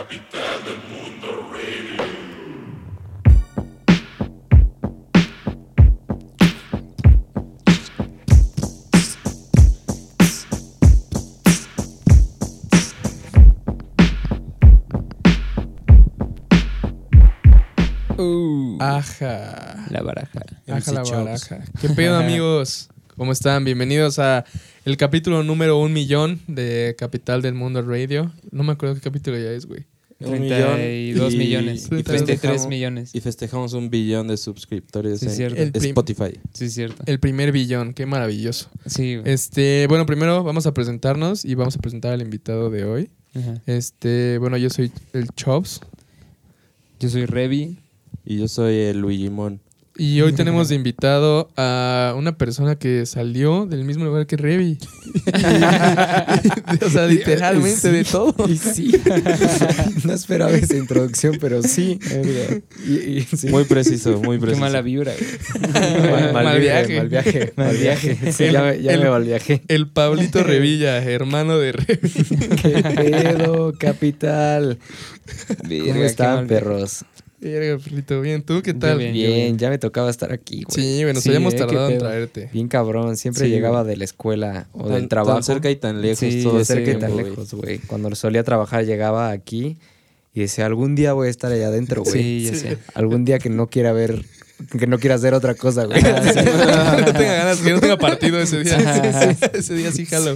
capital del mundo radio. Uh, Aja. la baraja. Aja la baraja. ¿Qué pedo, amigos? ¿Cómo están? Bienvenidos a el capítulo número un millón de Capital del Mundo Radio. No me acuerdo qué capítulo ya es, güey. Un millón 32 y- millones. y 33 festejamos- millones. Y festejamos un billón de suscriptores Sí, en cierto. El prim- Spotify. Sí, cierto. El primer billón. Qué maravilloso. Sí, güey. Este, bueno, primero vamos a presentarnos y vamos a presentar al invitado de hoy. Ajá. Este, bueno, yo soy el Chops Yo soy Revi. Y yo soy el Luigimón. Y hoy tenemos de invitado a una persona que salió del mismo lugar que Revi. o sea, literalmente de todo. Y sí. no esperaba esa introducción, pero sí. Y, y sí. Muy preciso, muy Qué preciso. mala vibra, güey. mal, mal Mal viaje. Mal viaje. Mal viaje. Sí, El- ya me, ya el- me mal viaje. El Pablito Revilla, hermano de Revi. ¿Qué pedo, capital? ¿Cómo qué están, perros? Verga, bien. ¿Tú qué tal? bien. Bien, ya me tocaba estar aquí, güey. Sí, bueno, nos Sí, habíamos eh, tardado en traerte. Bien cabrón, siempre Sí, llegaba de la escuela o Tan- del trabajo. Tan cerca y tan lejos Sí, todo cerca y tan lejos, güey. Cuando solía trabajar llegaba aquí y decía, algún día voy a estar allá adentro, güey. Sí, ya sé. Algún día que no quiera ver, que no quiera hacer otra cosa, güey. que no tenga ganas, que no tenga partido ese día. ese día sí jalo.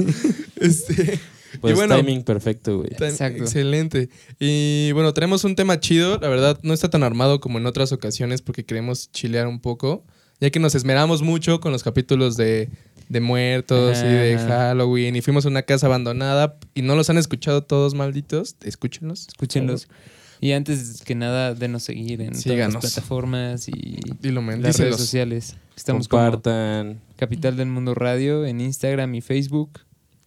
Este, Pues y bueno, timing perfecto, güey. excelente. Y bueno, tenemos un tema chido. La verdad, no está tan armado como en otras ocasiones porque queremos chilear un poco. Ya que nos esmeramos mucho con los capítulos de, de muertos y de. Halloween. Y fuimos a una casa abandonada y no los han escuchado todos malditos. Escúchenlos. Escúchenlos. Y antes que nada, denos seguir en todas las plataformas y las redes sociales. Estamos como Compartan. Capital del Mundo Radio en Instagram y Facebook.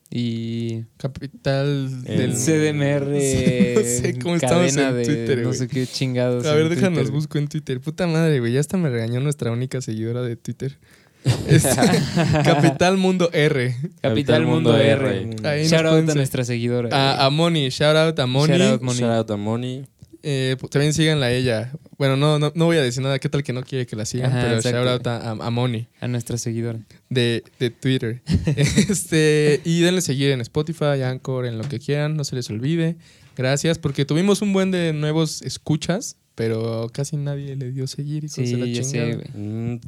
Y Capital El del... CDMR. No sé cómo estamos en de Twitter, No sé qué chingados. A ver, déjanos Twitter. busco en Twitter. Puta madre, güey. Ya hasta me regañó nuestra única seguidora de Twitter. Capital Mundo R. Capital Mundo R. Ahí nos Shout out a nuestra seguidora. A, a Moni. Shout out a Moni. Shout out, Moni. Shout out a Moni. Eh, pu- también síganla a ella. Bueno, no, no, no voy a decir nada. ¿Qué tal que no quiere que la sigan? Ajá, pero exacto. shout out a, a- a Moni a nuestra seguidora. de, de Twitter. este, y denle seguir en Spotify, Anchor, en lo que quieran. No se les olvide. Gracias, porque tuvimos un buen de nuevos escuchas, pero casi nadie le dio seguir y Sí, de la güey. Mm,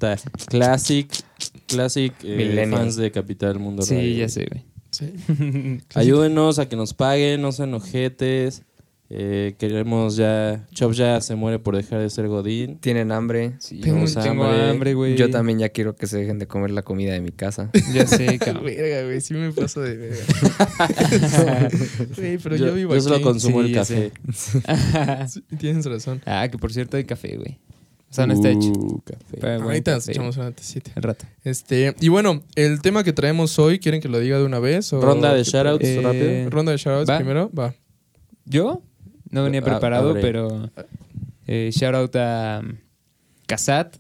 Classic. Classic eh, fans de Capital Mundo Sí, Radio. ya sé, güey. Sí. Ayúdenos a que nos paguen, no sean ojetes. Eh, queremos ya. Chop ya se muere por dejar de ser Godín. Tienen hambre. Sí, Tengo- tengo, hambre. hambre, güey. Yo también ya quiero que se dejen de comer la comida de mi casa. Ya sé, cabrón. Verga, güey, sí me paso de verga. Güey, pero yo, yo, vivo yo solo aquí. consumo Sí, el café. Sí, Tienes razón. ah, que por cierto hay café, güey. O sea, no está hecho. Uh, café. Pero buen Ahorita nos café, echamos una tecita. Al rato. Este, y bueno, el tema que traemos hoy, ¿quieren que lo diga de una vez? O Ronda de shoutouts Eh, rápido. Ronda de shoutouts primero, va. Yo no venía preparado, abre. pero eh, shout out a Casat.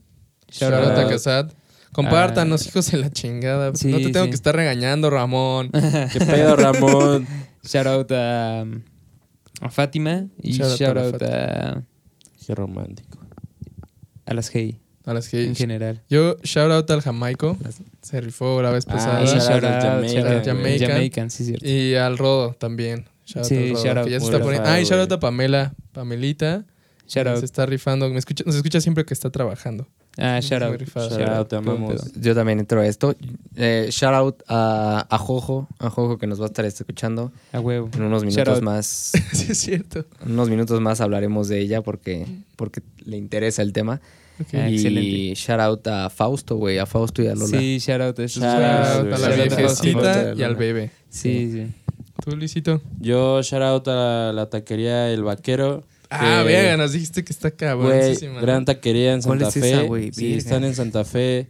Shout Shout out a. Casat. Compártanos, Ah. hijos de la chingada. Sí, no te tengo sí. que estar regañando, Ramón. ¿Qué pedo, Ramón? Shout out a, a Fátima. Y Shout out shout a out a, Qué romántico. a las Hey A las que en general. Yo, shout out al Jamaico. Se rifó la vez Ah, pasada. shout out shout al out, Jamaican, shout out, güey. Jamaican, sí, cierto. y al Rodo también. Shout out Sí, shout out. que ya se Muy está poniendo. Ah, y shout out a Pamela. Pamelita. Shout Se out. está rifando. Me escucha, nos escucha siempre que está trabajando. Ah, shout out. rifado. Shout out, te amamos. Yo también entro a esto. Eh, shout out a, a Jojo, a Jojo que nos va a estar escuchando. A huevo. En unos minutos más, sí, es cierto. en unos minutos más hablaremos de ella porque, porque le interesa el tema. Ok. Ah, y excelente. shout out a Fausto, güey, a Fausto y a Lola. Sí, shout out a Shout Shout out, out a la Shout out a viejecita y al bebé. Sí, sí. ¿Tú, Luisito? Yo, shout out a la taquería El Vaquero. Ah, verga, nos dijiste que está cabronísima. gran taquería en ¿Cuál Santa es Fe. esa, güey? sí, están en Santa Fe.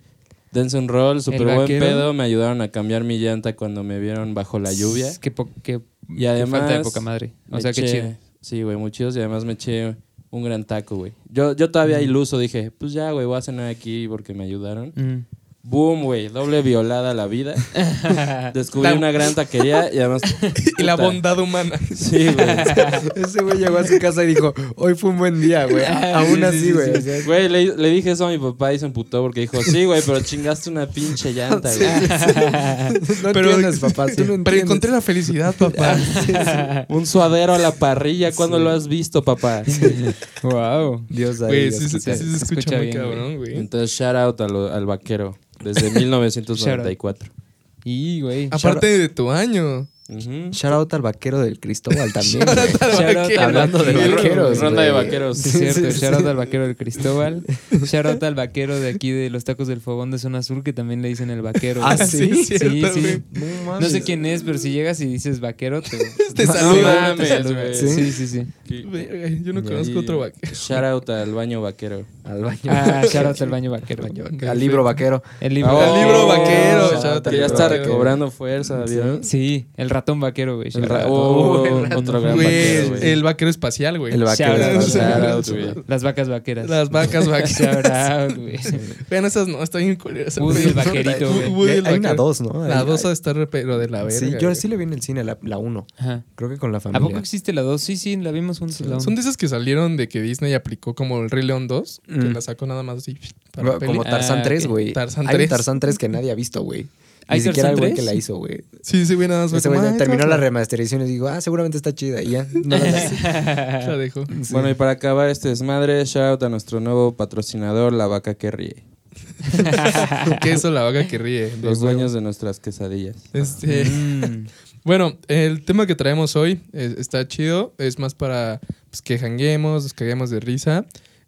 Dense un rol, súper buen Vaquero. pedo. Me ayudaron a cambiar mi llanta cuando me vieron bajo la lluvia. Qué, po- qué- Y qué además. falta de poca madre. O me sea, qué eché- chido. Sí, güey, muy chidos. Y además me eché un gran taco, güey. Yo, yo todavía iluso dije, pues ya, güey, voy a cenar aquí porque me ayudaron. Mm. Boom, güey. Doble violada la vida. Descubrí una gran taquería y además. Y la bondad humana. Sí, güey. Ese güey llegó a su casa y dijo, hoy fue un buen día, güey. Aún Sí, así, sí, güey. sí. Güey, le, le dije eso a mi papá y se emputó porque dijo, sí, güey, pero chingaste una pinche llanta, güey. No Pero- entiendes, papá. No Pero encontré la felicidad, papá. Un suadero a la parrilla, ¿cuándo lo has visto, papá? wow. Dios ahí. Güey, Dios sí, sí, quita. sí se escucha, escucha muy bien, cabrón, güey. Entonces, shout out al vaquero. Desde 1994. Y, güey. Aparte de tu año. Ujú. Shout out al vaquero del Cristóbal también. Shout out al Shout out vaquero. Hablando de vaquero. vaqueros. Ronda de vaqueros. Sí, cierto. sí, Shout out sí. al vaquero del Cristóbal. Shout out al vaquero de aquí de los tacos del fogón de zona sur, que también le dicen el vaquero. Ah, sí, sí, sí. No sé quién es, pero si llegas y dices vaquero, te, Te No, saluda. ¿Sí? Sí, sí, sí. Yo no conozco otro vaquero. Shout out al baño vaquero. Al baño. Ah, shout out al baño vaquero. Al libro vaquero. El libro, Oh, Al libro vaquero. shout out ya está recobrando fuerza, ¿vieron? Sí, el ratón vaquero, güey. El ra- oh, el ratón. otro gran Güey, vaquero, el, güey. el vaquero espacial, güey. El vaquero. Out, güey. Las vacas vaqueras. Las vacas vaqueras. Güey. Vean esas no, está bien culera. esa Woody el vaquerito, güey. Hay una dos, ¿no? La Hay- 2 hay- a estar pero de la verga. Sí, yo sí le vi en el cine, la, la uno. Ajá. Creo que con la ¿A familia. poco existe la 2? Sí, sí, la vimos juntos. la Son de esas que salieron de que Disney aplicó como el Rey León 2, que Mm. la sacó nada más así para Como Ah, 3, ok. güey. Tarzán Hay un 3. Tarzán 3 que nadie ha visto, güey. ¿Hay Ni siquiera el güey 3? que la hizo, güey. Sí, sí, güey, nada más. fue Ese como, güey "Ah, terminó la remasterización y digo, ah, seguramente está chida. Y ya, no la La dejó. Bueno, y para acabar este desmadre, shout out a nuestro nuevo patrocinador, La Vaca que Ríe. Queso, la vaca que ríe. Los huevo. dueños de nuestras quesadillas. Este, Mm. bueno, el tema que traemos hoy eh, está chido. Es más para pues, que janguemos, nos caguemos de risa.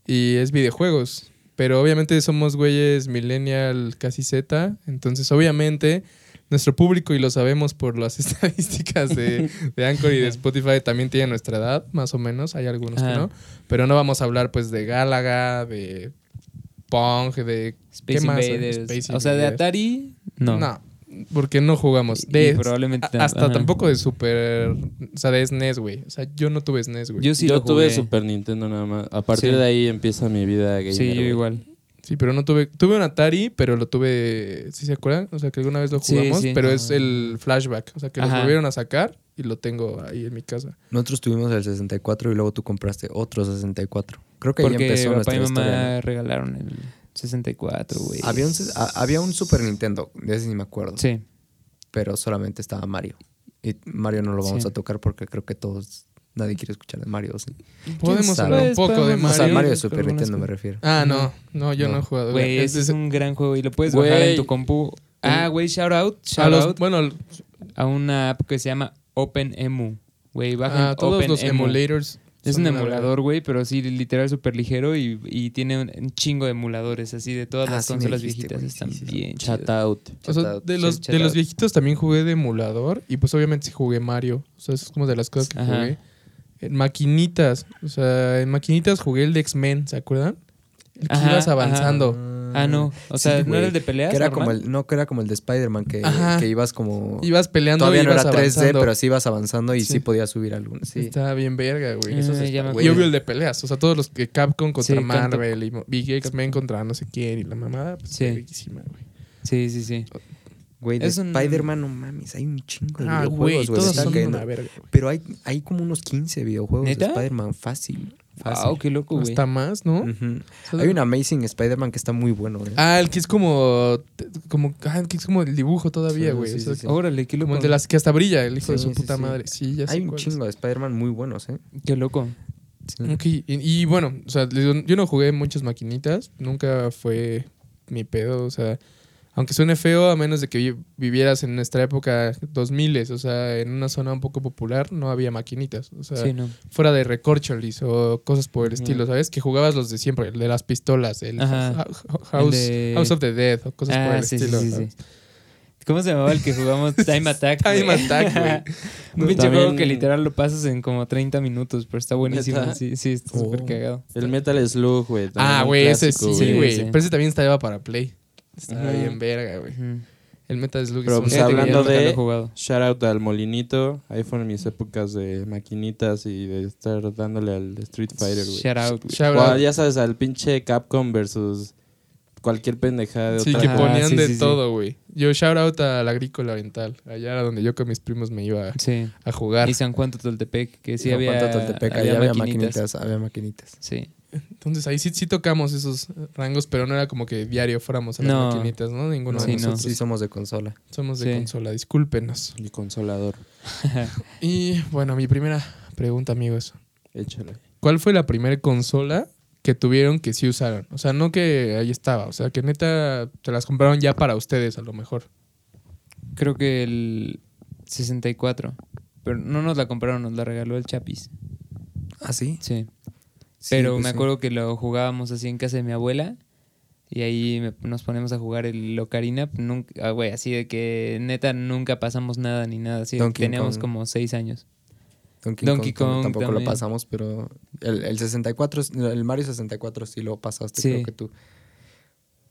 Y es videojuegos. Pero obviamente somos güeyes millennial casi Z. Entonces, obviamente, nuestro público, y lo sabemos por las estadísticas de, de Anchor y de Spotify, también tiene nuestra edad, más o menos. Hay algunos que no. Pero no vamos a hablar, pues, de Galaga, de Pong, de. Space ¿qué más? Invaders. Space o sea, de. Atari, no. No, porque no jugamos. De, y probablemente a- hasta ajá. tampoco de Super. O sea, de SNES, güey. O sea, yo no tuve SNES, güey. Yo sí Yo lo tuve jugué. Super Nintendo nada más. A partir Sí. de ahí empieza mi vida gamer. Sí, yo igual. Sí, pero no tuve. Tuve un Atari, pero lo tuve. ¿Sí se acuerdan? O sea, que alguna vez lo jugamos, sí. pero es el flashback. O sea, que lo volvieron a sacar y lo tengo ahí en mi casa. Nosotros tuvimos el 64 y luego tú compraste otro 64. Creo que ahí Porque empezó papá nuestra y mamá historia. ¿no? regalaron el 64, güey. Había un, había un Super Nintendo, de ese ni me acuerdo. Sí. Pero solamente estaba Mario. Y Mario no lo vamos Sí. a tocar porque creo que todos. Nadie quiere escuchar de Mario, ¿sí? Podemos hablar un Pues, poco de O Mario. sea, Sí, Mario de Super Nintendo me refiero. Ah, no. No, yo no, No. he jugado. Güey, Es- es un gran juego y lo puedes bajar en tu compu. Ah, güey, shout out, a shout los- out bueno, a una app que se llama OpenEmu. Güey, bajen a todos los OpenEmu. emulators. Es un emulador, güey, pero sí, literal súper ligero y, y tiene un, un chingo de emuladores así de todas Ah, las sí consolas dijiste, viejitas. güey, Están sí, sí, sí. bien Chat out. O sea, Shout de los, de los viejitos también jugué de emulador y pues obviamente sí jugué Mario. O sea, eso es como de las cosas que Ajá. jugué. En maquinitas. O sea, en maquinitas jugué el de X-Men, ¿se acuerdan? El que Ajá, ibas avanzando. Ah, no. O Sí, sea, ¿no era el de peleas? Que era normal? como el, no, que era como el de Spider-Man, que, ibas como... Ibas peleando Todavía y no ibas era 3D, avanzando. pero sí ibas avanzando y sí, Sí. podías subir algunos. Sí. Estaba bien verga, güey. Eh, Eso ya está- me y acuerdo. obvio el de peleas. O sea, todos los que Capcom contra Sí, Capcom. Marvel y Big X-Men contra no sé quién y la mamada. Pues Sí. verguísima, güey. Sí, sí, sí. Güey, de un- Spider-Man, no mames, hay un chingo de Ah, güey, videojuegos, güey. todos están son cayendo. una verga, güey. Pero hay, hay como unos 15 videojuegos ¿Neta? de Spider-Man fácil. Fácil. Wow, qué loco, güey. Hasta más, ¿no? Hay un Amazing Spider-Man que está muy bueno, ¿eh? Ah, el que es como. como ah, el que es como el dibujo todavía, güey. sí, O sea, sí. Órale, qué Como loco. el de las que hasta brilla, el hijo de su puta madre. Sí, ya sé hay un cuál chingo de Spider-Man muy buenos, ¿eh? Qué loco. Sí. Ok, Y, y bueno, o sea, yo no jugué muchas maquinitas, nunca fue mi pedo, o sea, aunque suene feo, a menos de que vi- vivieras en nuestra época 2000, o sea, en una zona un poco popular, no había maquinitas, o sea, Sí, no. fuera de recorcholis o cosas por el estilo, ¿sabes? Que jugabas los de siempre, el de las pistolas, el Ajá. House, El de- House of the Dead o cosas por Ah, el sí, sí, estilo. sí. ¿Cómo se llamaba el que jugamos? Time Attack. Time. Attack, güey. Un pinche También- juego que literal lo pasas en como 30 minutos, pero está buenísimo. ¿Neta? Sí, sí, está Oh. súper cagado. El Metal Slug, güey. Ah, güey, ese sí, güey. güey. Sí, sí. Pero ese también estaba para Play. Ujú. bien verga, güey. Ujú. El Metal Slug Pero, es pues, un- hablando de- jugado. Shout out al Molinito. Ahí fueron mis épocas de maquinitas y de estar dándole al Street Fighter, güey. Shout out, güey. Shout O, out. ya sabes, al pinche Capcom versus cualquier pendejada de Sí, otra. que ponían sí, de sí, todo, güey. Yo shout out a la agrícola oriental. Allá era donde yo con mis primos me iba a, Sí. a jugar. Y San Juan Totoltepec, que sí San había, Juan Totoltepec, ahí había había maquinitas. maquinitas, había maquinitas. Sí. Entonces ahí sí, sí tocamos esos rangos, pero no era como que diario fuéramos a las No. maquinitas, ¿no? Ninguno Sí, de no. nosotros. Sí, somos de consola. Somos de Sí. consola, discúlpenos. Mi consolador. Y bueno, mi primera pregunta, amigos. Échale. ¿Cuál fue la primera consola que tuvieron que sí usaron? O sea, no que ahí estaba, o sea, que neta te las compraron ya para ustedes a lo mejor. Creo que el 64. Pero no nos la compraron, nos la regaló el Chapis. ¿Ah, sí? Sí. Sí, Pero pues me sí. acuerdo que lo jugábamos así en casa de mi abuela. Y ahí me- nos ponemos a jugar el Ocarina. Nunca, ah, güey, así de que neta nunca pasamos nada ni nada. Así Donkey teníamos Kong. como seis años. Donkey, Donkey Kong, tam- Kong tampoco también. lo pasamos, pero el, el 64, es- el Mario 64 sí lo pasaste, Sí. creo que tú.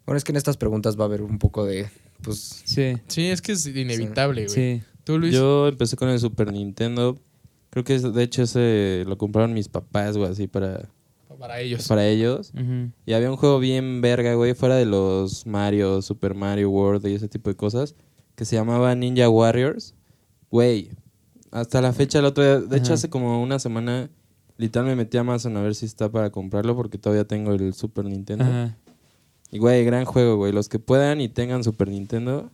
Bueno, es que en estas preguntas va a haber un poco de, pues, Sí. Sí, es que es inevitable, güey. Sí. ¿Tú, Luis? Yo empecé con el Super Nintendo. Creo que de hecho ese lo compraron mis papás, güey, así para, Para ellos. para ellos. Y había un juego bien verga, güey, fuera de los Mario, Super Mario World y ese tipo de cosas, que se llamaba Ninja Warriors. Güey, hasta la fecha, el otro día, de hecho hace como una semana, literal me metí a Amazon a ver si está para comprarlo porque todavía tengo el Super Nintendo. Ajá. Y güey, gran juego, güey. Los que puedan y tengan Super Nintendo,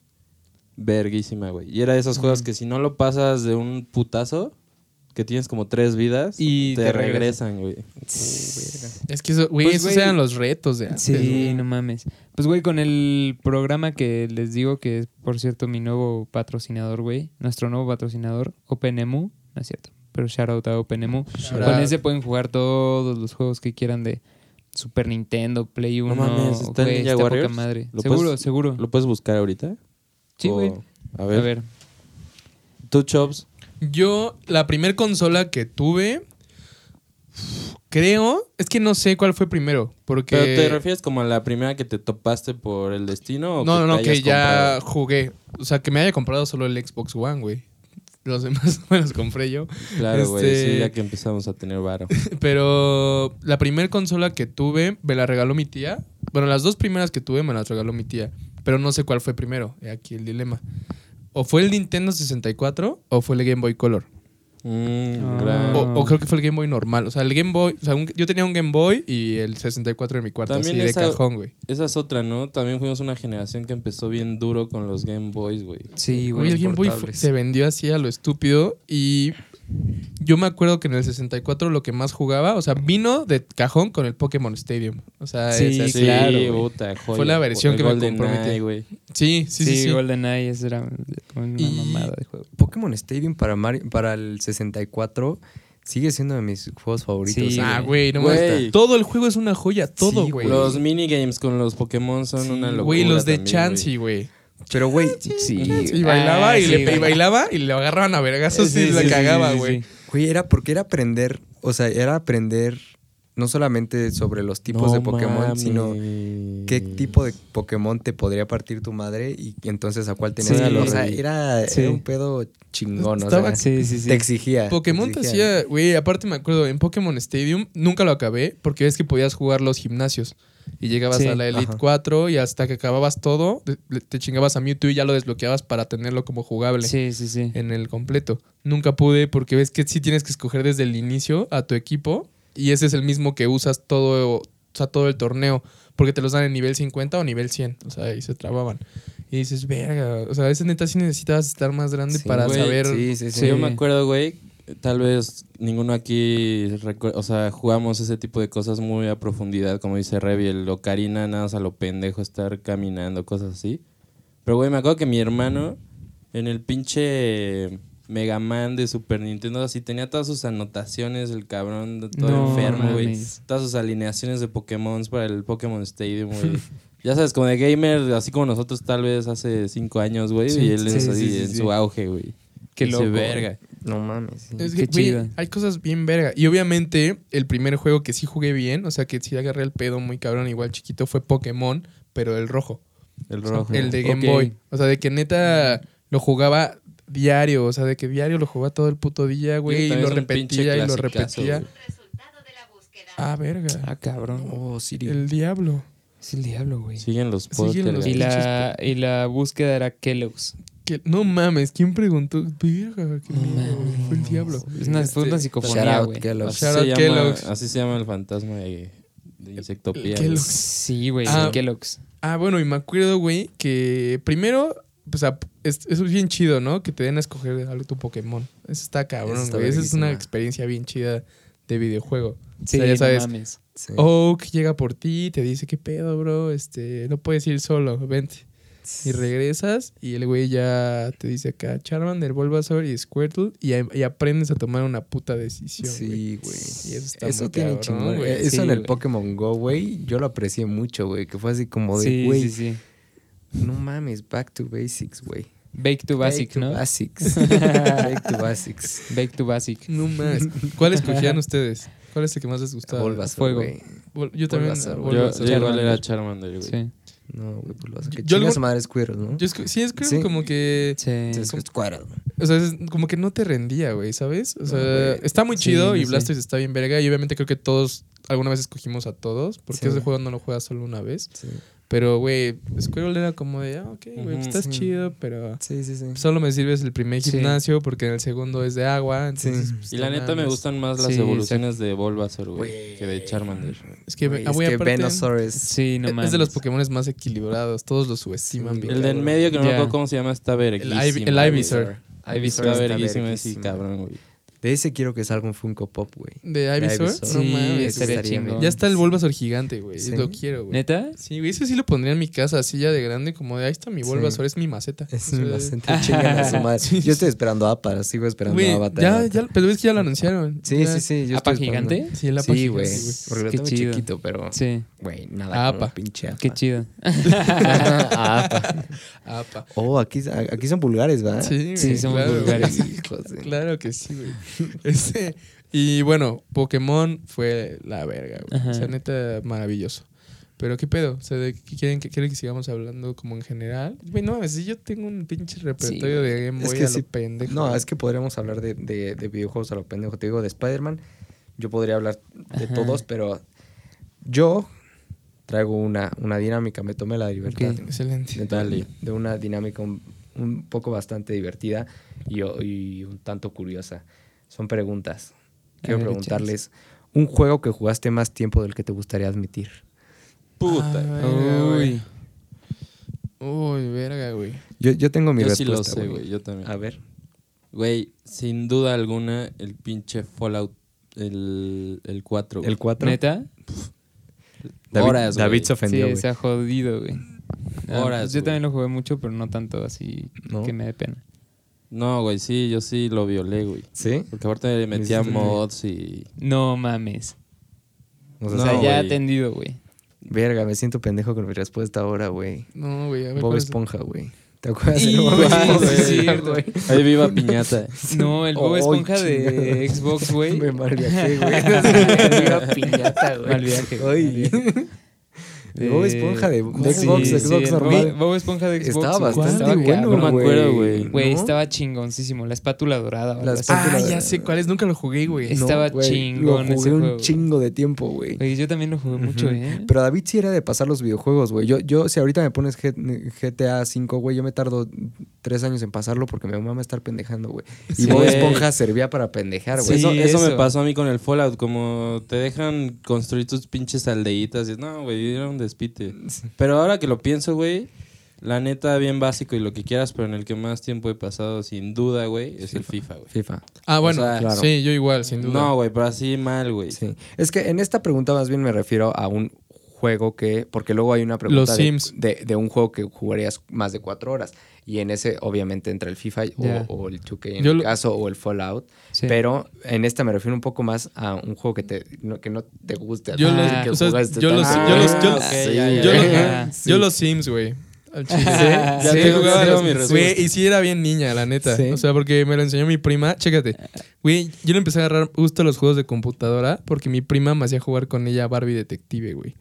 verguísima, güey. Y era de esos juegos que si no lo pasas de un putazo, que tienes como tres vidas, Y te, te regresan, güey. Es que eso, güey, Pues, esos güey, eran los retos de antes. Sí, güey. no mames. Pues, güey, con el programa que les digo, que es, por cierto, mi nuevo patrocinador, güey. Nuestro nuevo patrocinador, OpenEMU. No es cierto, pero shout out a OpenEMU. Shout Con out. ese pueden jugar todos los juegos que quieran de Super Nintendo, Play 1. mames, ¿está güey, Ninja está poca Warriors? madre. ¿Lo Seguro, puedes- seguro. ¿Lo puedes buscar ahorita? Sí, O- güey. A A ver. ver. ¿Tú, Chops? Yo, la primer consola que tuve, creo, es que no sé cuál fue primero, porque... ¿Pero te refieres como a la primera que te topaste por el destino? O No, no, no, que ya comprado? jugué. O sea, que me haya comprado solo el Xbox One, güey. Los demás me los compré yo. Claro, güey, Este- sí, ya que empezamos a tener varo. Pero la primera consola que tuve me la regaló mi tía. Bueno, las dos primeras que tuve me las regaló mi tía. Pero no sé cuál fue primero. He Aquí el dilema. O fue el Nintendo 64 o fue el Game Boy Color. Mm, Ah. O, o creo que fue el Game Boy normal. O sea, el Game Boy. O sea, un- yo tenía un Game Boy y el 64 en mi cuarto, También así de cajón, güey. Esa es otra, ¿no? También fuimos una generación que empezó bien duro con los Game Boys, güey. Sí, Güey, el Game Boy se vendió así a lo estúpido y yo me acuerdo que en el 64 lo que más jugaba, o sea, vino de cajón con el Pokémon Stadium. O sea, Sí, es así. Sí, claro, güey. puta, joya. Fue la versión que me. Eye, güey. Sí, sí, sí. sí. GoldenEye, ese era una Y- mamada de juego. Pokémon Stadium para, Mario- para el 64 sigue siendo de mis juegos favoritos. Sí, Ah, güey, no Güey. mames. Todo el juego es una joya, todo, Sí, güey. Los minigames con los Pokémon son Sí, una locura. Güey, los de también, Chansey, güey. Pero, güey, Sí. Y bailaba Ah, y, sí, le, y bailaba y le agarraban a vergazos Sí, y sí, la cagaba, güey. güey, era porque era aprender, o sea, era aprender no solamente sobre los tipos No de Pokémon, sino qué tipo de Pokémon te podría partir tu madre y entonces a cuál tenías que... O sea, era, era un pedo chingón, o Estaba- sea, Sí, sí, sí. te exigía. Pokémon te exigía. hacía, güey, aparte me acuerdo, en Pokémon Stadium nunca lo acabé porque ves que podías jugar los gimnasios y llegabas Sí, a la Elite ajá. 4 y hasta que acababas todo, te- chingabas a Mewtwo y ya lo desbloqueabas para tenerlo como jugable Sí, sí, sí. en el completo. Nunca pude porque ves que sí tienes que escoger desde el inicio a tu equipo y ese es el mismo que usas todo, o sea, todo el torneo porque te los dan en nivel 50 o nivel 100, o sea, y se trababan. Y dices, verga, o sea, a veces neta sí necesitabas estar más grande Sí, para güey, saber... Sí, sí, sí. Sí. Yo me acuerdo, güey, tal vez ninguno aquí, o sea, jugamos ese tipo de cosas muy a profundidad, como dice Revi, el Ocarina, nada más a lo pendejo, estar caminando, cosas así. Pero, güey, me acuerdo que mi hermano, en el pinche Mega Man de Super Nintendo, así tenía todas sus anotaciones, el cabrón, todo No enfermo, güey. Todas sus alineaciones de Pokémon para el Pokémon Stadium, güey. Ya sabes, como de gamer, así como nosotros tal vez hace cinco años, güey, Sí, y él sí, es sí, así sí, en sí. su auge, güey. Qué Dice, loco. verga. No mames. sí. Es Qué que, güey, chido. hay cosas bien verga. Y obviamente, el primer juego que sí jugué bien, o sea, que sí agarré el pedo muy cabrón, igual chiquito, fue Pokémon, pero el rojo. El O sea, rojo. el de Game. Boy. O sea, de que neta lo jugaba diario. O sea, de que diario lo jugaba todo el puto día, güey. Y lo repetía y lo repetía. Ah, verga. Ah, cabrón. Oh, Siri. El diablo. Es el diablo, güey. Siguen los Siguen los poltergeist. Y la, y la búsqueda era Kellogg's. Que- no mames, ¿quién preguntó? Verga, qué No miedo, güey. Fue el diablo. Es una, fue una Este, Shout psicofonía, out, güey. Kellogg's. Así Shout se, llama, Kellogg's. así se llama el fantasma de, de Insectopía. Güey. Sí, güey, Ah. el Kellogg's. Ah, bueno, y me acuerdo, güey, que primero, pues a- es- eso es bien chido, ¿no? Que te den a escoger algo tu Pokémon. Eso está cabrón, Eso está güey. Esa es una verguísima. experiencia bien chida de videojuego. Sí, o sea, ya no sabes, mames. Sí. Oak llega por ti, te dice, ¿qué pedo, bro? Este, no puedes ir solo, vente. Y regresas y el güey ya te dice acá, Charmander, Bulbasaur y Squirtle y, y aprendes a tomar una puta decisión. Sí, güey. Y eso está Eso muy tiene cabrón, chingón. güey. Eh, Eso Sí, en el güey. Pokémon Go, güey, yo lo aprecié mucho, güey. Que fue así como de, Sí, güey, sí, sí. no mames, back to basics, güey. Bake to Basic, Back to ¿no? Basics. back to basics. Bake to Basic. No más. ¿Cuál escogían ustedes? ¿Cuál es el que más les gustaba? Bulbasaur, Fuego. güey. Bul- Yo también. Bulbasaur, Yo, yo igual era Charmander, güey. Sí. No, güey, Bulbasaur. Que Yo chinga algún- su madre Squirtle, ¿no? Yo sí, es Sí. como que. Sí. Es Squirtle. O sea, es como que no te rendía, güey, ¿sabes? O sea, No, está muy chido no y sé. Blastoise está bien verga. Y obviamente creo que todos alguna vez escogimos a todos. Porque Sí. ese juego no lo juegas solo una vez. Sí, Pero, güey, Squirrel era como de, ah, ok, güey, estás Sí. chido, pero sí, sí. sí. solo me sirves el primer Sí. gimnasio porque en el segundo es de agua. Entonces, Sí. pues, Y la neta me gustan más las Sí, evoluciones de Bulbasaur, güey, que de Charmander. Es que, ah, es que aparte, Venusaur es... Sí, no es mames. de los Pokémon más equilibrados. Todos los subestiman Sí. bien. El del medio, que no me Ya. acuerdo cómo se llama, está El, verguísimo. Ivy- el güey. Ivysaur. Ivysaur Está verguísimo verguísima. cabrón, güey. De ese quiero que salga un Funko Pop, güey. ¿De Ivysaur? Ivysaur. No Sí, mames. estaría chingón. Ya está el Bulbasaur gigante, güey. Sí. Lo quiero, güey. ¿Neta? Sí, güey, ese sí lo pondría en mi casa, así ya de grande, como de ahí está mi Sí. Bulbasaur, es mi maceta. Es O sea, mi bastante chingan a su madre. Sí. Yo estoy esperando a sigo esperando Güey, a Avatar. ya, ya, pero es que ya lo anunciaron. Sí, Ya- sí, sí. Yo ¿Apa esperando. gigante? Sí, el APA Sí, gigante, güey. Porque lo Qué tengo chido. chiquito, pero... Sí. Güey, nada Apa. pinche Apa. Qué chido. Apa. APA. Oh, aquí, aquí son vulgares, ¿verdad? Sí, Sí, claro, vulgares. Claro que sí, güey. Este, y bueno, Pokémon fue la verga, güey. Ajá. O sea, neta, maravilloso. Pero qué pedo, o sea, ¿de qué quieren que quieren que sigamos hablando como en general? Güey, no mames, si yo tengo un pinche repertorio de Game Es Boy que a sí. pendejo. No, es que podríamos hablar de, de- de videojuegos a lo pendejo. Te digo, de Spider-Man, yo podría hablar de Ajá. todos, pero yo traigo una, una dinámica. Me tomé la libertad. Excelente. de, una dinámica un, un poco bastante divertida y, y un tanto curiosa. Son preguntas. Quiero ver, preguntarles un juego que jugaste más tiempo del que te gustaría admitir. Puta. Güey. Uy. Uy, verga, güey. Yo, yo tengo mi Yo sí respuesta. lo sé, güey. Yo también. A ver. Güey, sin duda alguna, el pinche Fallout, el, el 4. güey. El 4. ¿Neta? David, Horas, David güey. se ofendió, sí, se ha jodido, güey. Horas, pues yo también lo jugué mucho, pero no tanto así ¿No? que me dé pena. No, güey, sí, yo sí lo violé, güey. ¿Sí? Porque aparte le metía mods y... No mames. O O sea, No, sea, ya atendido, güey. Verga, me siento pendejo con mi respuesta ahora, güey. No, güey, a ver. Bob. Esponja, güey. ¿Te acuerdas Y, de Bob Esponja? sí, es cierto. güey. Ahí viva piñata. No, el Bob Esponja de chingado. Xbox, güey. Me mal viajé, güey. Iba piñata, güey. Mal viaje, güey, Ay. De Bob Esponja de, de Sí, Xbox, de sí, Xbox el normal. Bob, Bob Esponja de Xbox. Estaba bastante Estaba bueno. No me acuerdo, güey. Güey, ¿No? estaba chingoncísimo. La espátula dorada. La espátula- Ah, ya sé cuál es, nunca lo jugué, güey. Es- estaba chingón Lo ese jugué un juego. chingo de tiempo, güey. Yo también lo jugué mucho. ¿eh? Pero David sí era de pasar los videojuegos, güey. Yo, yo, si ahorita me pones GTA V, güey, yo me tardo tres años en pasarlo porque me mama estar pendejando, güey. Y Sí. Bob. Esponja servía para pendejar, güey. Sí, eso, eso me pasó a mí con el Fallout. Como te dejan construir tus pinches aldeitas. Y, no, güey, era un despite. Pero ahora que lo pienso, güey, la neta, bien básico y lo que quieras, pero en el que más tiempo he pasado, sin duda, güey, es el FIFA, güey. FIFA. Ah, bueno, O sea, claro. sí, yo igual, sin duda. No, güey, pero así mal, güey. Sí. Es que en esta pregunta más bien me refiero a un juego que, porque luego hay una pregunta Los de, Sims. De, de un juego que jugarías más de cuatro horas. Y en ese, obviamente, entra el FIFA o, el 2K en Yo lo- caso, o el Fallout. Sí. Pero en esta me refiero un poco más a un juego que, te, no, que no te guste. Yo los Sims, güey. Al chile. Ya Sí, jugaba los- mi Güey, respuesta. y sí era bien niña, la neta. Sí. O sea, porque me lo enseñó mi prima. Chécate. Güey, yo le empecé a agarrar gusto a los juegos de computadora porque mi prima me hacía jugar con ella Barbie Detective, güey.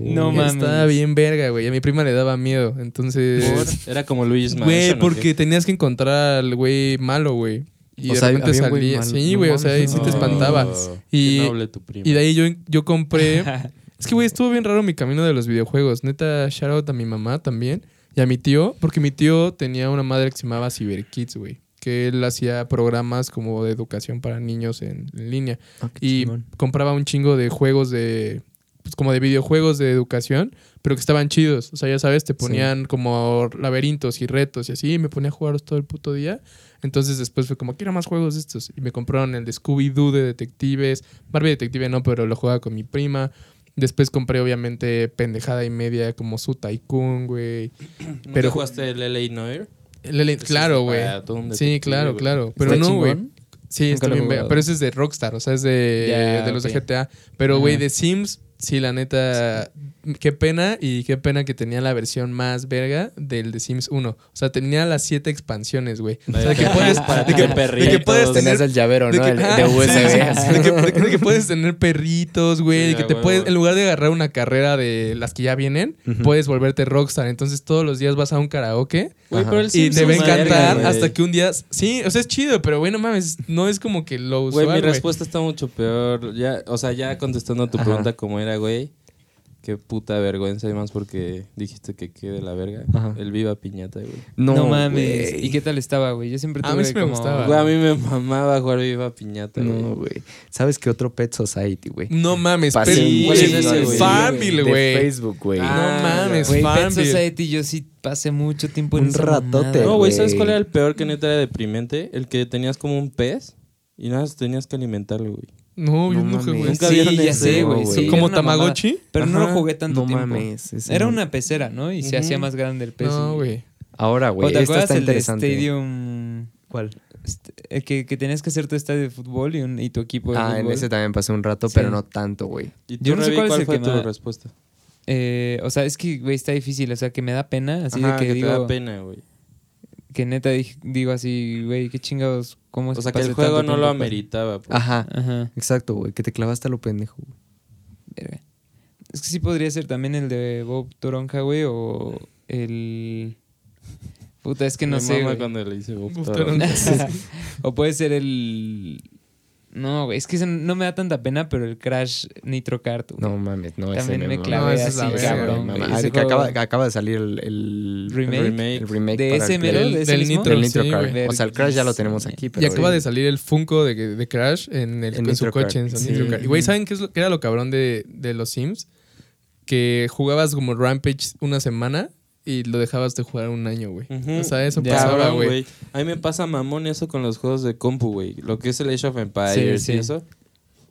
No Y mames. Estaba bien verga, güey. A mi prima le daba miedo. Entonces. Era como Luis Mansion. Güey, porque tenías que encontrar al güey malo, güey. Y O de sea, repente güey salía. Sí, No güey, o sea, ahí mames. sí te Oh, espantaba. qué Y- noble tu prima. Y de ahí yo, yo compré Es que, güey, estuvo bien raro mi camino de los videojuegos. Neta, shout out a mi mamá también. Y a mi tío, porque mi tío tenía una madre que se llamaba CyberKids, güey. Que él hacía programas como de educación para niños en, en línea. Ah, Y chingón. compraba un chingo de juegos de. Pues como de videojuegos de educación, pero que estaban chidos. O sea, ya sabes, te ponían como laberintos y retos y así. Y me ponía a jugarlos todo el puto día. Entonces después fue como, quiero más juegos de estos. Y me compraron el de Scooby-Doo de detectives. Barbie Detective no, pero lo jugaba con mi prima. Después compré, obviamente, pendejada y media como su Tycoon, güey. ¿Pero Pero- jugaste el LA Noir? Ese claro, güey. Sí, claro, claro. Pero ¿Está no, güey. Sí, está bien, pero ese es de Rockstar, o sea, es de, de los de GTA. Pero, güey, de Sims, sí, la neta, qué pena y qué pena que tenía la versión más verga del de Sims 1. O sea, tenía las siete expansiones, güey. O sea, de que puedes, de que, tener de que puedes tener... el llavero, de ¿no? que- El- ah, de sí, USB. sí, así. de que, de que- de que puedes tener perritos, güey. Sí, de que te puedes, en lugar de agarrar una carrera de las que ya vienen, puedes volverte Rockstar. Entonces todos los días vas a un karaoke Güey, Ajá. pero el y Sims te va a encantar verga, hasta que un día. Sí, o sea, es chido, pero güey, no mames, no es como que lo usual. Güey, mi respuesta está mucho peor. Ya, o sea, ya contestando a tu Ajá. pregunta cómo era, güey. Qué puta vergüenza, y más porque dijiste que quede la verga. Ajá. El viva piñata, güey. No, mames. ¿Y qué tal estaba, güey? Yo siempre A tuve mí sí me gustaba. Güey, a mí me mamaba jugar viva piñata, güey. No, güey. ¿Sabes qué otro Pet Society, güey? No mames, Pasé pero- un ¿cuál es chingo ese, de- güey? De. Facebook, güey. no mames, Güey, Pet. Society yo sí pasé mucho tiempo en Un ratote. No, güey, ¿sabes cuál era el peor que neta era deprimente? El que tenías como un pez y nada más tenías que alimentarlo, güey. No, yo No güey. Nunca Sí, ya sé, güey. sí, ¿Como. Tamagotchi? Pero no lo jugué tanto No tiempo. mames. ese Era una pecera, ¿no? Y se hacía más grande el pez. No, güey. Ahora, ¿O güey. te acuerdas está el interesante. Stadium? ¿Cuál? Este, El que, que tenías que hacer tu estadio de fútbol y, un- y tu equipo de Ah, en ese también pasé un rato, Sí. pero no tanto, güey. ¿Y tú, Yo no sé Revi, cuál es el fue que tu más- respuesta? Eh, o sea, es que, güey, está difícil. O sea, que me da pena. Así Ajá, de que, que digo... te da pena, güey. Que neta digo así, güey, qué chingados. ¿Cómo es O sea, que el juego no lo ameritaba. pues. Ajá. Ajá. Exacto, güey. Que te clavaste a lo pendejo, güey. Es que sí podría ser también el de Bob Toronja, güey, o el... Puta, es que no Me sé, mama cuando le hice Bob Toronja. o puede ser el... No, güey, es que ese no me da tanta pena, pero el Crash Nitro Kart, güey. No mames, no, ese También me mama. clavé No, ese es así, verga, cabrón. Güey. Ah, Ese que acaba, acaba de salir el, el Remake. remake. el remake ¿De ese el mero? Play. ¿De ese Del mismo? Nitro, Del Nitro sí, Kart. güey. O sea, el Crash ya lo tenemos aquí, pero Y acaba güey, de salir el Funko de, de Crash en, el, En en su Nitro coche, en su Sí. Nitro Kart. Y güey, ¿saben qué es lo que era lo cabrón de, de los Sims? Que jugabas como Rampage una semana y lo dejabas de jugar un año, güey. Ujú. O sea, eso Ya, pasaba, güey. A mí me pasa mamón eso con los juegos de compu, güey. Lo que es el Age of Empires Sí, y eso.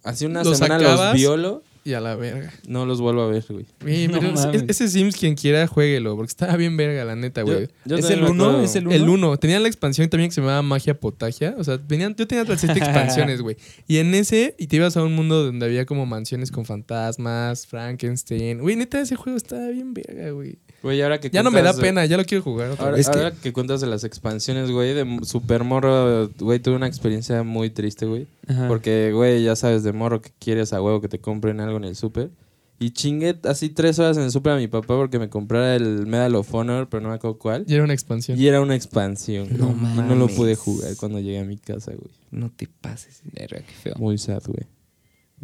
Hace una Los semana los violo, Y a la verga. no los vuelvo a ver, güey. No es- ese Sims, quien quiera, jueguelo, porque estaba bien verga, la neta, güey. Yo- yo ¿Es el uno? ¿Es el uno? El 1. Tenía la expansión también que se llamaba Magia Potagia. O sea, venían, yo tenía las siete expansiones, güey. Y en ese, y te ibas a un mundo donde había como mansiones con fantasmas, Frankenstein. Güey, neta, ese juego estaba bien verga, güey. Güey, ahora que Ya no me da de- pena, ya lo quiero jugar otra Ahora, vez. Que- que... cuentas de las expansiones, güey, de Super Morro, güey, tuve una experiencia muy triste, güey. Ajá. Porque, güey, ya sabes, de morro que quieres a huevo que te compren algo en el súper. Y chingué así tres horas en el súper a mi papá porque me comprara el Medal of Honor, pero no me acuerdo cuál. Ya era una expansión. Y era una expansión. No güey. Y no lo mames. pude jugar cuando llegué a mi casa, güey. No te pases. Verga, qué feo. Muy sad, güey.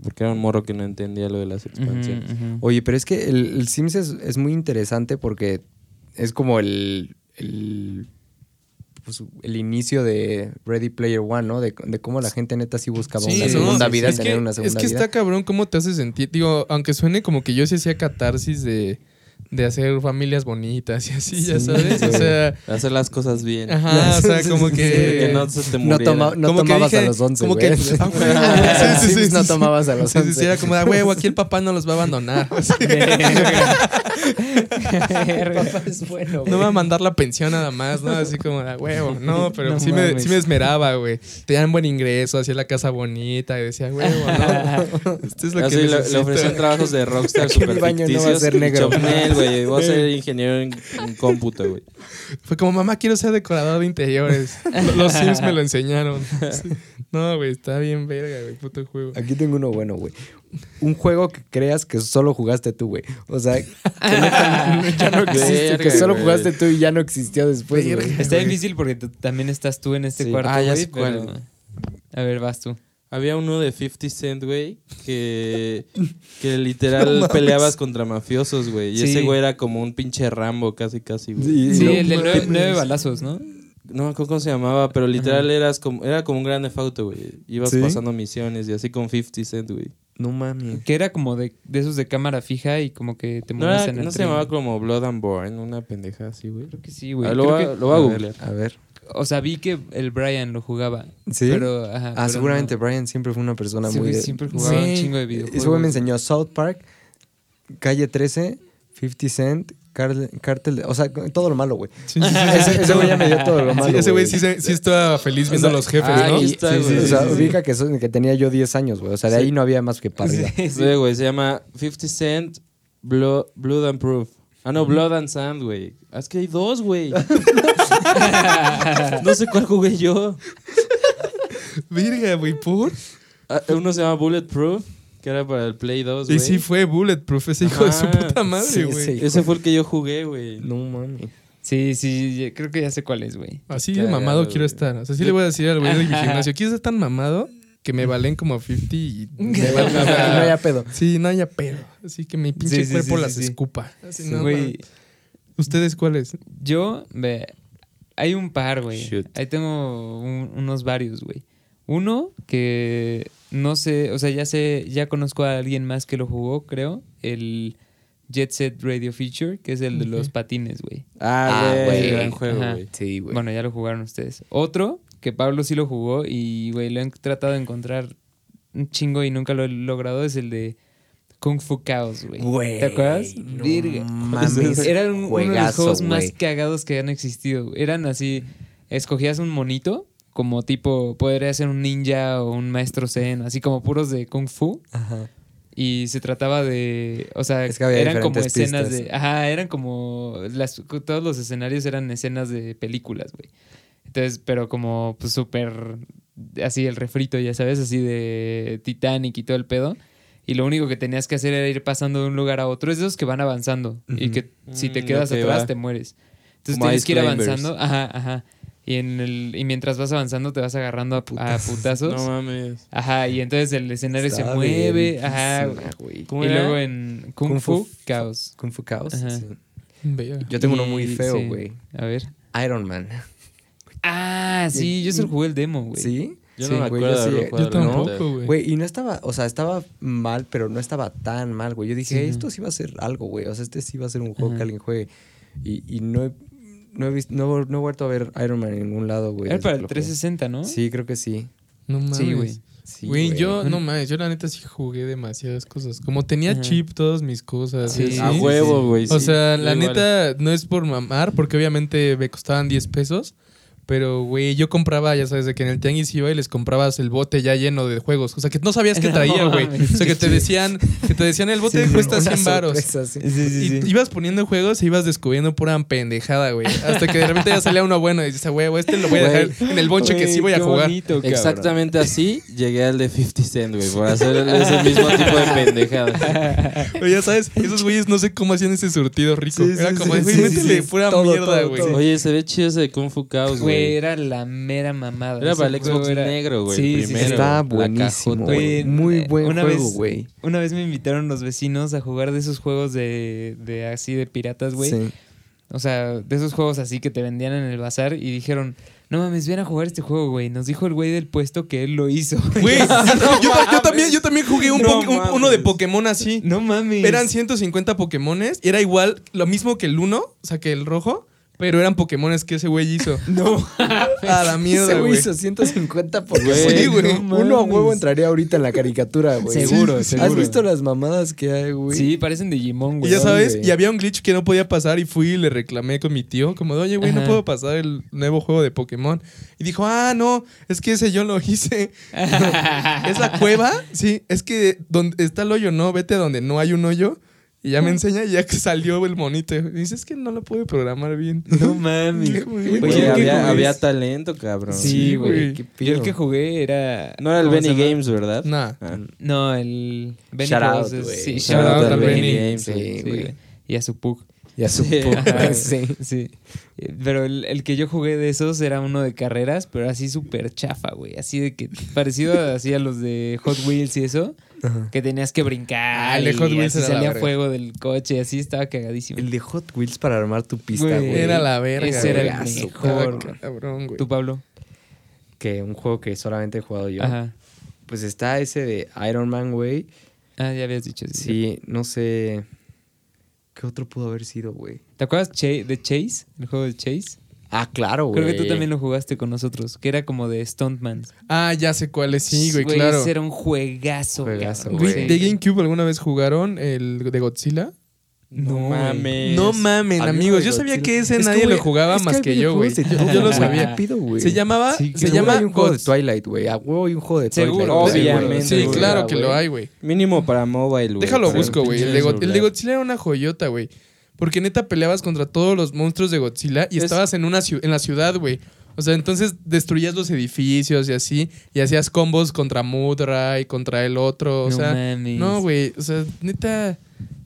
Porque era un morro que no entendía lo de las expansiones. Oye, pero es que el, el Sims es, es muy interesante porque es como el, el, pues, el inicio de Ready Player One, ¿no? De, de cómo la gente neta sí buscaba Sí, una no, segunda sí, vida, tener que, una es segunda que vida. está cabrón cómo te hace sentir. Digo, aunque suene como que yo sí hacía catarsis de, de hacer familias bonitas y así, ya Sí, sabes. O güey. sea, Hacer las cosas bien. ajá, o sea, como que. Que no se te No, toma- no Como que tomabas a dije- los 11, como güey. que- Ah. Sí, sí, sí, no sí. tomabas a los Sí, 11. sí, sí, era como de "A huevo, aquí el papá no los va a abandonar. Así, Papá es bueno, no va a mandar la pensión nada más, ¿no? Así como de "A huevo. No, pero No sí, me, sí me esmeraba, güey. Tenían buen ingreso, hacía la casa bonita y decía, huevo, no. Esto es lo Así que le, le ofrecían trabajos de rockstar Que super baño no va a ficticios. ser negro. Chopnel, güey. Voy a ser ingeniero en, en cómputo, güey. Fue como, mamá, quiero ser decorador de interiores. Lo- Los Sims me lo enseñaron. Sí. No, güey, está bien verga, güey, puto juego. Aquí tengo uno bueno, güey. Un juego que creas que solo jugaste tú, güey. O sea, que neta ya no existe, Verga, que solo güey. jugaste tú y ya no existió después, güey. Está difícil porque tú también estás tú en este Sí. cuarto, Ah, ya güey, sé cuál. pero- A ver, vas tú. Había uno de 50 Cent, güey, que, que literal peleabas contra mafiosos, güey. Y Sí. ese güey era como un pinche Rambo, casi, casi, güey. Sí, Sí, no el de nueve, balazos, ¿no? No me acuerdo cómo se llamaba, pero literal eras como, era como un gran auto, güey. Ibas ¿Sí? pasando misiones y así con 50 Cent, güey. No mames. Que era como de, de esos de cámara fija y como que te No, mueves era- en el no se tren. llamaba como Blood and Born, una pendeja así, güey. Creo que sí, güey. Ah, lo, que- lo voy a A ver, googlear. A ver. O sea, vi que el Brian lo jugaba. ¿Sí? Pero, ajá, ah, pero seguramente no. Brian siempre fue una persona Ese muy... de- siempre jugaba un chingo de videojuegos. Ese güey me enseñó South Park, Calle 13, 50 Cent, Cartel, de- o sea, todo lo malo, güey. Sí, sí, sí. Ese, ese güey ya me dio todo lo malo. Sí, ese güey sí, se- sí estaba feliz viendo O sea, a los jefes, ¿no? ahí está, Sí, sí, güey. o sea, Sí, sí, sí. ubica que, que tenía yo 10 años, güey. O sea, de ahí no había más que para arriba. Sí, güey, se llama 50 Cent Blood, Blood and Proof. Ah, no, Blood and Sand, güey. Ah, Es que hay dos, güey. no sé cuál jugué yo. Virga, güey, ¿por? Ah, uno se llama Bulletproof, que era para el Play 2, güey. Y sí fue Bulletproof, ese hijo de su Ajá. puta madre, güey. sí. Ese fue el que yo jugué, güey. No mames. Sí, sí, ya- creo que ya sé cuál es, güey. Así de Cagado, mamado güey. quiero estar. O sea, sí le voy a decir al güey del gimnasio, ¿quieres ser tan mamado? Que me valen como 50 y me no haya pedo. Sí, no haya pedo. Así que mi pinche Sí, sí, cuerpo sí, las escupa. Así, Sí, no, güey. ¿Ustedes cuáles? yo, ve, hay un par, güey. Shoot. Ahí tengo un- unos varios, güey. Uno que no sé, o sea, ya sé, ya conozco a alguien más que lo jugó, creo. El Jet Set Radio Feature, que es el de los patines, güey. Ah, Ah, güey, güey. gran juego, güey. Sí, güey. Bueno, ya lo jugaron ustedes. Otro, que Pablo sí lo jugó y, güey, lo he tratado de encontrar un chingo y nunca lo he logrado, es el de Kung Fu Chaos, güey. ¿Te acuerdas? no Virga. mames, Era un- uno de los juegos más cagados que han existido. Eran así, escogías un monito, como tipo, podría ser un ninja o un maestro zen, así como puros de Kung Fu. Ajá. Y se trataba de, o sea, Es que había eran como escenas pistas. de, ajá, eran como, las, todos los escenarios eran escenas de películas, güey. Entonces, pero como pues súper, así el refrito, ya sabes, así de Titanic y todo el pedo. Y lo único que tenías que hacer era ir pasando de un lugar a otro. Es de esos que van avanzando y que si te Mm, quedas atrás va. te mueres. Entonces Como tienes que ir avanzando, ajá, ajá. Y, en el, y mientras vas avanzando te vas agarrando a, a putazos. No mames. Ajá, y entonces el escenario Está se mueve, ajá. güey. ¿Cómo y era? luego en Kung, Kung Fu, Fu- Chaos. Kung Fu Chaos. Ajá. sí. Verga. Yo tengo uno muy feo, sí. güey. A ver. Iron Man. Ah, sí, yo solo jugué el demo, güey. ¿Sí? Yo Sí, no me güey, acuerdo yo sí- neta. tampoco, güey. Güey, y no estaba, o sea, estaba mal, pero no estaba tan mal, güey. Yo dije, Sí, no. esto sí va a ser algo, güey. O sea, este sí va a ser un juego Ajá. que alguien juegue. Y, y no, he, no, he visto, no, no he vuelto a ver Iron Man en ningún lado, güey. Era para el lo jugué. 360, ¿no? Sí, creo que sí. No mames. Sí, güey. Sí, Güey, yo, no mames, yo la neta sí jugué demasiadas cosas. Como tenía Ajá. chip todas mis cosas. Sí. A huevo, sí. güey. O sea, la igual. neta no es por mamar, porque obviamente me costaban 10 pesos. Pero, güey, yo compraba, ya sabes, de que en el tianguis iba y les comprabas el bote ya lleno de juegos. O sea, que no sabías qué traía, güey. O sea, que te decían, que te decían el bote Sí, cuesta una 100 varos. sí. Sí, sí, Y sí. ibas poniendo juegos y ibas descubriendo pura pendejada, güey. Hasta que de repente ya salía uno bueno y dices, güey, este lo voy a dejar en el bonche que sí voy a jugar. bonito. Exactamente así llegué al de 50 Cent, güey, por hacer ese mismo tipo de pendejadas. Pero ya sabes, esos güeyes no sé cómo hacían ese surtido rico. Sí, sí, Era como, güey, sí, métele pura Todo, mierda, güey. Oye, se ve chido ese de Kung Fu Chaos, Güey, güey. era la mera mamada. Era para el Xbox era- negro, güey. Sí, sí, La buenísimo, güey. Muy eh, buen una juego, vez- güey. Una vez me invitaron los vecinos a jugar de esos juegos de, de así de piratas, güey. Sí. O sea, de esos juegos así que te vendían en el bazar y dijeron, no mames, ven a jugar este juego, güey. Nos dijo el güey del puesto que él lo hizo. Güey, yo, ta- yo también, yo también jugué un No uno de Pokémon así. no mames. Eran 150 Pokémones y era igual, lo mismo que el uno, o sea, que el rojo, pero eran Pokémones que ese güey hizo. No. A la mierda, Ese güey hizo 150 por Sí, güey. Uno a huevo entraría ahorita en la caricatura, güey. Seguro, Sí. seguro. ¿Has visto las mamadas que hay, güey? Sí, parecen Digimon, Y güey. ya sabes, y había un glitch que no podía pasar y fui y le reclamé con mi tío, como de, oye, güey, no puedo pasar el nuevo juego de Pokémon. Y dijo, ah, no, es que ese yo lo hice. ¿Es la cueva? Sí, es que donde está el hoyo, no, vete a donde no hay un hoyo. Y ya me enseña y ya que salió el monito. Y dice, es que no lo pude programar bien. No mames. Oye, ¿qué había, había talento, cabrón. Sí, Sí, güey. Yo el que jugué era... No era el ¿cómo se Benny? Games, ¿verdad? Nah. Ah. No, el... Benny Shout out, es-. Sí, Shout shout out out al Benny Benny. Games, Sí, Sí, güey. güey. Y a su pug. Ya supo. Sí. Sí. sí. Pero el, el que yo jugué de esos era uno de carreras, pero así súper chafa, güey. Así de que parecido así a los de Hot Wheels y eso, que tenías que brincar. Ah, el de Hot Wheels así era la salía verga. fuego del coche, así estaba cagadísimo. El de Hot Wheels para armar tu pista, Güey. Era la verga. Ese era el mejor. Cabrón, güey. ¿Tú, Pablo? Que un juego que solamente he jugado yo. Ajá. Pues está ese de Iron Man, güey. Ah, ya habías dicho. Sí. Sí, no sé. ¿Qué otro pudo haber sido, güey? ¿Te acuerdas de Chase? El juego de Chase. Ah, claro, güey. Creo que tú también lo jugaste con nosotros, que era como de Stuntman. Ah, ya sé cuál es. Sí, güey, claro. Ese era un juegazo, Juegazo. Güey. ¿De GameCube alguna vez jugaron el de Godzilla? No, güey. mames. No mamen, uno amigos. Yo sabía que ese Es nadie que, lo jugaba es más que yo, güey. Yo, lo sabía. Rápido. Se llamaba. Sí, se llama hay un juego de Twilight, güey. A huevo hay un juego de Twilight. Seguro, obviamente, Sí, claro que lo hay, güey. Mínimo para mobile, güey. Déjalo busco, güey. El, el de. Godzilla era una joyota, güey. Porque neta peleabas contra todos los monstruos de Godzilla y Es- estabas en una en la ciudad, güey. O sea, entonces destruías los edificios y así. Y hacías combos contra Mudra y contra el otro. O No sea, mames. no, güey. O sea, neta,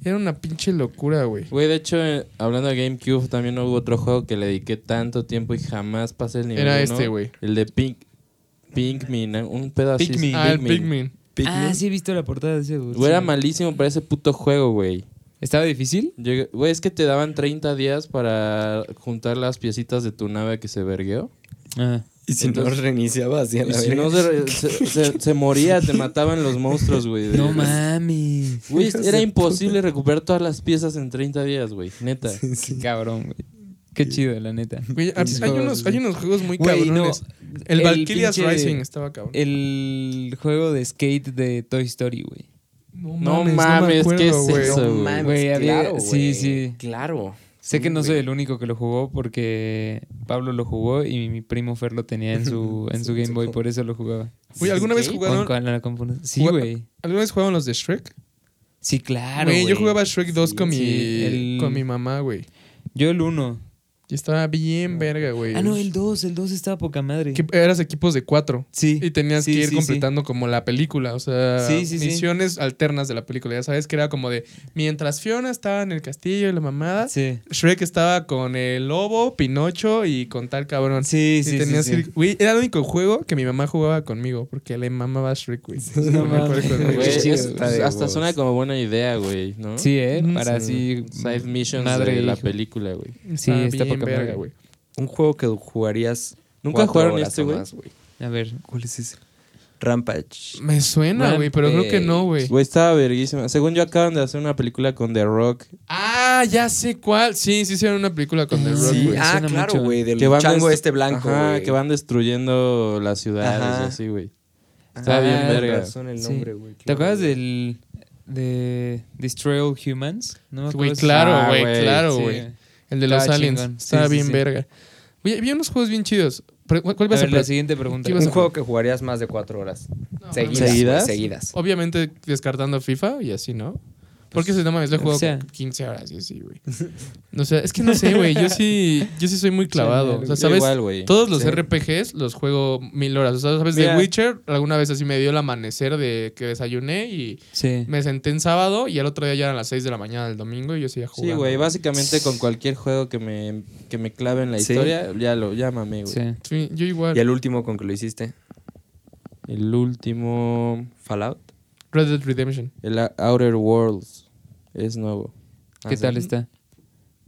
era una pinche locura, güey. Güey, de hecho, eh, hablando de GameCube, también hubo otro juego que le dediqué tanto tiempo y jamás pasé el nivel Era uno. este, güey. El de Pink... Pikmin, ¿eh? un así. Pikmin. Ah, el Pikmin. Ah, sí he visto la portada de ese. güey. Güey, era malísimo para ese puto juego, güey. ¿Estaba difícil? Llegué- Güey, es que te daban 30 días para juntar las piecitas de tu nave que se vergueó. Ajá. Y si Entonces- no reiniciaba así a la si no, se, se- se- se moría, te mataban los monstruos, güey. No mames. Güey, era imposible recuperar todas las piezas en 30 días, güey. Neta. Qué cabrón, güey. Qué chido, la neta. Güey, hay, hay unos, hay unos juegos muy Güey, no, cabrones. el, Valkyria's Rising estaba cabrón. El juego de skate de Toy Story, güey. No No me mames, acuerdo, ¿qué es güey. eso? No mames, había- claro, sí, sí. Claro. Sé Sí, que no soy el único que lo jugó porque Pablo lo jugó y mi primo Fer lo tenía en su, en su Game Boy, por eso lo jugaba. ¿alguna vez ¿Sí? jugaron? Con- con la compu- Sí, güey. ¿Alguna vez jugaron los de Shrek? Sí, claro. Güey, yo jugaba Shrek 2 con, mi, el- con mi mamá, güey. Yo el 1. Y estaba bien verga, güey. Ah, no, el 2. El 2 estaba poca madre. Que eras equipos de cuatro. Sí. Y tenías Sí, que ir sí, sí. completando como la película, o sea, Sí, sí, sí. misiones alternas de la película. Ya sabes que era como de mientras Fiona estaba en el castillo y la mamada, Sí. Shrek estaba con el lobo, Pinocho y con tal cabrón. Sí, Y sí, sí. tenías sí. que ir- Güey, era el único juego que mi mamá jugaba conmigo porque le mamaba Shrek, güey. No Me acuerdo mames. conmigo. Güey, es- hasta suena como buena idea, güey, ¿no? Sí, ¿eh? Mm, Para sí. así... Side missions madre de la hijo. película, güey. Sí, Estaba está bien verga, güey. Un juego que jugarías. ¿Nunca jugaron este, güey? A ver. ¿Cuál es ese? Rampage. Me suena, güey, pero creo que no, güey. Güey, estaba verguísima. Según yo, acaban de hacer una película con The Rock. Ah, ya sé cuál. Sí, sí hicieron una película con The Rock, Sí, güey. ah, suena claro, güey. Del Que van chango este blanco, Ajá, güey. que van destruyendo las ciudades y así, güey. Bien Ah, verga. razón el Sí. nombre, güey. ¿Te acuerdas güey. del... de Destroy All Humans? No me Güey, claro, Ah, güey, güey, claro, Sí. El de los aliens. chingón. Sí, Estaba sí, bien sí. verga. Oye, había unos juegos bien chidos. ¿Cuál cuál A ver, la siguiente pregunta. ¿Qué ibas Un juego que jugarías más de cuatro horas. No, seguidas. ¿Seguidas? güey, seguidas. Obviamente descartando FIFA y así, ¿no? Porque se llama este o juego sea. como 15 horas y así, güey. O sea, es que no sé, güey. Yo sí, yo sí soy muy clavado. O sea, ¿sabes? igual, güey. Todos los Sí. RPGs los juego mil horas. O sea, ¿sabes? Mira. De Witcher, alguna vez así me dio el amanecer de que desayuné y Sí. me senté en sábado y al otro día ya eran las 6 de la mañana del domingo y yo seguía jugando. Sí, güey, básicamente con cualquier juego que me, que me clave en la Sí. historia, ya lo mamé, güey. Sí. Sí, yo igual. Y el último con que lo hiciste. El último, Fallout. Red Dead Redemption. el Outer Worlds, es nuevo. ¿Qué Ah, tal está?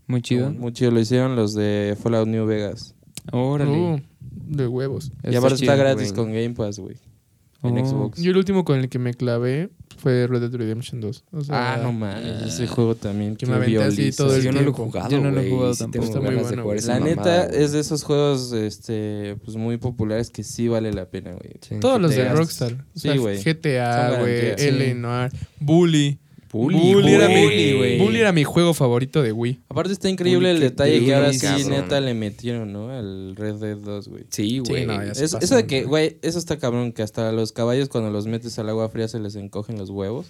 Muy chido. Muy chido, lo hicieron los de Fallout New Vegas. Órale. Uh, de huevos. y aparte chido, está gratis güey. con Game Pass, güey. En Oh. Xbox. Yo el último con el que me clavé fue Red Dead Redemption 2. O sea, Ah, no mames, ese juego también. que qué me aventé así violizo. todo el yo no lo he tiempo. jugado. Yo no lo he güey, jugado sí tampoco. Está muy ganas de bueno, jugar güey. esa La mamada, neta es de esos juegos este pues muy populares que sí vale la pena, güey. Sí. Todos los de. Rockstar. O sea, Sí, güey. GTA, güey. garantías. L.A. Noir. Bully. Bully, era mi, Bully, güey. Bully era mi juego favorito de Wii. Aparte está increíble Uy, el detalle que ahora sí cabrón. neta le metieron, ¿no? Al Red Dead 2, güey. Sí, güey. no. Es- pasan, eso de que, güey, eso está cabrón, que hasta los caballos cuando los metes al agua fría se les encogen los huevos.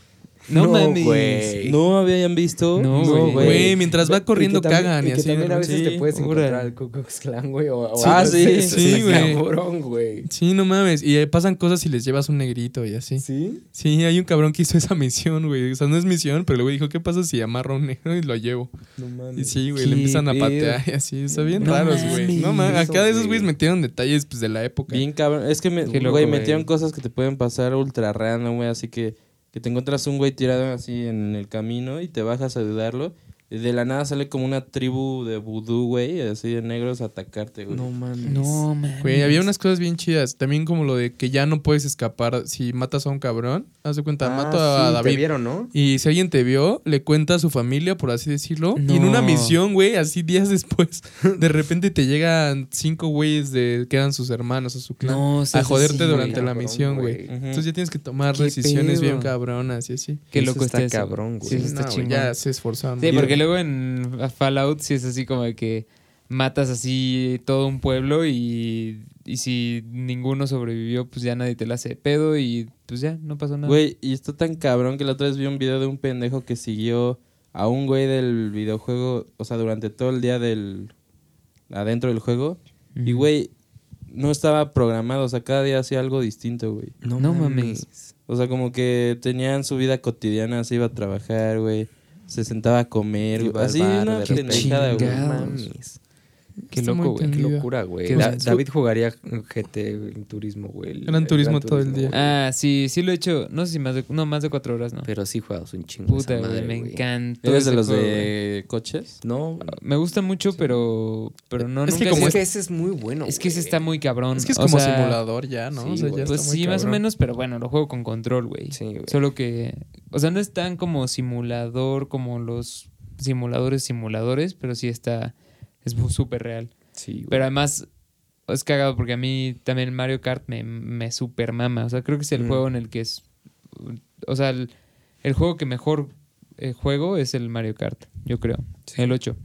No, No, mames. güey. ¿No habían visto? No, güey. Güey, mientras va Y corriendo que también- cagan y y que así. también a veces Sí, te puedes encontrar al Ku Klux Klan, güey. o- o- Ah, sí, ese- sí, ese güey. Sí, no mames. Y eh, pasan cosas y les llevas un negrito y así. ¿Sí? Sí, hay un cabrón que hizo esa misión, güey. O sea, no es misión, pero luego dijo, ¿qué pasa si amarro a un negro y lo llevo? No mames. Y sí, güey, le empiezan a patear y así. Está bien No raros, güey. No mames. Acá de esos güey. güeyes metieron detalles pues, de la época. Bien cabrón. Es que, güey. metieron cosas que te pueden pasar ultra random, güey. Así que, que te encuentras un güey tirado así en el camino y te bajas a ayudarlo. De la nada sale como una tribu de vudú, güey, así de negros a atacarte, güey. No mames. No, mames. Güey, había unas cosas bien chidas. También como lo de que ya no puedes escapar si matas a un cabrón. Haz de cuenta, Ah, mato a sí, David. Te vieron, ¿no? Y si alguien te vio, le cuenta a su familia, por así decirlo. Y en No. una misión, güey, así días después, de repente te llegan cinco güeyes de que eran sus hermanos o su clan No, a seas joderte así, durante la misión, güey. güey. Ujú. Entonces ya tienes que tomar ¿Qué decisiones bien pedo? cabronas y así. Qué loco está está cabrón, güey. Sí, está No, ya se esforzaron. Sí, porque luego en Fallout sí es así como de que matas así todo un pueblo y, y si ninguno sobrevivió, pues ya nadie te la hace de pedo y pues ya, no pasó nada. Güey, y está tan cabrón que la otra vez vi un video de un pendejo que siguió a un güey del videojuego, o sea, durante todo el día del... adentro del juego. Y, güey, no estaba programado, o sea, cada día hacía algo distinto, güey. No mames. O sea, como que tenían su vida cotidiana, se iba a trabajar, güey. Se sentaba a comer, Iba Así, bar una pendejada, güey. Mames. Qué Está loco, güey. Qué locura, güey. Da-. David jugaría GT en turismo, güey. Gran Turismo todo el día. Ah, sí, sí lo he hecho. No sé si más de, no, más de cuatro horas, ¿no? Pero sí juegas un chingo. Puta, esa güey, madre, me güey. encantó. ¿Eres de los juego, de coches? No. Me gusta mucho, pero, pero no, Es que nunca como he- es que ese es muy bueno. es que ese está muy cabrón. Es que es O como sea, simulador ya, ¿no? sí, o sea, ya güey. está Pues muy sí, más o menos, pero bueno, lo juego con control, güey. Sí, güey. Solo que, o sea, no es tan como simulador como los simuladores simuladores, pero sí está, es súper real. Sí, güey. Pero además, es cagado porque a mí también Mario Kart me, me super mama. O sea, creo que es el Mm. juego en el que es, o sea, el, el juego que mejor eh, juego es el Mario Kart, yo creo, Sí. el 8.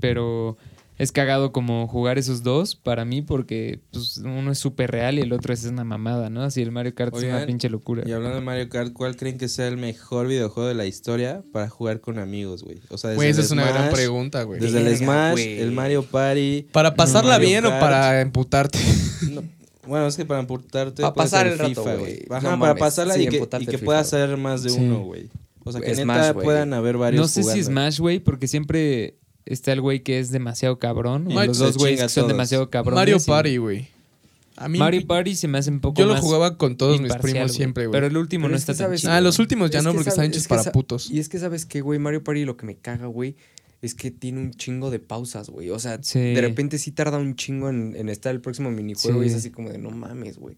Pero es cagado como jugar esos dos para mí porque pues, uno es súper real y el otro es una mamada, ¿no? Así el Mario Kart es una pinche locura. Y hablando de Mario Kart, ¿cuál creen que sea el mejor videojuego de la historia para jugar con amigos, güey? O sea, desde Güey, esa el es una gran Smash, pregunta, güey. Desde el Smash, güey. el Mario Party. ¿Para pasarla Mario bien o para emputarte? No, bueno, es que para emputarte. Pa' puede pasar el rato, FIFA, güey. Ajá, No para mames. pasarla Sí, y que, y que pueda güey. ser más de Sí. uno, güey. O sea, que Smash, neta güey. puedan haber varios No sé si. Smash, güey, porque siempre está el güey que es demasiado cabrón. Y los dos güeyes que son demasiado cabrones. Mario Party, güey. A mí Mario Party se me hace un poco yo lo más jugaba con todos mis primos siempre, güey. Pero el último Pero no es está tan sabes- chido. Ah, los últimos ya Es no, que porque sabe- están hechos es para putos. Y es que sabes qué, güey, Mario Party lo que me caga, güey, es que tiene un chingo de pausas, güey. O sea, Sí. de repente sí tarda un chingo en, en estar el próximo minijuego y es Sí. así como de no mames, güey.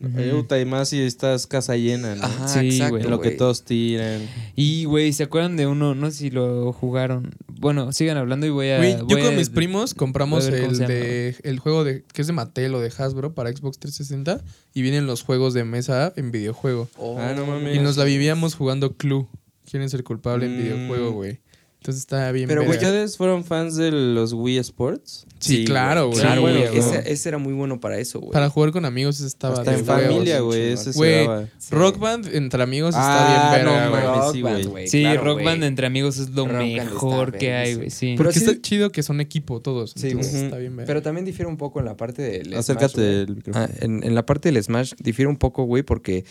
Puta, y más si estás casa llena, ¿no? Ajá, Sí, exacto, güey. Lo que todos tiran. Y, güey, ¿se acuerdan de uno? No sé si lo jugaron. Bueno, sigan hablando y voy a... Güey, yo con a- mis primos compramos el de el juego de que es de Mattel o de Hasbro para Xbox 360 y vienen los juegos de mesa en videojuego. Ah, no mames. Y nos la vivíamos jugando Clue. ¿Quién es el culpable en Mm. videojuego, güey? Entonces está bien Pero, verga. güey, ¿Ustedes fueron fans de los Wii Sports? Sí, claro, güey. Claro, güey. güey. Ese, ese era muy bueno para eso, güey. Para jugar con amigos estaba Hasta en familia, güey. Ese Güey. Rock Band entre amigos Ah, está bien no verga, güey. Rock sí, Band, güey. Sí, claro, Rock. Band entre amigos es lo Rock mejor que hay, güey. Sí. Pero Porque sí- está chido que son equipo todos. Sí, entonces güey. está bien verga. Pero también difiere un poco en la parte del Acércate Smash, güey. del micrófono. Ah, en, en la parte del Smash difiere un poco, güey, porque,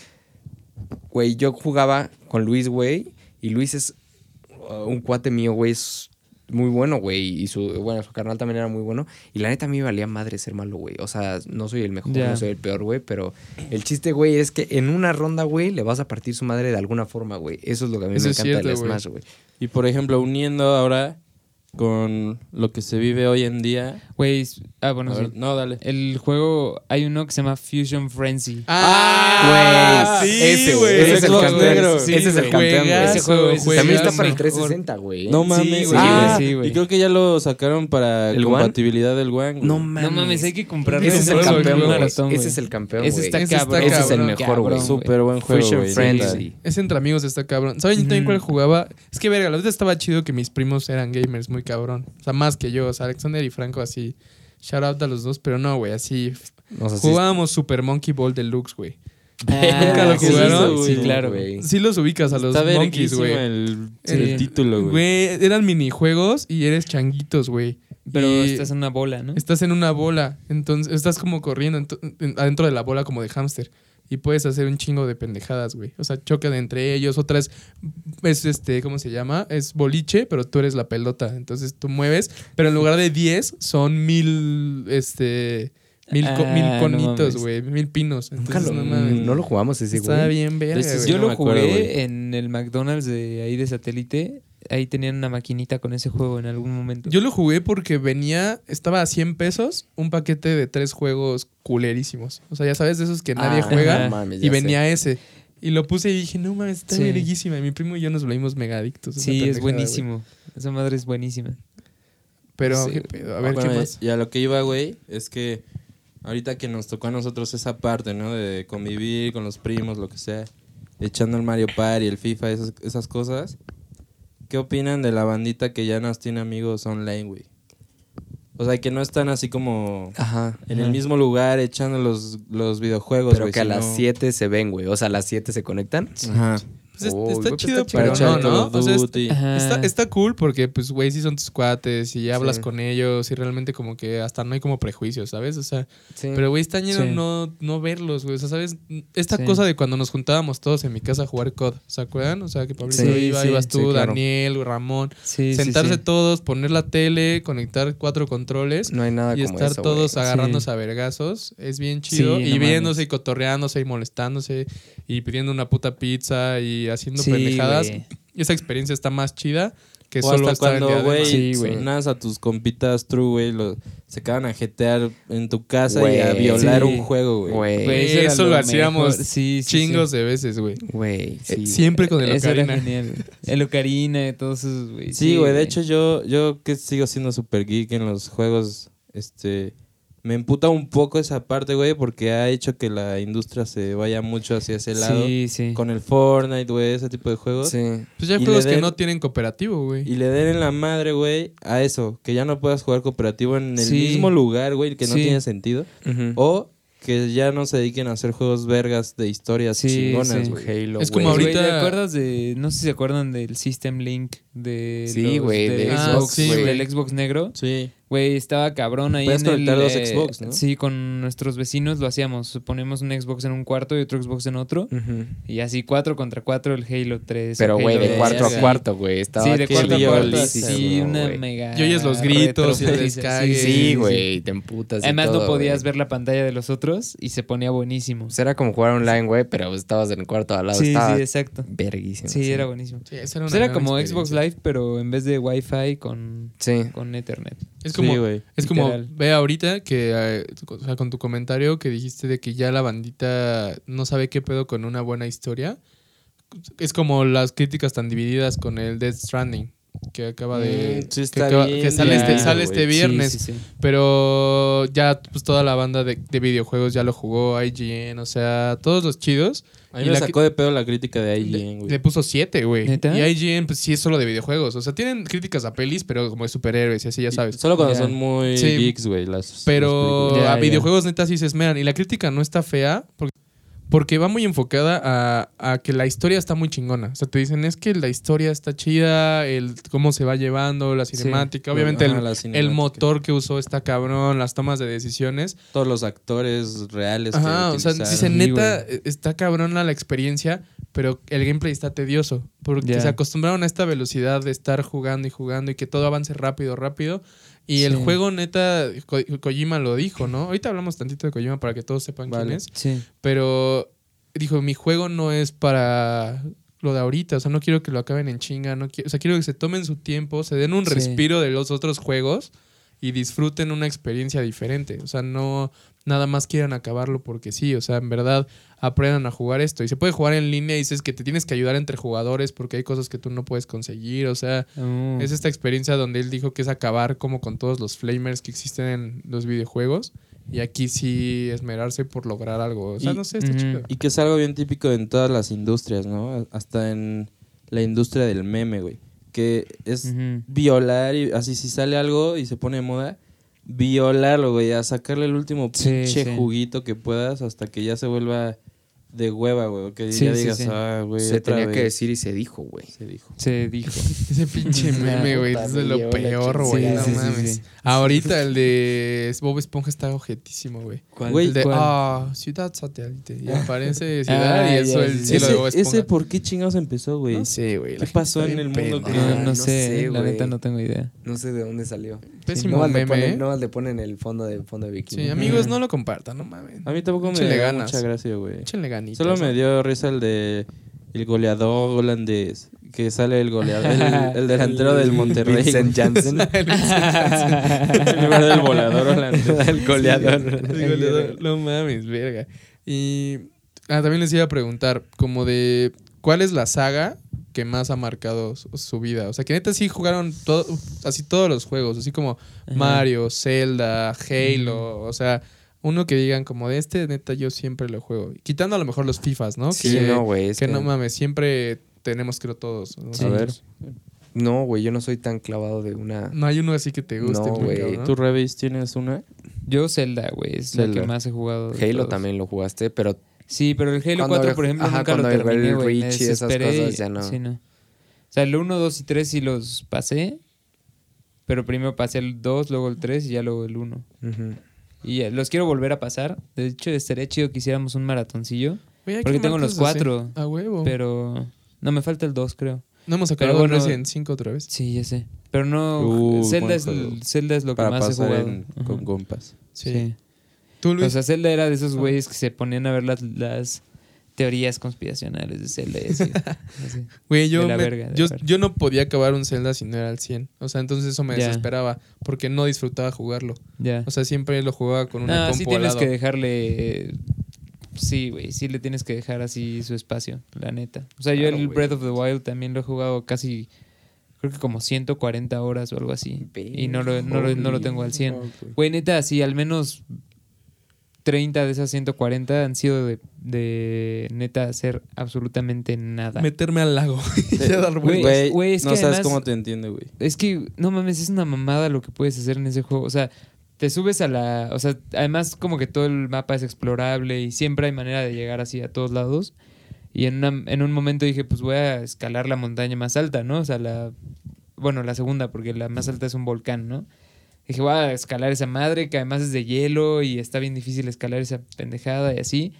güey, yo jugaba con Luis, güey, y Luis es un cuate mío, güey, es muy bueno, güey, y su, bueno, su carnal también era muy bueno, y la neta a mí me valía madre ser malo, güey, o sea, no soy el mejor, no soy el peor, güey, pero el chiste, güey, es que en una ronda, güey, le vas a partir su madre de alguna forma, güey, eso es lo que a mí Eso me encanta cierto. Smash, güey. Y por ejemplo, uniendo ahora con lo que se vive hoy en día. Güey, ah, bueno, A ver, sí. no, dale. El juego, hay uno que se llama Fusion Frenzy. Ah, Güey, sí, ese, güey. ese es el campeón, negro. ese es el campeón, güey. Ese juego También está es para el mejor. 360, güey. No mames. güey, ah, sí, güey. y creo que ya lo sacaron para ¿El One? compatibilidad del One. güey. No No mames. mames, hay que comprarlo. Ese es el Ese campeón, maratón, Ese es el campeón, Ese güey. está Ese está cabrón. Ese es el mejor, güey. Súper buen juego, Fusion. Frenzy. neta. Es entre amigos, está cabrón. ¿Saben también cuál jugaba? Es que, verga, la verdad estaba chido que mis primos eran gamers muy cabrón. O sea, más que yo. O sea, Alexander y Franco así. Shout out a los dos, pero no, güey, así. Jugábamos Super Monkey Ball Deluxe, güey. ¿Nunca lo Ah, jugaron? Sí, Sí, claro. güey. Sí los ubicas a los Está monkeys, güey. el, Sí. el título, güey. Güey, eran minijuegos y eres changuitos, güey. Pero Y estás en una bola, ¿no? estás en una bola, entonces estás como corriendo adentro de la bola como de hámster. Y puedes hacer un chingo de pendejadas, güey. O sea, chocan entre ellos. Otra es, es este, ¿cómo se llama? Es boliche, pero tú eres la pelota. Entonces tú mueves, pero en lugar de 10 son mil, este, mil, co- Ah, mil no conitos, güey. mil pinos. Nunca Entonces, lo, no mames. no lo jugamos ese, güey. Está bien verga, Ese güey. Yo no lo acuerdo, jugué en el McDonald's de ahí de satélite. Ahí tenían una maquinita con ese juego en algún momento. Yo lo jugué porque venía, estaba a 100 pesos, un paquete de tres juegos culerísimos. O sea, ya sabes, de esos que nadie Ah, juega. no mames, y sé. venía ese. Y lo puse y dije, no mames, está Sí. verguísima. Y mi primo y yo nos volvimos megadictos. sí, es buenísimo. Esa madre es buenísima. Pero, Sí. ¿qué pedo? A ver, Bueno, ¿qué más? Y a lo que iba, güey, es que ahorita que nos tocó a nosotros esa parte, ¿no? De convivir con los primos, lo que sea, echando el Mario Party, el FIFA, esas, esas cosas. ¿Qué opinan de la bandita que ya nos tiene amigos online, güey? O sea, que no están así como Ajá. en el mismo lugar echando los, los videojuegos, Pero que a sino- las 7 se ven, güey. O sea, a las 7 se conectan. Ajá. Pues está pues chido, está pero chido. no, ¿no? O sea. Está, está cool porque, pues, güey, sí son tus cuates y hablas Sí. con ellos y realmente como que hasta no hay como prejuicios, ¿sabes? O sea, Sí. pero, güey, está lleno Sí. no, no verlos, güey. O sea, ¿sabes? Esta Sí. cosa de cuando nos juntábamos todos en mi casa a jugar COD, ¿se acuerdan? O sea, que Pablito Sí, iba, sí, ibas tú, sí, claro. Daniel, Ramón. Sentarse sí. todos, poner la tele, conectar cuatro controles no hay nada y como estar eso, todos güey. agarrándose Sí. a vergazos. Es bien chido. Sí, y no viéndose mames. y cotorreándose y molestándose y pidiendo una puta pizza y haciendo Sí, pendejadas. güey. Esa experiencia está más chida que O solo hasta estar cuando, güey, Sí, a tus compitas true, güey, lo- se acaban a jetear en tu casa y a violar Sí. un juego, güey. Eso lo hacíamos. Sí, sí, Chingos sí. de veces, güey. Eh, Siempre con el Eso era Ocarina. genial. El Ocarina y todos esos, güey. Sí, güey, de hecho yo, yo que sigo siendo super geek en los juegos, este, me emputa un poco esa parte, güey, porque ha hecho que la industria se vaya mucho hacia ese lado. Sí, sí. Con el Fortnite, güey, ese tipo de juegos. Sí. Pues ya hay juegos que no tienen cooperativo, güey. Y le den en la madre, güey, a eso, que ya no puedas jugar cooperativo en el Sí. mismo lugar, güey, que no tiene sentido. O que ya no se dediquen a hacer juegos vergas de historias Sí, chingonas, sí. güey. Halo, Es como güey. Güey, ¿te ahorita- acuerdas de.? No sé si se acuerdan del System Link de. Sí, los- güey, de Ah, Xbox, güey. del Xbox negro. Sí. Güey, estaba cabrón ahí Puedes en el... conectar dos eh, Xbox, ¿no? Sí, con nuestros vecinos lo hacíamos. Ponemos un Xbox en un cuarto y otro Xbox en otro. Ujú. Y así cuatro contra cuatro el Halo 3. Pero, güey, de cuarto a cuarto, güey. Estaba Sí, de qué cuarto a cuarto. Sí, una güey. mega... Y oyes los gritos y el descague. Sí, güey, te emputas. y Además todo, no podías güey. ver la pantalla de los otros y se ponía buenísimo. Pues era como jugar online, güey, pero estabas en el cuarto al lado. Sí, estaba sí, exacto. verguísimo. Sí, era buenísimo. Sí, era, Pues era como. Xbox Live, pero en vez de Wi-Fi con, con Ethernet. Es como, Sí, es como ve ahorita que, eh, o sea, con tu comentario que dijiste de que ya la bandita no sabe qué pedo con una buena historia. Es como las críticas tan divididas con el Death Stranding que acaba de Mm, sí que, está acaba- bien que sale este sale este viernes, Sí, sí, sí. pero ya pues toda la banda de, de videojuegos ya lo jugó IGN, o sea, todos los chidos A mí Y me la sacó de pedo la crítica de IGN, güey. le puso 7, güey. Y IGN pues sí es solo de videojuegos, o sea, tienen críticas a pelis, pero como de superhéroes y así ya sabes. Solo cuando son muy Sí. geeks, güey. Las, Pero las. Ya, a videojuegos neta sí se esmeran. Y la crítica no está fea porque, porque va muy enfocada a, a que la historia está muy chingona. O sea, te dicen, es que la historia está chida, el cómo se va llevando, la cinemática. Obviamente el, la el cinemática. motor que usó está cabrón, las tomas de decisiones. Todos los actores reales. Ajá, que o sea, dicen, Sí, neta, está cabrona la experiencia, pero el gameplay está tedioso. Porque se acostumbraron a esta velocidad de estar jugando y jugando y que todo avance rápido, rápido. Y el juego, neta, Ko- Kojima lo dijo, ¿no? Ahorita hablamos tantito de Kojima para que todos sepan quién es. Sí. Pero dijo, mi juego no es para lo de ahorita. O sea, no quiero que lo acaben en chinga. No quiero, o sea, quiero que se tomen su tiempo, se den un Sí. respiro de los otros juegos y disfruten una experiencia diferente. O sea, no nada más quieran acabarlo porque sí. O sea, en verdad aprendan a jugar esto. Y se puede jugar en línea y dices que te tienes que ayudar entre jugadores porque hay cosas que tú no puedes conseguir. O sea, Oh. es esta experiencia donde él dijo que es acabar como con todos los flamers que existen en los videojuegos. Y aquí sí esmerarse por lograr algo. O sea, Y- no sé, está chido. Y que es algo bien típico en todas las industrias, ¿no? Hasta en la industria del meme, güey. Que es violar y así si sale algo y se pone de moda, violarlo, güey, a sacarle el último Sí, pinche sí. juguito que puedas hasta que ya se vuelva de hueva, güey. Que Sí, ya sí, digas, sí. ah, güey. Se otra tenía que vez". decir y se dijo, güey. Se dijo. Se dijo. Ese pinche meme, güey. Puta, Es de me lo llevó la peor, chingada. güey. Sí, no sí, sí, mames. sí. Ahorita el de Bob Esponja está objetísimo, güey. Güey, el de, ¿cuál? ah, ciudad satélite. Y aparece ciudad y Ah, eso ya, el sí, cielo de Bob Ese, Esponja. ese, ¿por qué chingados empezó, güey? No sé, güey. ¿Qué pasó en el bien mundo pendeja. No, Ah, no no sé, sé, la güey. neta no tengo idea. No sé de dónde salió. Pésimo no le meme, ponen, ¿eh? no le ponen el fondo de fondo de bikini. Sí, amigos, no lo compartan, no mames. A mí tampoco me ganas. mucha gracia, güey. Échenle Solo me dio risa el de el goleador holandés. Que sale el goleador, el, el delantero del Monterrey. Vincent Janssen. del volador holandés. el goleador. El goleador. No mames, verga. Y ah, también les iba a preguntar, como de, ¿cuál es la saga que más ha marcado su, su vida? O sea, que neta sí jugaron todo, así todos los juegos, así como Ajá. Mario, Zelda, Halo, o sea, uno que digan como de este, neta, yo siempre lo juego. Quitando a lo mejor los FIFAs, ¿no? Sí, que, no, güey. es que que- no mames, siempre tenemos creo todos. ¿no? Sí. A ver. No, güey, yo no soy tan clavado de una. No hay uno así que te guste, No, güey. cabrón. ¿Tú, Revis, tienes una? Yo Zelda, güey, es la que más he jugado. de Halo todos. también lo jugaste, pero Sí, pero el Halo Cuando 4, había- por ejemplo, ajá, nunca lo terminé, el güey. me esas cosas, ya no. Sí, no. O sea, el 1, 2 y 3 sí los pasé. Pero primero pasé el 2, luego el 3 y ya luego el 1. ujú. Y los quiero volver a pasar. De hecho, estaría chido que hiciéramos un maratoncillo. Hay porque que tengo los así. cuatro, A huevo. Pero no me falta el 2, creo. no hemos acabado bueno, Resident 5 otra vez. Sí, ya sé. Pero no. Uh, Zelda, es. Zelda es lo que más he pasar jugado. en- con compas. Sí. Sí. ¿Tú, Luis? O sea, Zelda era de esos güeyes que se ponían a ver las, las teorías conspiracionales de Zelda y así. así. Güey, yo, me- verga, yo, no podía acabar un Zelda si no era al 100. O sea, entonces eso me desesperaba porque no disfrutaba jugarlo. Ya. O sea, siempre lo jugaba con una No, compu sí al tienes lado. que dejarle. eh, Sí, güey, sí le tienes que dejar así su espacio, la neta. O sea, yo el. Breath of the Wild también lo he jugado casi, creo que como 140 horas o algo así. Y no lo, no lo, no lo tengo al 100. Güey, neta, sí, al menos 30 de esas 140 han sido de, de neta hacer absolutamente nada. Meterme al lago y ya dar vueltas. Güey, no que sabes además- cómo te entiende, güey. Es que, no mames, es una mamada lo que puedes hacer en ese juego. O sea, te subes a la. O sea, además, como que todo el mapa es explorable y siempre hay manera de llegar así a todos lados. Y en, una- en un momento dije, pues voy a escalar la montaña más alta, ¿no? O sea, la. Bueno, la segunda, porque la más alta es un volcán, ¿no? Dije, voy a escalar esa madre que además es de hielo y está bien difícil escalar esa pendejada y así.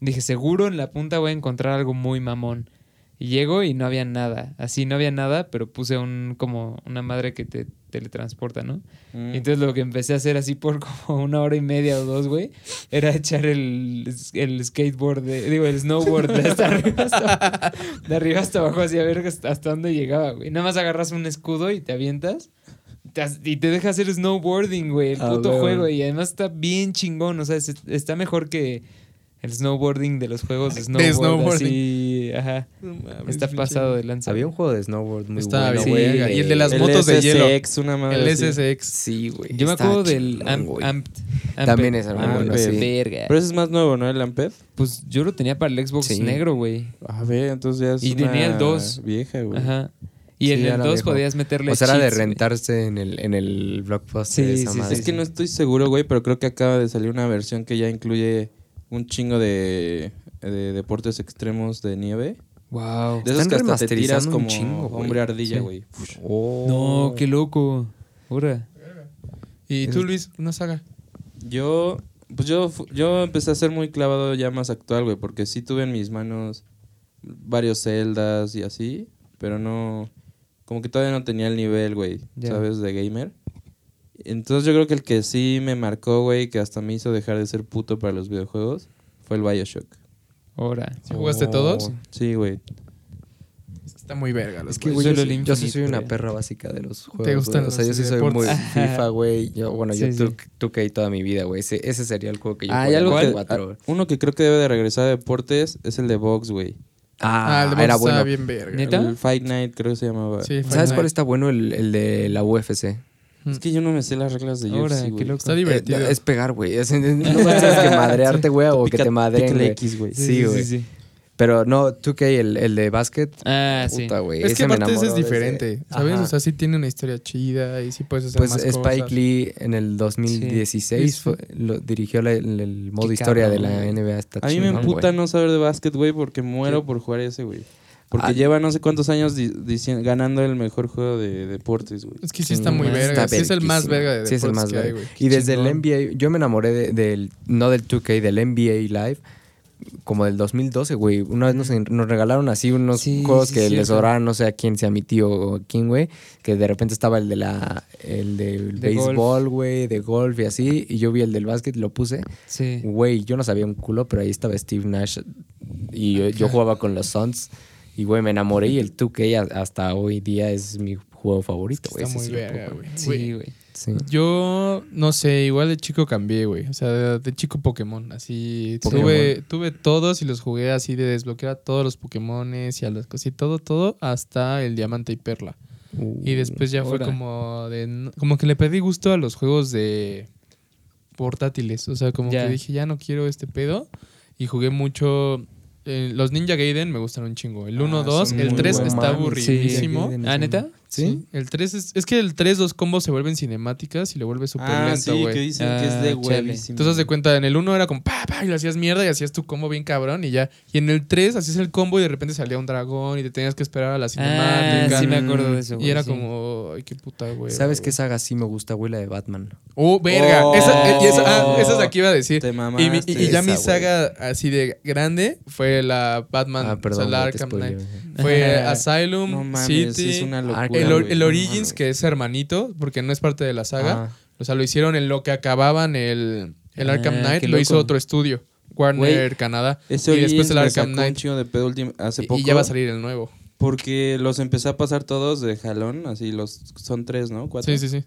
Dije, seguro en la punta voy a encontrar algo muy mamón. Y llego y no había nada. Así no había nada, pero puse un como una madre que te teletransporta, ¿no? Mm. Y entonces lo que empecé a hacer así por como una hora y media o dos, güey, era echar el, el skateboard, de- digo, el snowboard de hasta arriba hasta, de arriba hasta abajo, así a ver hasta, hasta dónde llegaba, güey. Nada más agarras un escudo y te avientas. Y te deja hacer snowboarding, güey, el Ah, puto huevo. juego. Y además está bien chingón, o sea, es- está mejor que el snowboarding de los juegos de snowboard. snowboarding. así, ajá. No mames, Está pasado de lanza. Había un juego de snowboard muy Estaba bueno, bien. Y el de las El motos de hielo. SSX, una madre El así. SSX. Sí, güey. Yo me acuerdo del Amp, güey. Amped. También es algo Ah, bueno, sí. Verga. Pero ese es más nuevo, ¿no? El Amped. Pues yo lo tenía para el Xbox Sí. negro, güey. A ver, entonces ya es Y tenía el una 2. Vieja, güey. Ajá. Y Sí, en el era 2 viejo. podías meterle O sea, era de güey. rentarse en el, en el blockbuster. Sí, esa sí, madre. Es que no estoy seguro, güey, pero creo que acaba de salir una versión que ya incluye un chingo de, de deportes extremos de nieve. Wow. De esos Están que hasta te tiras como chingo, güey. hombre ardilla, Sí. güey. Oh. No, qué loco. Ahora. ¿Y tú, Luis? Una saga. Yo, pues yo, yo empecé a ser muy clavado ya más actual, güey, porque sí tuve en mis manos varios celdas y así, pero no, como que todavía no tenía el nivel, güey. ¿sabes? De gamer. Entonces yo creo que el que sí me marcó, güey, que hasta me hizo dejar de ser puto para los videojuegos, fue el Bioshock. Ahora. ¿Sí jugaste Oh. todos? Sí, güey. Está muy verga. los Es que, güey, yo, sí- yo soy una perra básica de los juegos. ¿Te gustan güey. O sea, yo los sí soy muy deportes? FIFA, güey. Yo, bueno, yo Sí, tu- 2K toda mi vida, güey. Ese, ese sería el juego que yo Ah, hay jugaría algo que, cuatro. uno que creo que debe de regresar a deportes es el de box, güey. Ah, Ah, el de era bueno. estaba bien verga. ¿Neta? El Fight Night creo que se llamaba. Sí, Fight ¿Sabes cuál está bueno? El, el de la UFC. Es que yo no me sé las reglas de Ahora, UFC, güey. Está divertido. Eh, es pegar, güey. No sabes que madrearte, güey, o que te madreen, güey. X, güey. Sí, güey. sí. Pero no, 2K, el, el de básquet. Ah, sí. Puta, güey. Es que ese me aparte ese es diferente, ¿sabes? Ajá. O sea, sí tiene una historia chida y sí puedes hacer Pues más Spike cosas. Lee en el 2016 Sí. fue- lo, dirigió la- el, el modo Qué historia de la güey. NBA. Está A mí me emputa no saber de básquet, güey, porque muero por jugar ese, güey. Porque Ah. lleva no sé cuántos años ganando el mejor juego de deportes, güey. Es que sí está muy Está verga. Sí es el más verga de Sí, es el deportes más que hay, verga. Y desde el. NBA, yo me enamoré de- del, no del 2K, del NBA Live, como del 2012, güey. Una vez nos, nos regalaron así unos Sí, juegos sí, que les sobraron, no sé a quién, sea mi tío o a quién, güey. Que de repente estaba el de la, el del De béisbol, güey, de golf y así. Y yo vi el del básquet, lo puse. Sí. Güey, yo no sabía un culo, pero ahí estaba Steve Nash. Y yo, yo jugaba con los Suns. Y, güey, me enamoré. Y el 2K a- hasta hoy día es mi juego favorito, güey. Está ese muy güey. Sí, güey. Sí. Yo no sé, igual de chico cambié, güey. O sea, de, de chico Pokémon. Así Pokémon. tuve, tuve todos y los jugué así de desbloquear a todos los Pokémones y a las cosas y todo, todo, hasta el diamante y perla. Y después ya fue como de. Como que le pedí gusto a los juegos de portátiles. O sea, como Ya. que dije, ya no quiero este pedo. Y jugué mucho. eh, los Ninja Gaiden me gustaron un chingo. El 1, Ah, 2, son el muy 3 buenos. está aburridísimo. sí. ¿Ah, neta? Sí. El 3 es. Es que el 3, los combos se vuelven cinemáticas y le vuelve súper ah, lento, sí, güey. que dicen que es Ah, de huevísimo. Entonces, de cuenta, en el 1 era como pa, pa, y lo hacías mierda y hacías tu combo bien cabrón y ya. Y en el 3 hacías el combo y de repente salía un dragón y te tenías que esperar a la Ah, cinemática. sí me acuerdo de eso, y era sí. como, ay, qué puta, güey. ¿Sabes qué saga sí me gusta, güey? La de Batman. Oh, verga. Oh. esa, eh, esa, ah, esa es la que iba a decir. Te Y, mi- mamaste. y- y ya mi esa, saga así de grande fue la Batman, Ah, o sea, perdón, la güey, te Arkham Knight. Fue. Asylum, No mames, City, es una locura. El, el Origins, que es hermanito, porque no es parte de la saga. Ah, O sea, lo hicieron en lo que acababan el, el Ah, Arkham Knight, lo hizo otro estudio, Warner Güey, Canadá. Ese y después el Arkham Knight. de pedo hace poco. Y ya va a salir el nuevo. Porque los empecé a pasar todos de jalón, así los son tres, ¿no? Cuatro. Sí, sí, sí.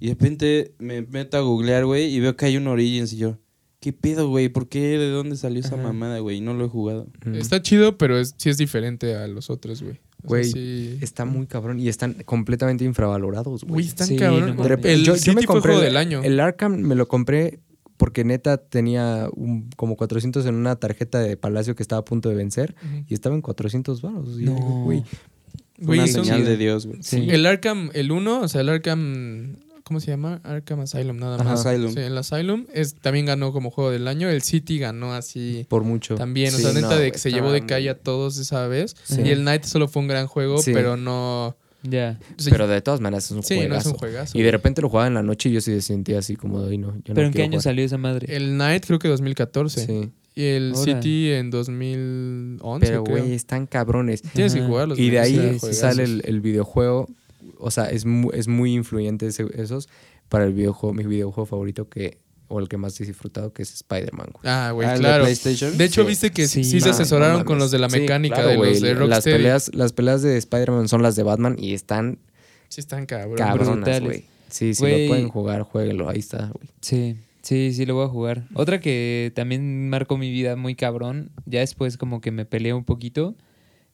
Y de repente me meto a googlear, güey, y veo que hay un Origins y yo, ¿qué pedo, güey? ¿Por qué? ¿De dónde salió esa Ajá. mamada, güey? No lo he jugado. mm. Está chido, pero es, sí es diferente a los otros, güey. Güey, sí- Está muy cabrón y están completamente infravalorados, Güey, güey. están Sí, cabrón. no De mames. repente- el yo, yo me compré juego el- del año. El Arkham me lo compré porque neta tenía un- como 400 en una tarjeta de Palacio que estaba a punto de vencer y estaba en 400 baros. No. güey, una son- señal de Dios, güey. Sí. El Arkham, el 1, o sea, el Arkham. ¿Cómo se llama? Arkham Asylum, nada Ajá. más. Asylum. Sí, el Asylum es, también ganó como juego del año. El City ganó así por mucho. también. o sea, neta no, de que se llevó de calle a todos esa vez. Sí. Y el Night solo fue un gran juego, Sí. pero no. Ya. Pero de todas maneras es un sí, no es un juegazo. Y de repente lo jugaba en la noche y yo sí me sentía así como de, "Ay, no, yo no ¿Pero en qué año jugar". salió esa madre? El Night creo que 2014. Sí. Y el Ahora. City en 2011, Pero, güey, están cabrones. Tienes que Ajá. jugarlos. Y de ahí sale el, el videojuego. O sea, es muy, es muy influyente ese- esos para el videojuego, mi videojuego favorito que, o el que más he disfrutado, que es Spider-Man. Ah, güey, Ah, ¿el de claro. PlayStation? De hecho, Sí. viste que sí, Sí, se no, asesoraron no con los de la Sí, mecánica claro, de los de Las Rocksteady. peleas, las peleas de Spider-Man son las de Batman y están Sí, están cabrón. cabronas, güey. Sí, si lo pueden jugar, jueguenlo. Ahí está, güey. Sí, sí, sí lo voy a jugar. Otra que también marcó mi vida muy cabrón, ya después como que me peleé un poquito,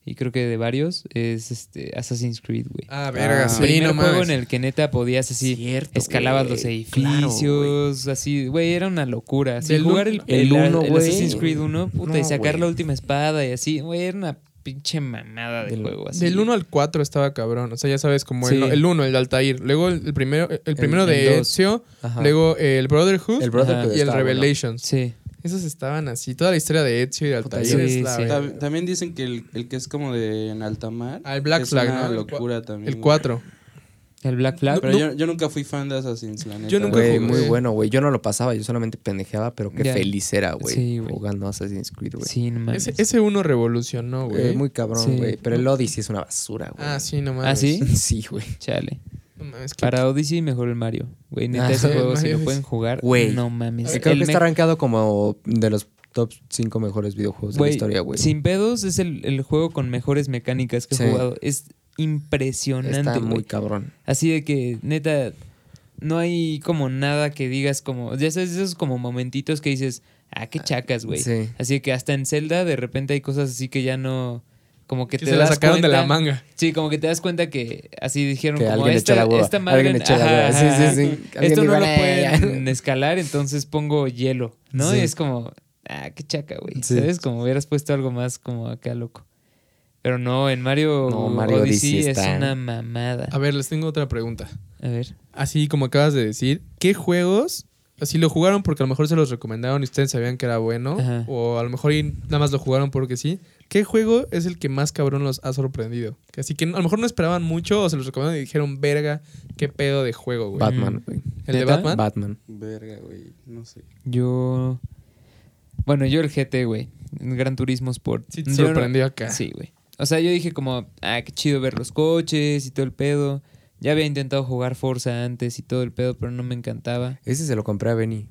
y creo que de varios, es este Assassin's Creed, güey. Ah, verga, Ah. sí, Primer no juego mames. en el que neta podías así, Cierto, escalabas güey. los Claro, edificios, así, güey, era una locura. Así, Del jugar un- el, el uno, el. Assassin's Creed 1, puta, y No, sacar güey. la última espada y así, güey, era una pinche mamada de Del- juego. Así. Del 1 al 4 estaba cabrón. O sea, ya sabes, como Sí. el, el 1, el de Altair. Luego el, el primero, el primero el de dos. Ezio. Luego el Brotherhood. el Brotherhood y el estaba bueno. Revelations. Sí, Esos estaban así. Toda la historia de Ezio y de Altair sí, es la sí. También dicen que el, el que es como de en alta mar. Ah, el Black es Flag, una ¿no? El locura también. El güey. 4. el Black Flag. Pero No- yo, yo nunca fui fan de Assassin's, la neta. Yo nunca Güey, jugué. muy bueno, güey. Yo no lo pasaba, yo solamente pendejeaba, pero qué feliz era, güey. Sí, güey. jugando Assassin's Creed, güey. Sí, no mames. Ese, ese uno revolucionó, güey. Eh, muy cabrón, Sí. güey. Pero el Odyssey es una basura, güey. Ah, sí, no mames. ¿Ah, sí? Sí, güey. Chale. No mames, que- Para Odyssey mejor el Mario. Güey, neta, Ah, ese sí, juego si lo es- pueden jugar, Güey. no mames. Creo El que está arrancado como de los top 5 mejores videojuegos de la historia, güey. Sin pedos es el, el juego con mejores mecánicas que he jugado. Es impresionante, Está güey. muy cabrón. Así de que, neta, no hay como nada que digas como... Ya sabes, esos como momentitos que dices, ah, qué chacas, güey. Sí. Así de que hasta en Zelda de repente hay cosas así que ya no... Como que, que te se la sacaron de la manga. Sí, como que te das cuenta que así dijeron Que como alguien esta, echó la hueva. esta madre Alguien echó la ajá. Sí, sí, sí. Esto no lo pueden escalar, entonces pongo hielo, ¿no? Sí. Y es como ah, qué chaca, güey. Sí. ¿Sabes? Como hubieras puesto algo más como acá loco. Pero no, en Mario, No, Mario Odyssey, Odyssey es una mamada. A ver, les tengo otra pregunta. A ver. Así como acabas de decir, ¿qué juegos, así lo jugaron porque a lo mejor se los recomendaron y ustedes sabían que era bueno? Ajá. O a lo mejor nada más lo jugaron porque sí. ¿Qué juego es el que más cabrón los ha sorprendido? Así que a lo mejor no esperaban mucho o se los recomendaron y dijeron, verga, qué pedo de juego, güey. Batman, güey. ¿El de. Batman? Batman. Verga, güey. No sé. Yo. Bueno, yo el GT, güey. Gran Turismo Sport. Sí te no- sorprendió acá. Sí, güey. O sea, yo dije como, ah, qué chido ver los coches y todo el pedo. Ya había intentado jugar Forza antes y todo el pedo, pero no me encantaba. Ese se lo compré a Benny.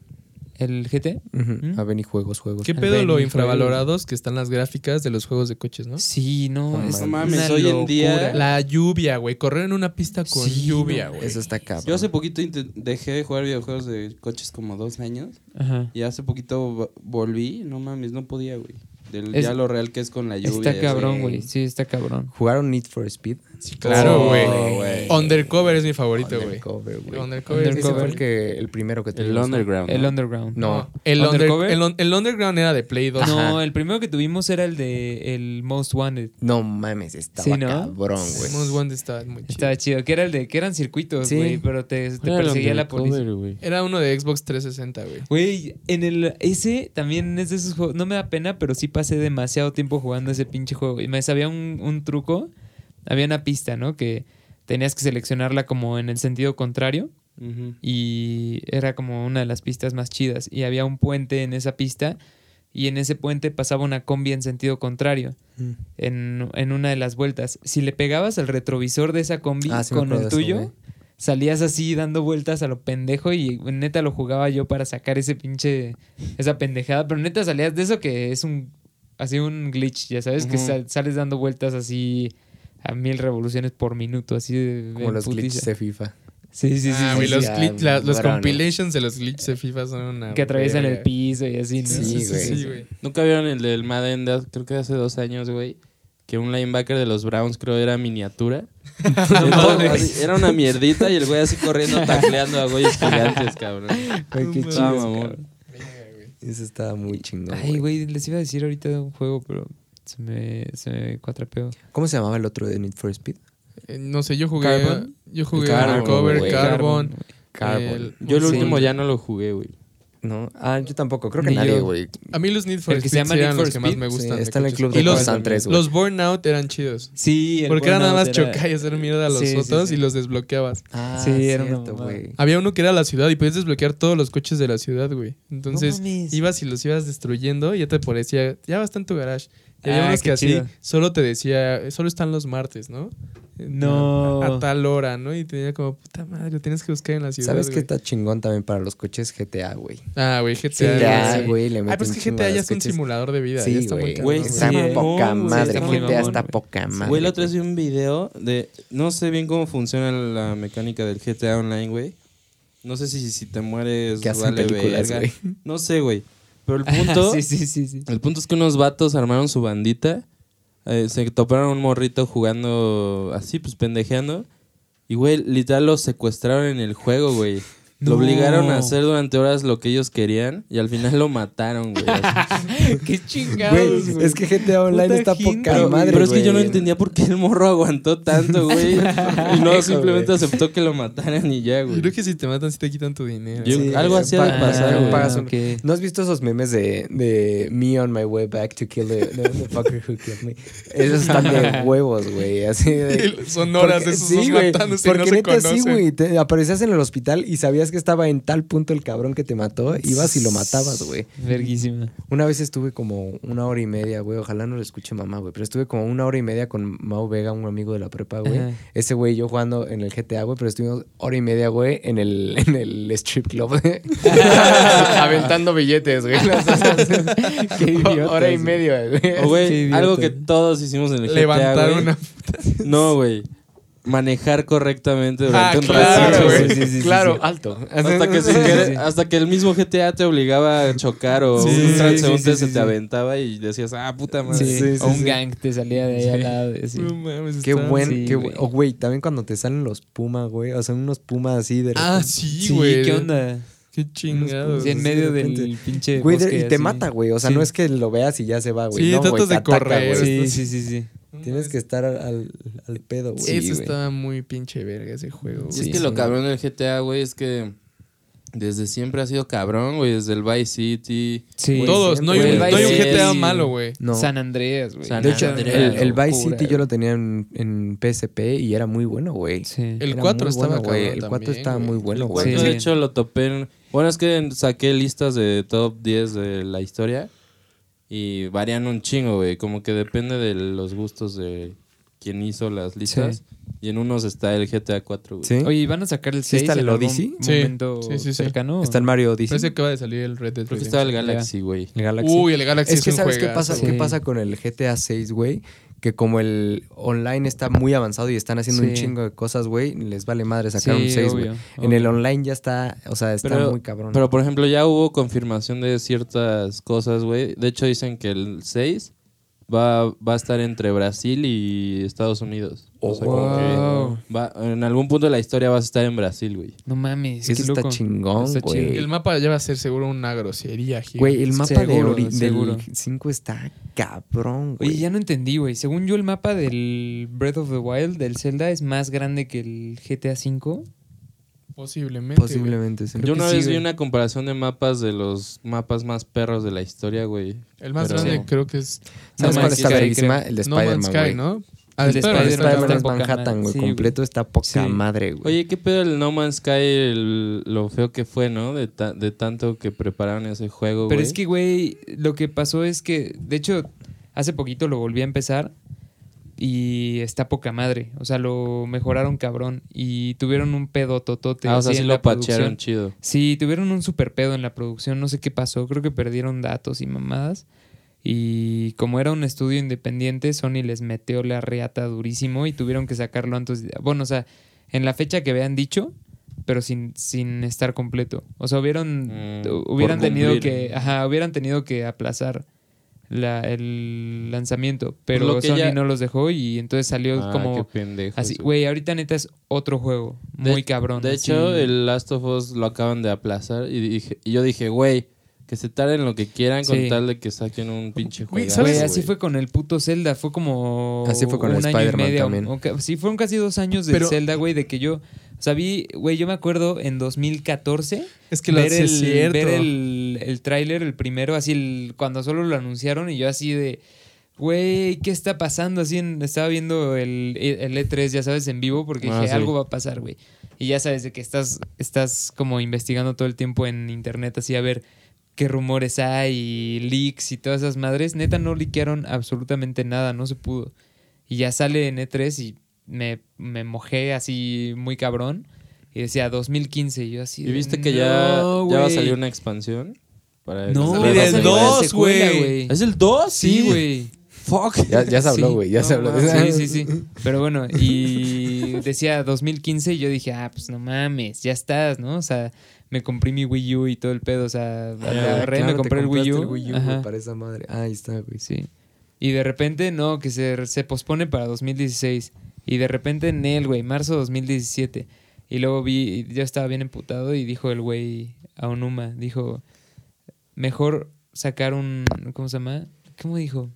¿El GT? ¿Mm? A Benny Juegos, Juegos. ¿Qué pedo lo infravalorados que están las gráficas de los juegos de coches, no? Sí, no, No es mames, una hoy en día-. La lluvia, güey. Correr en una pista con Sí, lluvia, no, güey. Eso está cabrón. Yo hace poquito dejé de jugar videojuegos de coches como dos años. Ajá. Y hace poquito vo- volví. No mames, no podía, güey. Del, Es- ya lo real que es con la lluvia. Está cabrón, güey. Sí, está cabrón. ¿Jugaron Need for Speed? Sí, claro, güey. Undercover es mi favorito, güey. Undercover, güey. Undercover, Undercover. fue el, que, el primero que El tuvimos, ¿no? Underground. El. Underground. No. El, under- ¿Undercover? el, un- el Underground era de Play 2. No, el primero que tuvimos era el de el Most Wanted. No mames, estaba Sí, ¿no? cabrón, güey. Most Wanted estaba muy chido. Estaba chido. Que era el de que eran circuitos, Sí. güey. Pero te, el perseguía la policía. Era uno de Xbox 360, güey. Güey, en el. Ese también es de esos juegos. No me da pena, pero sí pasé demasiado tiempo jugando ese pinche juego. Y me sabía un, un truco. Había una pista, ¿no? Que tenías que seleccionarla como en el sentido contrario. Y era como una de las pistas más chidas. Y había un puente en esa pista. Y en ese puente pasaba una combi en sentido contrario. Mm. En, en una de las vueltas. Si le pegabas al retrovisor de esa combi Ah, sí con el eso, tuyo, salías así dando vueltas a lo pendejo y neta lo jugaba yo para sacar ese pinche esa pendejada, pero neta salías de eso que es un así un glitch, ya sabes, que sal- sales dando vueltas así a mil revoluciones por minuto, así de Como los putiza. glitches de FIFA. Sí, sí, sí, ah, sí, güey, sí, los, sí, glitch- la- los cabrón. compilations de los glitches de FIFA son una. que atraviesan el piso y así, ¿no? Sí, Sí, güey. sí, güey. Nunca vieron el del Madden de, creo que hace dos años, güey. Que un linebacker de los Browns creo era miniatura. Entonces, era una mierdita y el güey así corriendo, tacleando a güeyes gigantes, cabrón. Güey, qué chido. Ese estaba muy chingón. Ay, güey, les iba a decir ahorita de un juego, pero se me, se me cuatrapeó. ¿Cómo se llamaba el otro de Need for Speed? Eh, no sé, yo jugué. ¿Carbon? Yo jugué Carbon, güey. Carbon. Carbon. el- Yo el Sí. último ya no lo jugué, güey. ¿No? Ah, yo tampoco. Creo que Ni nadie, güey. A mí los Need for El que se Speed eran for los que más me gustan. Sí, de está en el club Y de los, 3, güey. los Burnout eran chidos. Sí, el Porque era nada más era- chocar y hacer mierda a los Sí, otros sí. y los desbloqueabas. Ah, Sí, era cierto, güey. Había uno que era la ciudad y podías desbloquear todos los coches de la ciudad, güey. Entonces No ibas y los ibas destruyendo y ya te parecía, ya vas en tu garage. Y había Ah, unos qué que así chido. solo te decía, solo están los martes, ¿no? No. A, a tal hora, ¿no? Y tenía como, puta madre, lo tienes que buscar en la ciudad. ¿Sabes qué está chingón también para los coches? GTA, güey. Ah, güey, GTA. GTA, sí. güey, le Ah, meten pues que un chingo GTA ya es un simulador de vida. Sí, está güey. Está sí, poca madre. está GTA mamón, está poca madre. Güey, la otra vez vi un video de... No sé bien cómo funciona la mecánica del GTA Online, güey. No sé si, si te mueres Que hacen vale películas, güey. No sé, güey. Pero el punto... sí, sí, sí, sí. El punto es que unos vatos armaron su bandita. eh, se toparon un morrito jugando así, pues pendejeando. Y, güey, literal lo secuestraron en el juego, güey. Lo No. obligaron a hacer durante horas lo que ellos querían y al final lo mataron, güey. Qué chingados, Güey, es que GTA Online Puta está gente, poca madre, Pero es que yo no entendía por qué el morro aguantó tanto, güey. y no simplemente aceptó que lo mataran y ya, Yo güey. creo que si te matan, sí te quitan tu dinero. Yo- Sí, algo así ha de pa- pasar, güey. pagas un- ok. ¿No has visto esos memes de, de me on my way back to kill the, the- the fucker who killed me? Esos están de huevos, güey. Así de. Son horas Porque- de esos sí, dos matándose y Porque no se neta sí, conocen. güey. te Aparecías en el hospital y sabías que estaba en tal punto el cabrón que te mató. Ibas y lo matabas, güey. Verguísima. Una vez estuve como una hora y media, güey. Ojalá no lo escuche mamá, güey. Pero estuve como una hora y media con Mau Vega, un amigo de la prepa, güey. Ajá. Ese güey y yo jugando en el GTA, güey. Pero estuvimos hora y media, güey, en el, en el strip club, güey. Aventando billetes, güey. Qué Hora y media, güey. O, algo que todos hicimos en el GTA, Levantar güey. una. No, güey. Manejar correctamente Ah, durante un claro, güey. Sí, sí, sí, claro, sí. alto. Hasta que, sí. hasta que el mismo GTA te obligaba a chocar o Sí, un transeúnte sí, sí, se sí. te aventaba y decías, ah, puta madre. Sí, Sí, sí, o un sí. gang te salía de ahí al lado. No mames, Qué está- buen, sí, qué güey. buen. Oh, güey, también cuando te salen los pumas, güey. O sea, unos pumas así de Ah, sí, Sí, güey. ¿qué onda? Qué chingados. Sí, en sí, medio de del pinche Güey, bosque y te así. mata, güey. O sea, Sí. no es que lo veas y ya se va, güey. Sí, no, güey, tratas te de ataca, correr, güey. Sí, sí, sí, sí. Tienes que estar al, al, al pedo, güey. Sí, Ese güey. estaba muy pinche verga ese juego. Güey. es que lo cabrón del GTA, güey, es que desde siempre ha sido cabrón, güey. Desde el Vice City. Sí. Güey, Todos, no hay, un, Güey, no hay un Vice GTA City. malo, güey. No. San Andreas, güey. San de hecho, Andreas, el, el Vice locura, City yo lo tenía en, en PSP y era muy bueno, güey. Sí. El Era 4 muy estaba bueno, güey. El 4 también, estaba güey. muy bueno, güey. Sí. De hecho, lo topé en... Bueno, es que saqué listas de top 10 de la historia y varían un chingo, güey. Como que depende de los gustos de quien hizo las listas. Y en unos está el GTA 4, güey. ¿Sí? Oye, ¿y ¿van a sacar el ¿Sí 6 está el Odyssey? Sí. momento Sí, sí, sí. cercano? Está el Mario Odyssey. Parece que acaba de salir el Red Dead Creo que Redemption. estaba el Galaxy, güey. El Galaxy. Uy, el Galaxy es, es que un ¿sabes qué juegazo, pasa? güey. ¿Qué Sí. pasa con el GTA 6, güey? Que como el online está muy avanzado y están haciendo un chingo de cosas, güey, les vale madre sacar Sí, un 6, güey. obvio, En el online ya está, o sea, está Pero- muy cabrón. Pero, por ejemplo, ya hubo confirmación de ciertas cosas, güey. De hecho, dicen que el 6 va, va a estar entre Brasil y Estados Unidos. O sea, como que Wow. va- en algún punto de la historia vas a estar en Brasil, güey. No mames, Eso qué está loco. chingón, Está güey. chido. El mapa ya va a ser seguro una grosería, gigante. Güey, el mapa Seguro, de Ori- seguro. del 5 está cabrón, güey. Oye, ya no entendí, güey. Según yo, el mapa del Breath of the Wild, del Zelda, es más grande que el GTA V. Posiblemente. Posiblemente, sí. Yo una vez vi una comparación de mapas de los mapas más perros de la historia, güey. El más Pero- grande Sí. creo que es ¿Sabes No cuál está verguísima? El de No Spider-Man, Sky. ¿no? Ah, El de Spider-Man está es Manhattan, güey. Sí, completo está poca Sí. madre, güey. Oye, ¿qué pedo el No Man's Sky? el- lo feo que fue, ¿no? De, ta- de tanto que prepararon ese juego, Pero güey. es que, güey, lo que pasó es que, de hecho, hace poquito lo volví a empezar y está poca madre. O sea, lo mejoraron cabrón y tuvieron un pedo totote. Ah, o sea, sí lo pachearon chido. Sí, tuvieron un super pedo en la producción. No sé qué pasó. Creo que perdieron datos y mamadas. Y como era un estudio independiente, Sony les metió la reata durísimo y tuvieron que sacarlo antes. de- bueno, o sea, en la fecha que habían dicho, pero sin, sin estar completo. O sea, hubieran, Mm, hubieran tenido que. Ajá, hubieran tenido que aplazar la, el lanzamiento. Pero lo que Sony ya- no los dejó y entonces salió Ah, como. qué pendejos, Así, güey. ahorita neta es otro juego. De- Muy cabrón. De así. hecho, el Last of Us lo acaban de aplazar y, dije, y yo dije, güey, que se tarden lo que quieran con Sí. tal de que saquen un pinche Güey, juego. ¿sabes? Güey, así fue con el puto Zelda, fue como Así fue con el un año y Spider-Man medio. también. o ca- sí, fueron casi dos años de Pero- Zelda, güey, de que yo, o sea, vi, güey, yo me acuerdo en 2014 Es que lo ver, el, cierto. ver el, el tráiler, el primero, así, el- cuando solo lo anunciaron y yo así de, güey, ¿qué está pasando? Así, en- estaba viendo el, el E3, ya sabes, en vivo, porque Ah, dije, sí. algo va a pasar, güey. Y ya sabes, de que estás, estás como investigando todo el tiempo en internet, así a ver qué rumores hay, y leaks y todas esas madres. Neta, no liquearon absolutamente nada, no se pudo. Y ya sale en E3 y me, me mojé así muy cabrón. Y decía 2015, y yo así. ¿Y viste que ya, ya va a güey. salir una expansión? Para No, una dos, secuela, güey. ¿Es el 2? Sí, güey. Fuck. Ya, ya se habló, Sí. güey. Ya No, se habló. Sí, sí, sí. Pero bueno, y decía 2015 y yo dije, ah, pues no mames, ya estás, ¿no? O sea, me compré mi Wii U y todo el pedo. O sea, agarré, Claro, me te compré el Wii U. el Wii U, Ajá. güey, para esa madre. Ah, ahí está, güey. Sí. Y de repente, no, que se, se pospone para 2016. Y de repente en él, güey, marzo 2017. Y luego vi, yo estaba bien emputado y dijo el güey a Onuma, dijo, mejor sacar un, ¿cómo se llama? ¿Cómo dijo?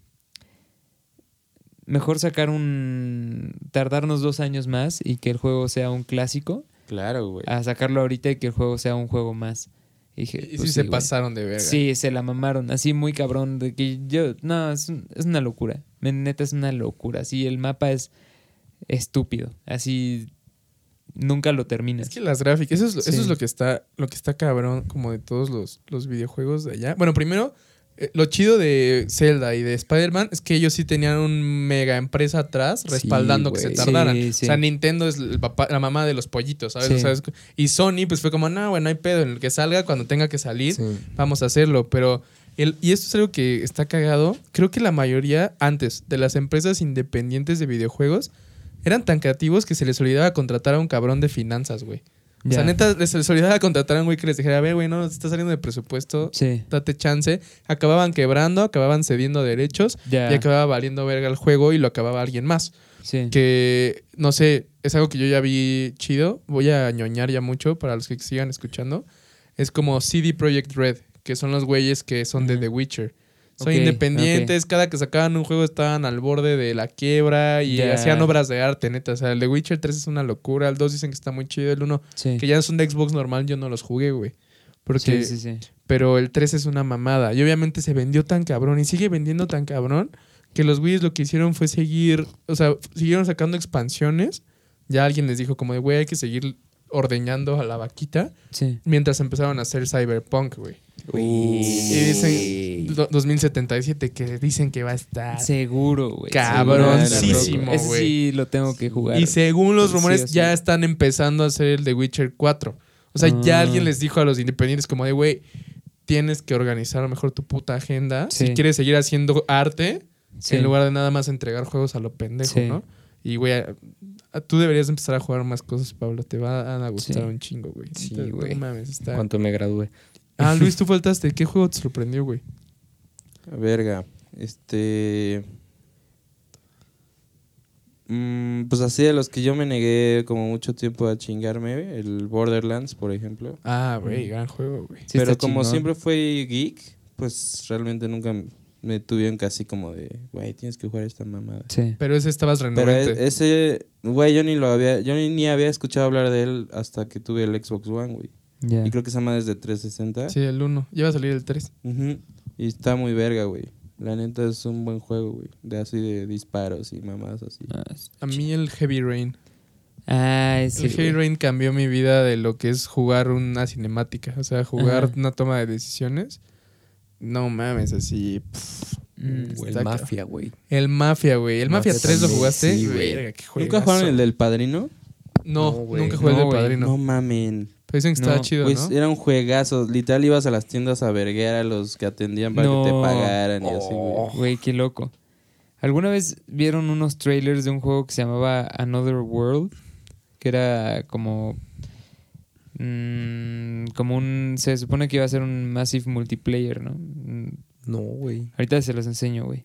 Mejor sacar un, tardarnos dos años más y que el juego sea un clásico, Claro, güey. a sacarlo ahorita y que el juego sea un juego más. Y dije, Y sí pues se güey. pasaron de verga. Sí, se la mamaron, así muy cabrón, de que yo, no, es, un- es una locura, neta es una locura, así el mapa es estúpido, así nunca lo terminas. Es que las gráficas, eso es, lo- eso es lo que está, lo que está cabrón como de todos los, los videojuegos de allá. Bueno, primero, eh, lo chido de Zelda y de Spider-Man es que ellos sí tenían un mega empresa atrás Sí, respaldando que se tardaran. Sí, sí. O sea, Nintendo es el papá, la mamá de los pollitos, ¿sabes? Sí. O sea, es- y Sony pues fue como, no, bueno, no hay pedo, en el que salga, cuando tenga que salir, vamos a hacerlo. Pero, el, y esto es algo que está cagado, creo que la mayoría antes de las empresas independientes de videojuegos eran tan creativos que se les olvidaba contratar a un cabrón de finanzas, güey. O sea, neta, les, les olvidaba contratar a un güey que les dijera, a ver, güey, no, está saliendo de presupuesto, Sí, date chance. Acababan quebrando, acababan cediendo derechos ya, y acababa valiendo verga el juego y lo acababa alguien más. sí. Que, no sé, es algo que yo ya vi chido. Voy a ñoñar ya mucho para los que sigan escuchando. es como CD Projekt Red, que son los güeyes que son de. The Witcher. Son independientes, cada que sacaban un juego estaban al borde de la quiebra y hacían obras de arte, neta. O sea, el The Witcher 3 es una locura, el 2 dicen que está muy chido, el 1, Sí. que ya son de Xbox normal, yo no los jugué, güey. Porque, Sí, sí, sí. Pero el 3 es una mamada. Y obviamente se vendió tan cabrón y sigue vendiendo tan cabrón que los güeyes lo que hicieron fue seguir, o sea, siguieron sacando expansiones. Ya alguien les dijo como de, güey, hay que seguir ordeñando a la vaquita Sí. mientras empezaron a hacer Cyberpunk, güey. Uy. Y dicen do- 2077 que dicen que va a estar. Seguro, güey. Cabroncísimo, güey. sí lo tengo que jugar. Y según los rumores sí. ya están empezando a hacer el de Witcher 4. O sea, ya Ah. alguien les dijo a los independientes como de, güey, tienes que organizar mejor tu puta agenda si Sí. quieres seguir haciendo arte Sí. en lugar de nada más entregar juegos a lo pendejo, Sí. ¿no? Y, güey, tú deberías empezar a jugar más cosas, Pablo. Te van a gustar Sí. un chingo, güey. Sí, no güey. mames, está- Cuánto me gradué. Ah, Luis, tú faltaste. ¿Qué juego te sorprendió, güey? Verga. Este. Mm, pues así de los que yo me negué como mucho tiempo a chingarme, el Borderlands, por ejemplo. Ah, güey, gran juego, güey. Sí, Pero como chingón. siempre fui geek, pues realmente nunca me tuvieron casi como de, güey, tienes que jugar esta mamada. Sí. Pero ese estabas Pero renovante. e- ese, güey, yo ni lo había, yo ni, ni había escuchado hablar de él hasta que tuve el Xbox One, güey. Ya. Y creo que se llama desde 360. Sí, el 1. Ya va a salir el 3. Ujú. Y está muy verga, güey. La neta es un buen juego, güey. De así de disparos y mamadas así. Ah, es- A mí el Heavy Rain. Ah, el Heavy. Rain cambió mi vida de lo que es jugar una cinemática. O sea, jugar Ajá. una toma de decisiones. No mames, así. pff. Mm, el Está Mafia, güey. El Mafia, güey. ¿El Mafia, Mafia 3 lo jugaste? sí, güey. Verga, qué ¿Nunca jugaron el del padrino? No, No, güey. nunca jugué el No, de güey. Padrino. No mamen. Pero dicen que estaba No, chido, Pues ¿no? era un juegazo. Literal ibas a las tiendas a verguer a los que atendían para que te pagaran y así, güey. Güey, qué loco. ¿Alguna vez vieron unos trailers de un juego que se llamaba Another World? Que era como. Mm, como un. Se supone que iba a ser un massive multiplayer, ¿no? Mm, No, güey. Ahorita se los enseño, güey.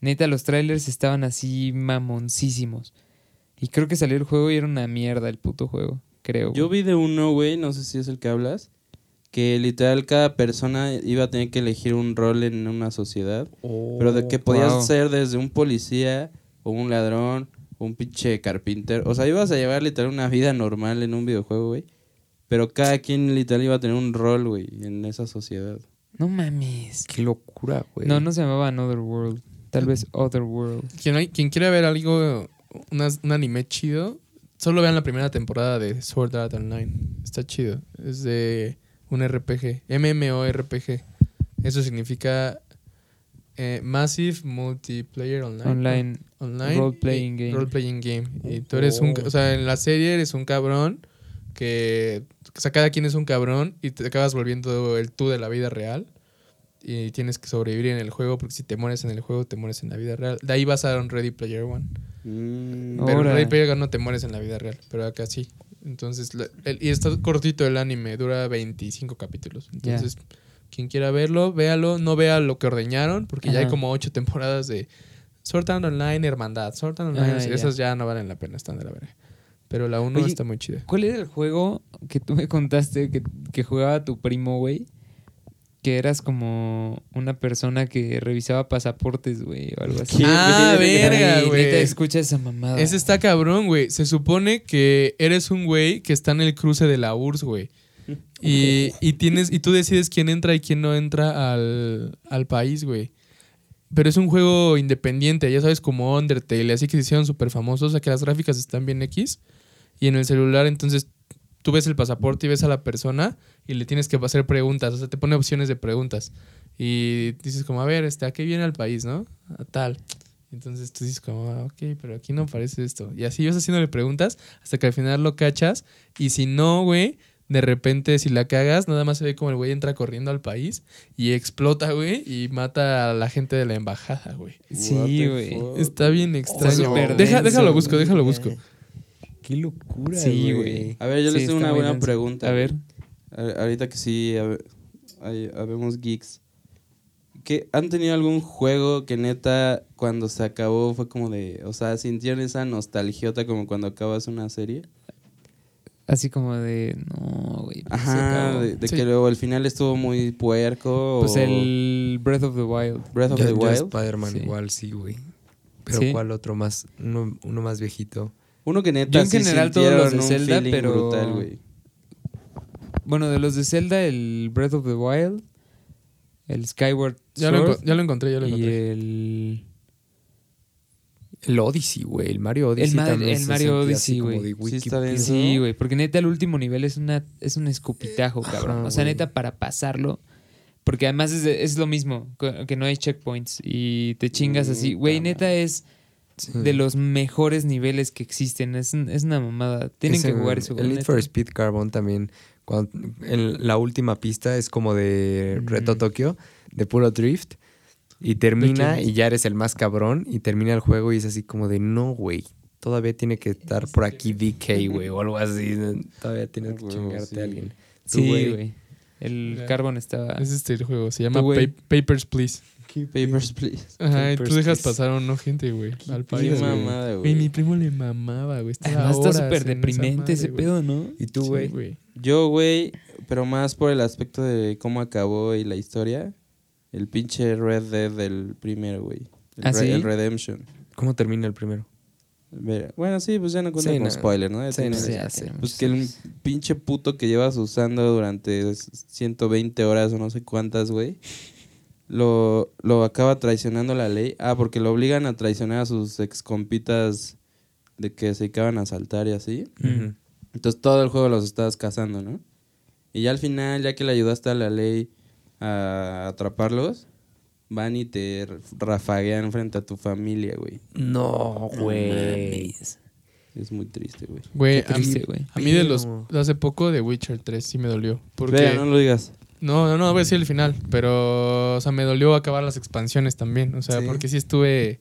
Neta, los trailers estaban así mamoncísimos. Y creo que salió el juego y era una mierda el puto juego. Creo. Yo vi de uno, güey, no sé si es el que hablas, que literal cada persona iba a tener que elegir un rol en una sociedad, pero de que podías wow. ser desde un policía o un ladrón o un pinche carpinter, o sea, ibas a llevar literal una vida normal en un videojuego, güey, pero cada quien literal iba a tener un rol, güey, en esa sociedad. No mames. Qué locura, güey. No, no se llamaba Another World. Tal vez Other World. Quien, hay- quien quiera ver algo, unas- un anime chido, solo vean la primera temporada de Sword Art Online. Está chido. Es de un RPG, MMORPG. Eso significa eh, Massive Multiplayer Online. Online. Online. Role playing y- game. Role playing game. Y tú eres un. O sea, en la serie eres un cabrón que. O sea, cada quien es un cabrón y te acabas volviendo el tú de la vida real. Y tienes que sobrevivir en el juego porque si te mueres en el juego, te mueres en la vida real. De ahí vas a un Ready Player One. Mm. Pero en. Ready Player One no te mueres en la vida real, pero acá sí. Entonces, la- el- y está cortito el anime, dura 25 capítulos. Entonces, quien quiera verlo, véalo. No vea lo que ordeñaron, porque ya hay como ocho temporadas de Sword Art Online, Hermandad. Sword Art Online, Ah, esas ya no valen la pena, están de la verga. Pero la 1 Oye, está muy chida. ¿Cuál era el juego que tú me contaste que, que jugaba tu primo, güey? Que eras como una persona que revisaba pasaportes, güey, o algo así. ¿Qué Ah, verga, güey. Neta, escucha esa mamada. Ese está cabrón, güey. Se supone que eres un güey que está en el cruce de la URSS, güey. Y, y tienes, y tú decides quién entra y quién no entra al, al país, güey. Pero es un juego independiente, ya sabes, como Undertale, así que se hicieron súper famosos, o sea que las gráficas están bien X. Y en el celular, entonces, tú ves el pasaporte y ves a la persona y le tienes que hacer preguntas, o sea, te pone opciones de preguntas. Y dices como, a ver, este, ¿a qué viene al país, no? A tal. Entonces tú dices como, ah, ok, pero aquí no aparece esto. Y así vas haciéndole preguntas hasta que al final lo cachas. Y si no, güey, de repente si la cagas, nada más se ve como el güey entra corriendo al país y explota, güey, y mata a la gente de la embajada, güey. Sí, güey. Está bien extraño. súper Deja, déjalo busco, déjalo busco. Qué locura, Sí, güey. A ver, yo Sí, les tengo una buena denso. pregunta. A ver. A- Ahorita que sí, a ver, hay- habemos geeks. ¿Qué, ¿Han tenido algún juego que neta cuando se acabó fue como de, o sea, sintieron esa nostalgiota como cuando acabas una serie? así como de, no, güey. pues Ajá, acabó". de, de Sí. que luego el final estuvo muy puerco. Pues o el Breath of the Wild. Breath of Yo- the yo Wild. Spider-Man Sí. igual, sí, güey. Pero Sí. ¿cuál otro más? Uno, uno más viejito. Uno que neta Yo en sí general todos los sintieron de un Zelda, feeling pero- brutal, güey. Bueno, de los de Zelda, el Breath of the Wild, el Skyward Ya lo, Sword enco- ya lo encontré, ya lo y encontré. el... El Odyssey, güey. El Mario Odyssey El también el se Mario Odyssey, güey. Sí está Wikipedia. bien. Sí, güey, porque neta el último nivel es una es un escupitajo, cabrón. Ajá, o sea, neta para pasarlo, porque además es, de- es lo mismo, que no hay checkpoints y te chingas así. Güey, neta es Sí. de los mejores niveles que existen. Es, es una mamada. Tienen que jugar eso. El Need for. Speed Carbon también. Cuando, en la última pista es como de Reto Mm. Tokio, de puro drift. Y termina y ya eres el más cabrón. Y termina el juego y es así como de no, güey. Todavía tiene que estar por aquí DK, güey, o algo así. Todavía tienes que chingarte sí. a alguien. Tú, Sí, güey. El. Carbon estaba... Es este el juego, se llama Tú, güey. Pa- Papers, Please. Papers, please. Ajá, y tú dejas Please. pasar a no gente, güey. Al Qué país, güey. mamada, Güey, mi primo le mamaba, güey. Además está súper deprimente madre, ese güey. pedo, ¿no? ¿Y tú, Sí, güey? Yo, güey, pero más por el aspecto de cómo acabó y la historia. El pinche Red Dead del primero, güey. El, ¿Ah, Re- sí? el Redemption. ¿Cómo termina el primero? Bueno, sí, pues ya no cuenta Sí, como no. spoiler, ¿no? Sí, no, Sí. Pues que el pinche puto que llevas usando durante 120 horas o no sé cuántas, güey, lo, lo acaba traicionando la ley. Ah, porque lo obligan a traicionar a sus ex compitas de que se acaban a asaltar y así. Entonces todo el juego los estabas cazando, ¿no? Y ya al final, ya que le ayudaste a la ley a atraparlos, van y te rafaguean frente a tu familia, güey. No, güey. Es muy triste, güey. Güey, a mí, triste, güey. a mí de los hace poco de Witcher 3 sí me dolió. Porque Vea, no lo digas. No, no, no voy a decir el final, pero, o sea, me dolió acabar las expansiones también, o sea, Sí. porque sí estuve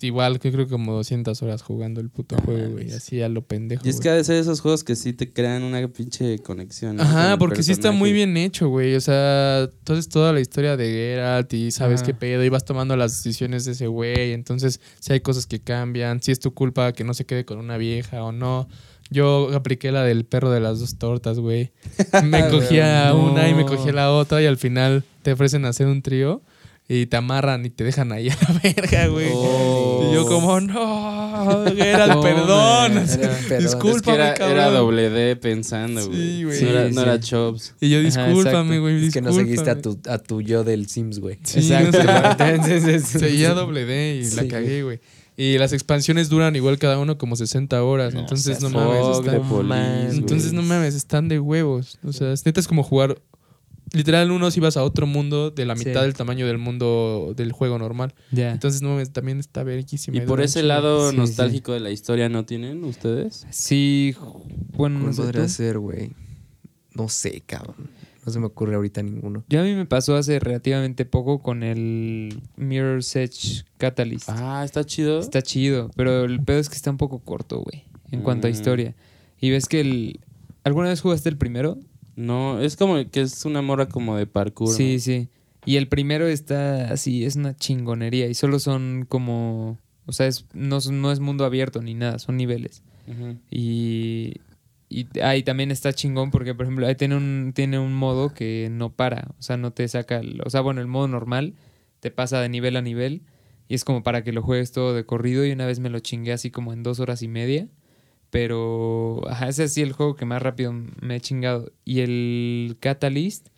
igual, que creo que como 200 horas jugando el puto juego, güey, así a lo pendejo. Y es güey. que ha de ser esos juegos que sí te crean una pinche conexión. ¿no? Ajá, porque sí está muy bien hecho, güey. O sea, entonces toda la historia de Geralt y sabes Ajá. qué pedo y vas tomando las decisiones de ese güey. Entonces, si hay cosas que cambian, si es tu culpa que no se quede con una vieja o no. Yo apliqué la del perro de las dos tortas, güey. Me cogía No. una y me cogía la otra y al final te ofrecen hacer un trío y te amarran y te dejan ahí a la verga, güey. Oh. Y yo como, no, Geralt, No, perdón. man. Era- perdón. Discúlpame, Es que era, cabrón. era doble D pensando, güey. Sí, güey. No, era, Sí, no sí. era Chops. Y yo, discúlpame, güey, Es que no seguiste a discúlpame". tu, a tu yo del Sims, güey. Sí, Exacto. Seguía doble D y la cagué, güey. Y las expansiones duran igual cada uno como 60 horas. No entonces no mames. Están- the police, entonces no mames, están de huevos. O sea, es neta es como jugar. Literal, uno si vas a otro mundo de la Sí. mitad del tamaño del mundo del juego normal. Ya. Entonces, no mames, también está verguísima. Y por ese lado Sí, nostálgico de la historia, ¿no tienen ustedes? Sí, bueno, no ¿Cómo sé podría tú. ser, güey? No sé, cabrón. No se me ocurre ahorita ninguno. Yo a mí me pasó hace relativamente poco con el Mirror's Edge Catalyst. Ah, está chido. Está chido, pero el pedo es que está un poco corto, güey, en cuanto a Mm. historia. Y ves que el... ¿Alguna vez jugaste el primero? No, es como que es una morra como de parkour. Sí, ¿no? sí. Y el primero está así, es una chingonería. Y solo son como... O sea, es, no, son- no es mundo abierto ni nada, son niveles. Y, y ahí también está chingón porque, por ejemplo, ahí tiene un, tiene un modo que no para. O sea, no te saca... el- o sea, bueno, el modo normal te pasa de nivel a nivel y es como para que lo juegues todo de corrido y una vez me lo chingué así como en dos horas y media. Pero, ese es sí el juego que más rápido me he chingado. Y el Catalyst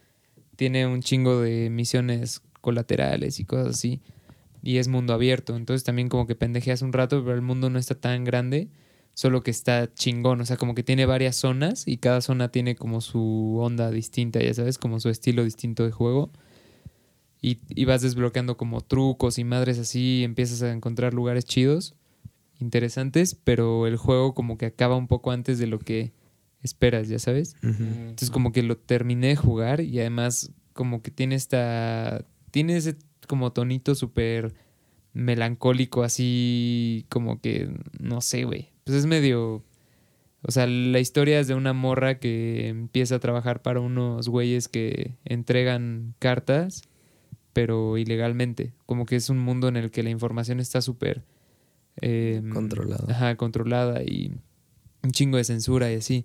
tiene un chingo de misiones colaterales y cosas así. Y es mundo abierto. Entonces también como que pendejeas un rato, pero el mundo no está tan grande. Solo que está chingón. O sea, como que tiene varias zonas y cada zona tiene como su onda distinta, ya sabes, como su estilo distinto de juego. Y, y vas desbloqueando como trucos y madres así. Y empiezas a encontrar lugares chidos, interesantes, pero el juego como que acaba un poco antes de lo que esperas, ya sabes. Entonces como que lo terminé de jugar y además como que tiene esta... Tiene ese como tonito súper melancólico así como que... No sé, güey. Pues es medio... O sea, la historia es de una morra que empieza a trabajar para unos güeyes que entregan cartas, pero ilegalmente. Como que es un mundo en el que la información está súper... eh, Controlada. Ajá, controlada y un chingo de censura y así.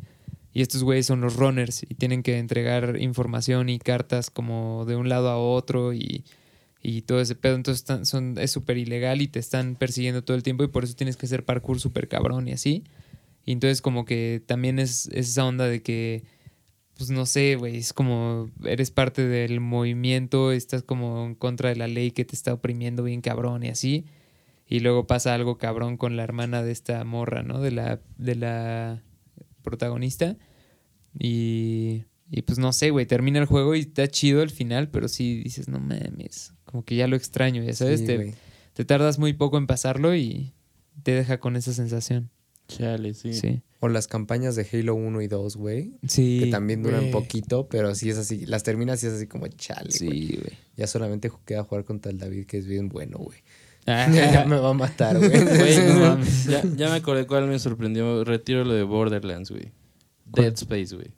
Y estos güeyes son los runners y tienen que entregar información y cartas como de un lado a otro y, y todo ese pedo. Entonces son, es súper ilegal y te están persiguiendo todo el tiempo y por eso tienes que hacer parkour súper cabrón y así. Y entonces como que también es, es esa onda de que, pues no sé, güey, es como eres parte del movimiento, estás como en contra de la ley que te está oprimiendo bien cabrón y así. Y luego pasa algo cabrón con la hermana de esta morra, ¿no? De la, de la protagonista. Y, y pues no sé, güey, termina el juego y está chido el final, pero sí dices, no mames, como que ya lo extraño, ya sabes, Sí, te, tardas muy poco en pasarlo y te deja con esa sensación. Chale, sí. Sí. O las campañas de Halo 1 y 2, güey. Sí. Que también duran poquito, pero sí es así. Las terminas y es así como chale, güey. Sí, güey. Ya solamente queda jugar contra el David, que es bien bueno, güey. Ah, ya me va a matar, güey. No ya, ya me acordé cuál me sorprendió. Retiro lo de Borderlands, güey. Dead Space, güey.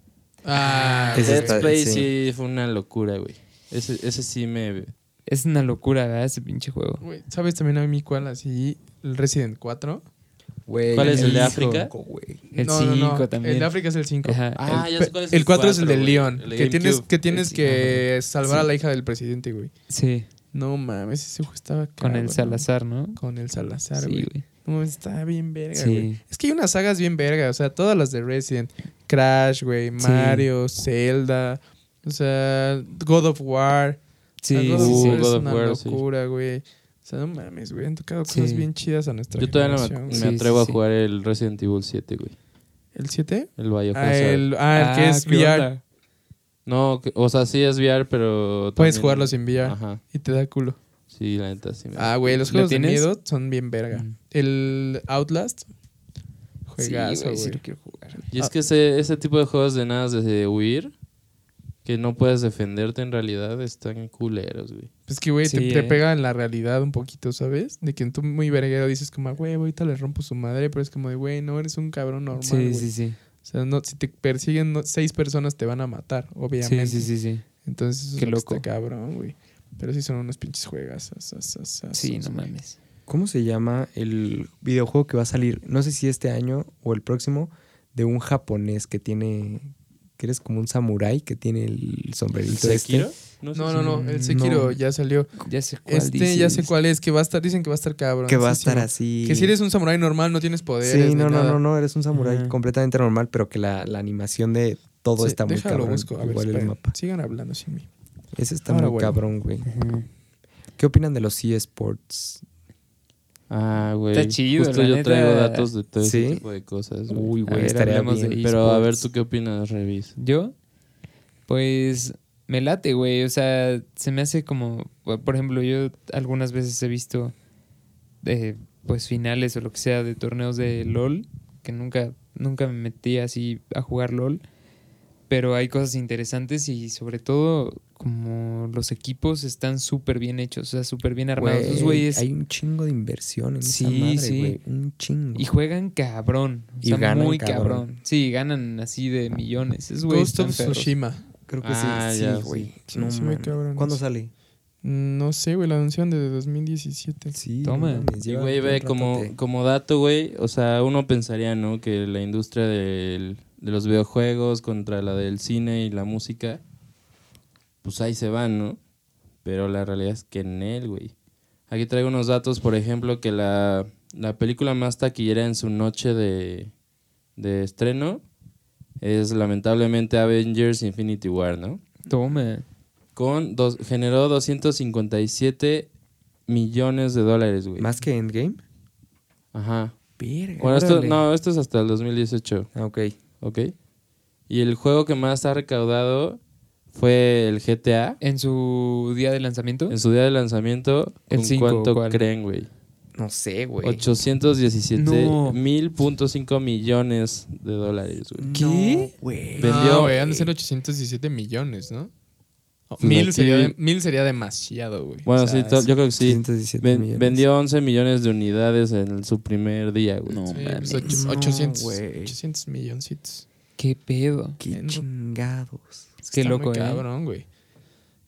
Ah, Ese Dead está- Space sí. sí. fue una locura, güey. Ese, ese sí me... Es una locura, ¿verdad? Ese pinche juego. güey, ¿sabes también a mí cuál así? El Resident 4. Güey, ¿Cuál es el de África? El No, no, no, 5 también. El de África es el 5. Ajá. Ah, el, ya sé cuál es el el 4 es el 4, del güey. Leon. El de Que tienes, que, tienes que salvar Sí. a la hija del presidente, güey. Sí, No mames, ese juego estaba con el. Salazar, ¿no? Con el Salazar, Sí, güey. güey. No, mames, está bien verga, Sí. güey. Es que hay unas sagas bien verga, o sea, todas las de Resident. Crash, güey, Sí. Mario, Zelda, o sea, God of War. Sí, God sí, sí. God es of una War, sí. locura, güey. O sea, no mames, güey, han tocado Sí. cosas bien chidas a nuestra Yo todavía no me, me. Sí, atrevo sí, a sí. jugar el Resident Evil 7, güey. ¿El 7? El Biohazard. Ah, el, ah, el que es ¿qué VR. onda? No, que- o sea, sí es VR, pero... Puedes jugarlo sin VR Ajá. y te da culo. Sí, la neta, sí. me- Ah, güey, los ¿Lo juegos de miedo son bien verga. Mm. El Outlast, Sí, juegazo, güey, sí güey. lo quiero jugar. Y es que ese, ese tipo de juegos de nada de huir, que no puedes defenderte en realidad, están culeros, güey. Pues que, güey, te, Sí, te eh. pega en la realidad un poquito, ¿sabes? De que tú muy verguero dices como, güey, ahorita le rompo su madre, pero es como de, güey, no eres un cabrón normal, Sí, güey. sí, sí. O sea, no, si te persiguen no- seis personas te van a matar, obviamente. Sí, sí, sí, sí. Entonces, eso Qué es lo que loco. está cabrón, güey. Pero sí son unos pinches juegas. Sí, no mames. ¿Cómo se llama el videojuego que va a salir? No sé si este año o el próximo, de un japonés que tiene. Que eres como un samurái que tiene el sombrerito ¿Sekiro? este. No, sé no, si- no, el No. Sekiro ya salió. Ya sé cuál Este, dices. ya sé cuál es, que va a estar, dicen que va a estar cabrón. Que va a estar así. Que si eres un samurái normal no tienes poderes. Sí, ni no, no, nada. no, no, eres un samurái completamente normal, pero que la, la animación de todo Sí, está muy déjalo, cabrón. busco. A ver, Igual el mapa. Sigan hablando sin mí. Ese está Ahora muy cabrón, güey. ¿Qué opinan de los eSports? Ah, güey. Está chido, Justo yo neta. traigo datos de todo ¿Sí? ese tipo de cosas. Uy, güey, estaría de. Pero a ver. ¿tú qué opinas, Revis? ¿Yo? Pues me late, güey. O sea, se me hace como. Por ejemplo, yo algunas veces he visto. eh, pues finales o lo que sea de torneos de LOL. Que nunca, nunca me metí así a jugar LOL. Pero hay cosas interesantes y sobre todo como los equipos están súper bien hechos, o sea, súper bien armados. Esos Güey, güeyes hay un chingo de inversión en Sí, esa madre, sí. güey. Un chingo. y juegan cabrón. O Y sea, ganan muy cabrón. cabrón. Sí, ganan así de millones. Esos güeyes Ghost of. Tsushima. Creo que Ah, sí, ya, sí, güey. sí. no muy cabrón ¿Cuándo sale? No sé, güey, la anunciaron de 2017. Sí, Toma. Y, güey, ve, como, como dato, güey, o sea, uno pensaría, ¿no? Que la industria del- de los videojuegos contra la del cine y la música, pues ahí se van, ¿no? Pero la realidad es que en él, güey. Aquí traigo unos datos, por ejemplo, que la, la película más taquillera en su noche de, de estreno es lamentablemente Avengers Infinity War, ¿no? Toma. Con dos, generó 257 millones de dólares, güey. ¿Más que Endgame? Ajá. Verga. Bueno, esto, no, esto es hasta el 2018, Ah, ok. ¿ok? Y el juego que más ha recaudado fue el GTA. En su día de lanzamiento. En su día de lanzamiento, El ¿con cinco, cuánto ¿cuál? creen, güey? No sé, güey. 817 No. mil punto cinco millones de dólares, güey. ¿Qué? Güey. Vendió- No, güey, han de ser 817 millones, ¿no? Oh, Pues mil, sería de- mil sería demasiado, güey. Bueno, O sea, sí, yo creo que sí. 117 Ven- millones. vendió 11 millones de unidades en su primer día, güey. No sí, mames. pues, ocho- No, 800, güey. 800 milloncitos. Qué pedo. Qué Qué Está loco, muy ¿eh? cabrón, güey.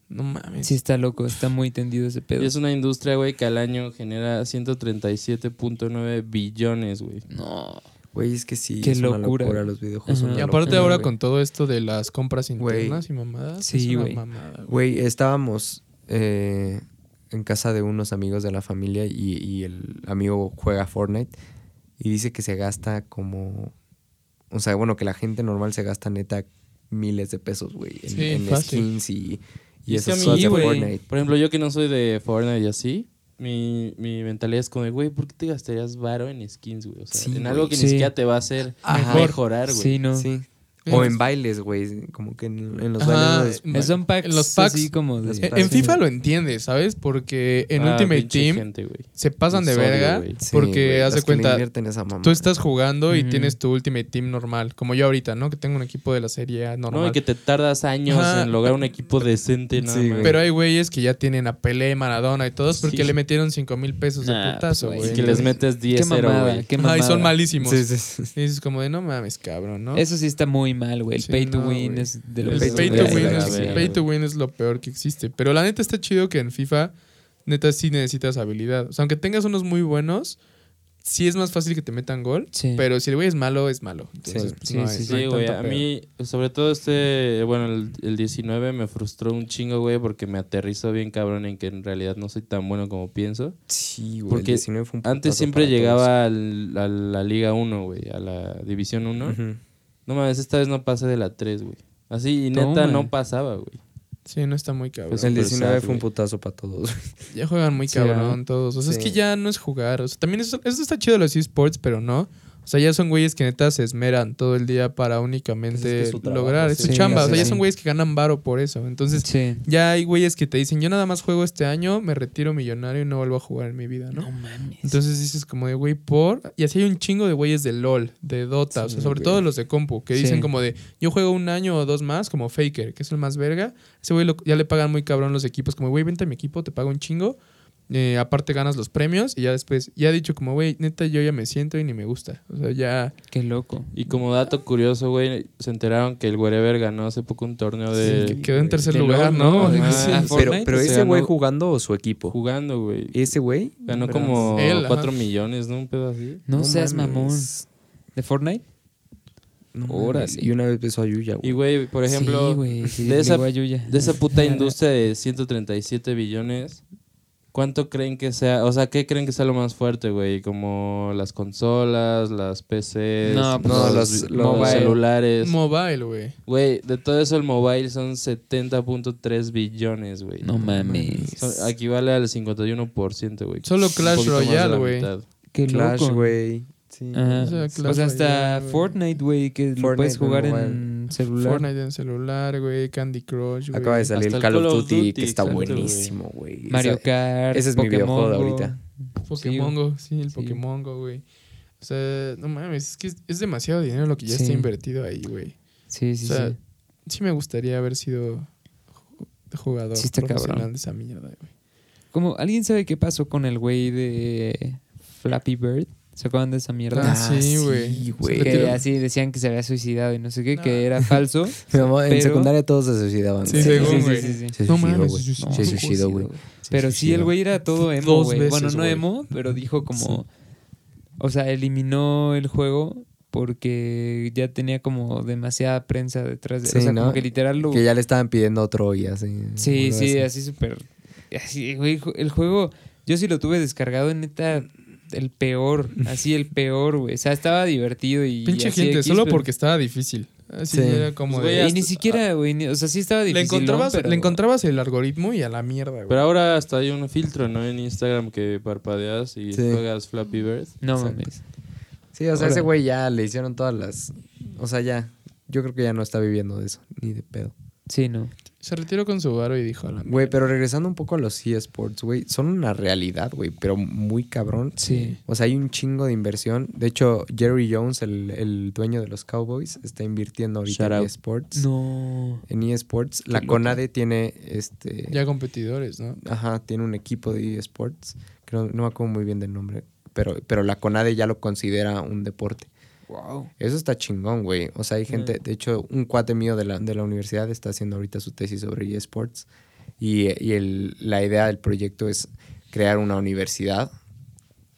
No mames. Sí está loco, está muy tendido ese pedo. Y es una industria, güey, que al año genera 137.9 billones, güey. No. Güey, es que sí, Qué es una locura. los videojuegos. Y aparte locura, ahora con todo esto de las compras internas y mamadas. Sí, güey. güey. Güey, estábamos eh, en casa de unos amigos de la familia y, y el amigo juega Fortnite y dice que se gasta como... O sea, bueno, que la gente normal se gasta neta miles de pesos, güey, en, Sí, en fácil. skins y, y esas cosas de Fortnite. Por ejemplo, yo que no soy de Fortnite y así, mi, mi mentalidad es como de, güey, ¿por qué te gastarías varo en skins, güey? O sea, Sí, en algo que Sí. ni siquiera te va a hacer Ajá. mejorar, güey. Sí, no. Sí. O en bailes, güey, como que en, en los Ajá, bailes... eh, Son packs, En los packs- así como de... Los En, FIFA lo entiendes, ¿sabes? Porque en Ah, Ultimate Team gente, se pasan de Los verga. Sí, porque güey, haz de los cuenta, esa mamá. tú estás jugando y Ujú. tienes tu Ultimate Team normal, como yo ahorita, ¿no? Que tengo un equipo de la serie A normal. No, y que te tardas años Ajá. en lograr un equipo decente, nada Sí, más. Pero hay güeyes que ya tienen a Pelé, Maradona y todos porque Sí. le metieron 5 mil pesos de Nah, putazo, pues, güey. Y que les metes Qué 10-0, mamada, güey. qué Ajá, mamada. y son malísimos. Sí, sí, sí. Y dices como de no mames, cabrón, ¿no? Eso sí está muy mal, güey. El Sí, pay to win es de lo El pay to win es to win es lo peor que existe. Pero la neta está chido que en FIFA, neta sí necesitas habilidad. O sea, aunque tengas unos muy buenos, sí es más fácil que te metan gol. Sí. Pero si el güey es malo, es malo. Entonces, Sí, pues, sí, no sí, hay- sí. no hay Sí, güey, tanto a mí, sobre todo este, bueno, el, el 19 me frustró un chingo, güey, porque me aterrizó bien cabrón en que en realidad no soy tan bueno como pienso. Sí, güey. Porque el 19 fue un Antes siempre llegaba al- a la Liga 1, güey, a la División 1. todos. Ujú. No mames, esta vez no pasé de la 3, güey. Así, y neta Toma. no pasaba, güey. Sí, no está muy cabrón. Pues El Super 19 sad, fue un güey. putazo para todos. Ya juegan muy Sí, cabrón todos. O sea, es Sí. que ya no es jugar. O sea, también eso, eso está chido de los esports, pero no. O sea, ya son güeyes que neta se esmeran todo el día para únicamente Pues es que es su trabajo, lograr. Es su sí, chamba. O sea, sí, ya sí. son güeyes que ganan varo por eso. Entonces, Sí. ya hay güeyes que te dicen, yo nada más juego este año, me retiro millonario y no vuelvo a jugar en mi vida, ¿no? No mames. Entonces dices como de güey por... Y así hay un chingo de güeyes de LOL, de Dota, o sea, Sí, sobre güey. todo los de compu, que Sí. dicen como de yo juego un año o dos más, como Faker, que es el más verga. Ese güey lo- ya le pagan muy cabrón los equipos, como güey, vente a mi equipo, te pago un chingo. Eh, aparte ganas los premios y ya después, ya ha dicho como güey, neta yo ya me siento y ni me gusta. O sea, ya... Qué loco. Y como dato curioso, güey, se enteraron que el Wherever ganó hace poco un torneo de que quedó en tercer lugar, ¿no? ¿no? Ah, sí. Pero, Fortnite pero se ese güey jugando o su equipo. jugando, güey. Ese güey. Ganó como Él, ajá. 4 millones, ¿no? Un pedo así. No, seas mames. mamón. ¿De Fortnite? No mames. Y una vez besó a Yuya, Y, güey. güey, por ejemplo, Sí, güey. sí, de, esa, de esa puta industria de 137 billones, ¿cuánto creen que sea? O sea, ¿qué creen que sea lo más fuerte, güey? Como las consolas, las PCs, No, pues, No, los, los- los mobile. celulares. Mobile, güey. Güey, de todo eso el mobile son 70.3 billones, güey. No mames. Equivale al 51%, güey. Solo Clash Royale, güey. Qué Clash, güey. Sí. O sea, O Clash sea, hasta Royale. Fortnite, güey, que lo puedes en jugar mobile. En celular. Fortnite en celular, güey, Candy Crush, güey. Acaba de salir Hasta Call of Call of Duty, Duty, que está exacto, buenísimo, güey. Mario Kart. Ese es mi videojuego de Pokémon ahorita. Pokémon Go, sí, el Sí. Pokémon Go, güey. O sea, no mames, es que es, es demasiado dinero lo que ya Sí. está invertido ahí, güey. Sí, sí, O sea, sí. Sí me gustaría haber sido ju- jugador Sí está profesional cabrón. de esa mierda, güey. Como, ¿alguien sabe qué pasó con el güey de Flappy Bird? ¿Se acuerdan de esa mierda? Ah, Ah, sí, sí, güey. güey. Se que así decían que se había suicidado y no sé qué, No. que era falso. Mi mamá, en secundaria todos se suicidaban. Sí, según, sí, güey. sí, sí, sí. Se No suicidó, mames, güey. se Se suicidó. güey. Pero sí, el güey era todo emo, güey. Bueno, no emo, pero dijo como... O sea, eliminó el juego porque ya tenía como demasiada prensa detrás de... Sí, o sea, ¿no? como que literal lo... Que ya le estaban pidiendo otro y así. Sí, sí, así. súper... Así, güey, el juego... Yo sí lo tuve descargado en neta... El peor, así el peor, güey. O sea, estaba divertido y... Pinche así gente, X, solo pero- porque estaba difícil. Así Sí. era como Pues, güey, de... Y hasta- ni siquiera, güey, ni- o sea, sí estaba Le difícil. encontrabas, pero... le encontrabas el algoritmo y a la mierda, güey. Pero ahora hasta hay un filtro, ¿no? En Instagram que parpadeas y Sí. juegas Flappy Bird. No Exacto. mames. Sí, o sea, Ahora- ese güey ya le hicieron todas las. O sea, ya. Yo creo que ya no está viviendo de eso, ni de pedo. Sí, no. Se retiró con su varo y dijo a la Güey, pero regresando un poco a los eSports, güey, son una realidad, güey, pero muy cabrón. Sí. O sea, hay un chingo de inversión. De hecho, Jerry Jones, el, el dueño de los Cowboys, está invirtiendo ahorita Shout en out. eSports. No. En eSports. La loco. CONADE tiene este. Ya competidores, ¿no? Ajá, tiene un equipo de eSports. Creo, no me acuerdo muy bien del nombre. Pero, pero la CONADE ya lo considera un deporte. Wow. Eso está chingón, güey. O sea, hay gente, de hecho, un cuate mío de la, de la universidad está haciendo ahorita su tesis sobre eSports. Y, y el- la idea del proyecto es crear una universidad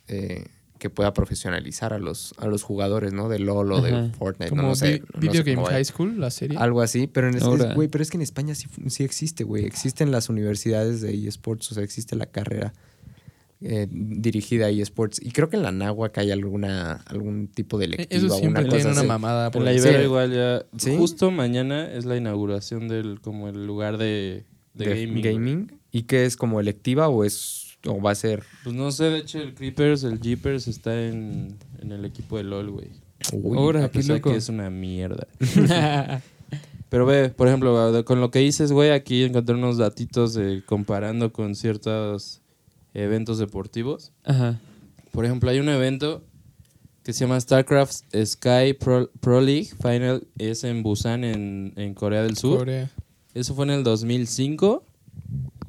eh, que pueda profesionalizar a los, a los jugadores, ¿no? De LOL o de Ajá. Fortnite, Como no, sé. No Video sé Game. High School, la serie. Algo así, pero en, es- Ahora. es- güey, pero es que en España sí, sí existe, güey. Existen las universidades de eSports, o sea, existe la carrera eh, dirigida a eSports. Y creo que en la Náhuac hay alguna, algún tipo de electiva Eso siempre una tiene cosa una así. mamada. por En la el- Ibero Sí. igual ya. ¿Sí? Justo mañana es la inauguración del como el lugar de, de, de gaming. ¿Y qué es como electiva o es o va a ser Pues no sé, de hecho el Creepers, el Jeepers está en, en el equipo de LOL, güey. Uy, Ahora, A qué loco. que es una mierda. Pero ve, por ejemplo, con lo que dices, güey, aquí encontré unos datitos de, comparando con ciertos eventos deportivos. Ajá. Por ejemplo, hay un evento que se llama StarCraft Sky Pro, Pro League Final, es en Busan, en, en Corea del Sur. Corea. Eso fue en el 2005.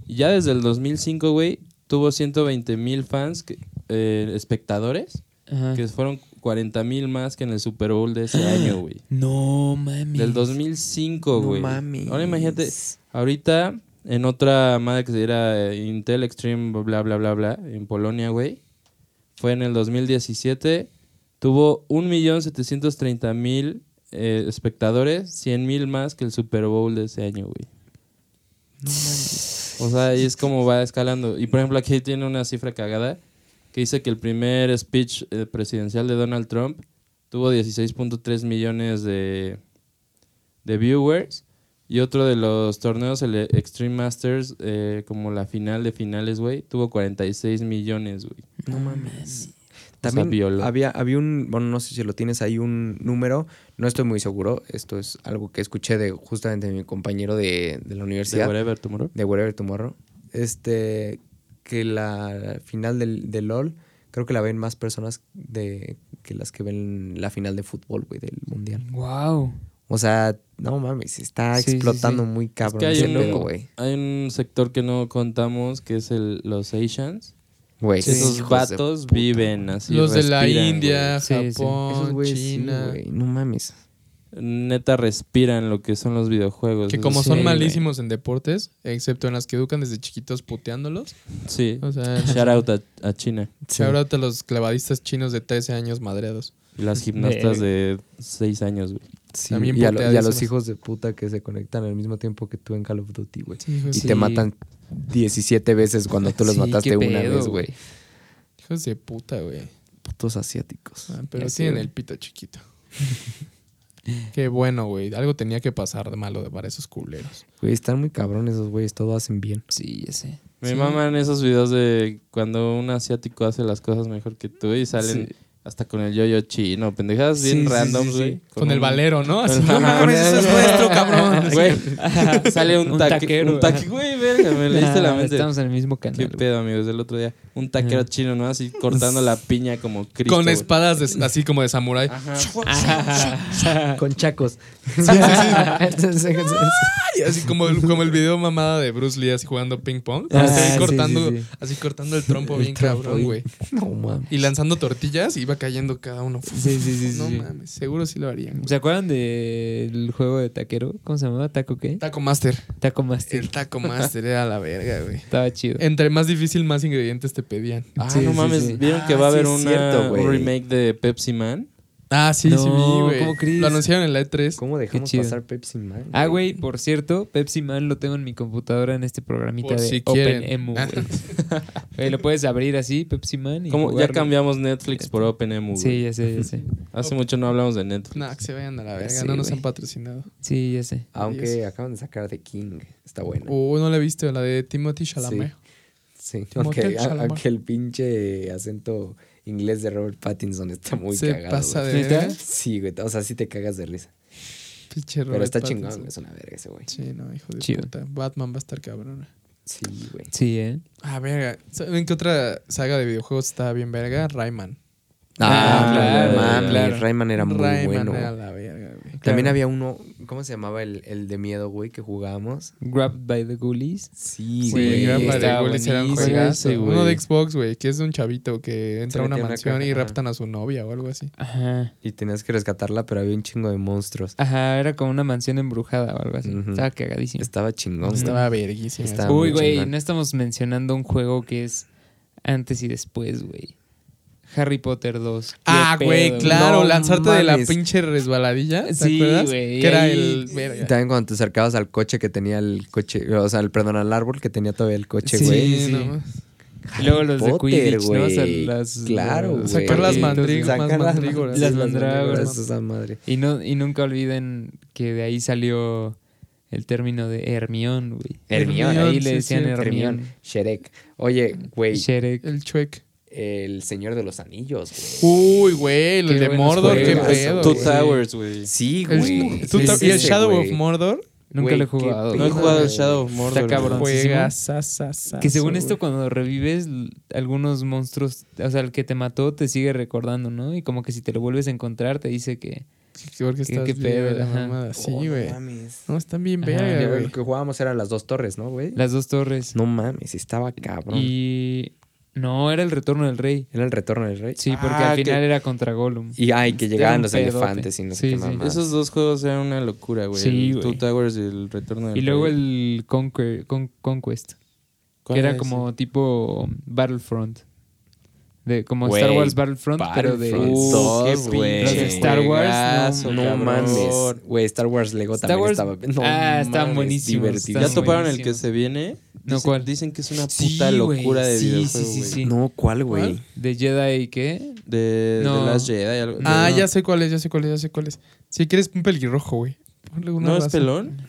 Y ya desde el 2005, güey, tuvo 120 mil fans, que- eh, espectadores, Ajá. que fueron 40 mil más que en el Super Bowl de ese año, güey. No mames. Del 2005, No güey. mames. Ahora imagínate, ahorita en otra madre que se diera eh, Intel Extreme, bla, bla, bla, bla, en Polonia, güey. Fue en el 2017. Tuvo 1.730.000 eh, espectadores, 100.000 más que el Super Bowl de ese año, güey. O sea, y es como va escalando. Y por ejemplo, aquí tiene una cifra cagada que dice que el primer speech eh, presidencial de Donald Trump tuvo 16.3 millones de, de viewers. Y otro de los torneos, el Extreme Masters, eh, como la final de finales, güey, tuvo 46 millones, güey. No mames. O sea, También había, había un, bueno, no sé si lo tienes ahí, un número, no estoy muy seguro, esto es algo que escuché de justamente de mi compañero de, de la De universidad, Whatever Tomorrow. de Wherever Tomorrow, este, que la final del, de LOL, creo que la ven más personas de, que las que ven la final de fútbol, güey, del mundial. Wow. O sea, no mames, está Sí, explotando sí. muy cabrón que hay ese un- pedo, güey. Hay un sector que no contamos, que es el, los Asians. Güey, Esos vatos viven así. Los de la India, Sí, sí. Japón, Esos güeyes sí, China. no mames. Neta respiran lo que son los videojuegos. que como sí, son malísimos en deportes, excepto en las que educan desde chiquitos puteándolos. Sí. O sea, Shout out a, a China. ahora a los clavadistas chinos de 13 años madreados. Y las gimnastas de 6 años, güey. Sí, También y, a lo- y a los hijos de puta que se conectan al mismo tiempo que tú en Call of Duty, güey. Sí, hijos, Y Sí. te matan 17 veces cuando tú los Sí, mataste qué una pedo, vez, güey. hijos de puta, güey. Putos asiáticos. Ah, pero tienen el pito chiquito. Qué bueno, güey. Algo tenía que pasar de malo para esos culeros. Güey, están muy cabrones esos güeyes, todo hacen bien. Sí, ya sé. Me Sí. maman esos videos de cuando un asiático hace las cosas mejor que tú y salen Sí. Hasta con el yo-yo chino. Pendejadas Sí, bien sí, random, sí, sí. güey. Con, el un- valero, ¿no? Así, no mames, eso es nuestro, cabrón. Güey, sale un, Un taque- taquero. Un taque, güey, verga, me leíste la mente. Estamos en el mismo Qué canal. güey. pedo, amigos, del otro día. Un taquero chino, ¿no? Así cortando la piña como Cristo. Con espadas de- así como de samurái. Ajá. Con chacos. Ay, así como el, como el video mamada de Bruce Lee así jugando ping pong. Ah, así, sí, cortando, sí, sí. así cortando el trompo El bien trompo, cabrón, güey. no mames. Y lanzando tortillas, iba cayendo cada uno. Sí, sí, sí, No sí. mames, seguro sí lo harían. güey. ¿Se acuerdan del juego de taquero? ¿Cómo se llamaba? ¿Taco qué? Taco Master. Taco Master. El Taco Master era la verga, güey. Estaba chido. Entre más difícil, más ingredientes te pedían. Ah, Sí, no sí, mames. sí. ¿Vieron que Ah, va a haber una, un remake de Pepsi Man? Ah, sí, sí vi, No, güey. ¿cómo crees? Lo anunciaron en la E E3. ¿Cómo dejamos pasar Pepsi Man? Ah, güey, por cierto, Pepsi Man lo tengo en mi computadora en este programita Por de si. OpenEMU, güey. Güey, Lo puedes abrir así, Pepsi Man, y ¿Cómo? Ya cambiamos Netflix por OpenEMU, güey. Sí, ya sé, ya sé. Hace mucho no hablamos de Netflix. No, que se vayan a la verga. Sí, no nos güey. han patrocinado. Sí, ya sé. Aunque Adiós. acaban de sacar The King. Está bueno. Uh, no la he visto, la de Timothy Chalamet. Sí, Aunque, el pinche acento inglés de Robert Pattinson está muy Se cagado. pasa güey. de. Sí, güey. O sea, sí te cagas de risa. Pinche Pero Robert está Pattinson. chingón, es una verga ese güey. Sí, no, hijo de Chido. puta. Batman va a estar cabrón. Sí, güey. Sí, ¿eh? Ah, verga. ¿Saben qué otra saga de videojuegos está bien verga? Rayman. Ah, claro, mami, claro. Rayman era muy Rayman bueno. era la verga. También había uno, ¿cómo se llamaba el, el de miedo, güey, que jugábamos? Grabbed by the Ghoulies. Sí, Sí, güey, Ghoulies era un juegazo. güey. Uno de Xbox, güey, que es de un chavito que entra a una mansión y raptan a su novia o algo así. Ajá. Y tenías que rescatarla, pero había un chingo de monstruos. Ajá, era como una mansión embrujada o algo así. Estaba cagadísimo. Estaba chingón. Estaba muy Uy, güey, no estamos mencionando un juego que es antes y después, güey. Harry Potter 2. Qué Ah, güey, claro, No lanzarte de la pinche resbaladilla. ¿Te Sí, acuerdas? güey, Que era ahí- el. verga. También cuando te acercabas al coche que tenía el coche, o sea, el, perdón, al árbol que tenía todavía el coche, Sí, güey. sí. no más. Y luego los de Quidditch, ¿no? O sea, güey. las- claro, güey. Sacar las mandrígoras, Sacar las mandrígoras. Las sí, mandrágoras. Esa madre. Y, no, y nunca olviden que de ahí salió el término de Hermión, güey. Hermión, Ahí sí, le decían sí. Hermión. Hermión, Shrek. Oye, güey, Shrek. El chuec. El Señor de los Anillos, güey. Uy, güey, el de Mordor, qué pedo. Two. Towers, güey. Sí, güey. Y el Shadow of Mordor. Nunca Güey, lo he jugado. No he jugado el. Shadow of Mordor. Está cabrón. güey. Juega sa, sa, sa, Que según esto, cuando revives algunos monstruos, o sea, el que te mató te sigue recordando, ¿no? Y como que si te lo vuelves a encontrar, te dice que. Sí, porque qué- estás qué bien, pedo, la mamada. Sí, Oh, güey. No mames. No, están bien verga, güey. Lo que jugábamos eran las dos torres, ¿no, güey? Las dos torres. No mames, estaba cabrón. Y. No, era el retorno del rey. ¿Era el retorno del rey? Sí, porque Ah, al que- final era contra Gollum. Y ay, que llegaban los pedote. elefantes y no sé Sí, qué sí. mamá. Esos dos juegos eran una locura, güey. Sí, el güey. Two Towers y el Retorno del Y luego Rey. el Conquer- Con- Conquest, ¿Cuál que era como tipo Battlefront. De, como Star Wars Battlefront, pero de. Uh, dos, qué güey. Los de pinche Star Wars, No cabrón. mames. Güey, Star Wars Lego Star también Wars- estaba. No Ah, estaban mames, buenísimos, divertido. ¿Ya Están toparon el que se viene? No, Dicen- ¿cuál? Dicen que es una puta locura de Sí, videojuego, sí, sí, sí. No, ¿cuál, güey? De Jedi, ¿qué? De, No. de Last Jedi. Algo. Ah, no. ya sé cuál es, ya sé cuál es, ya sé cuál es. Si quieres un pelirrojo, güey. Ponle una ¿No es pelón?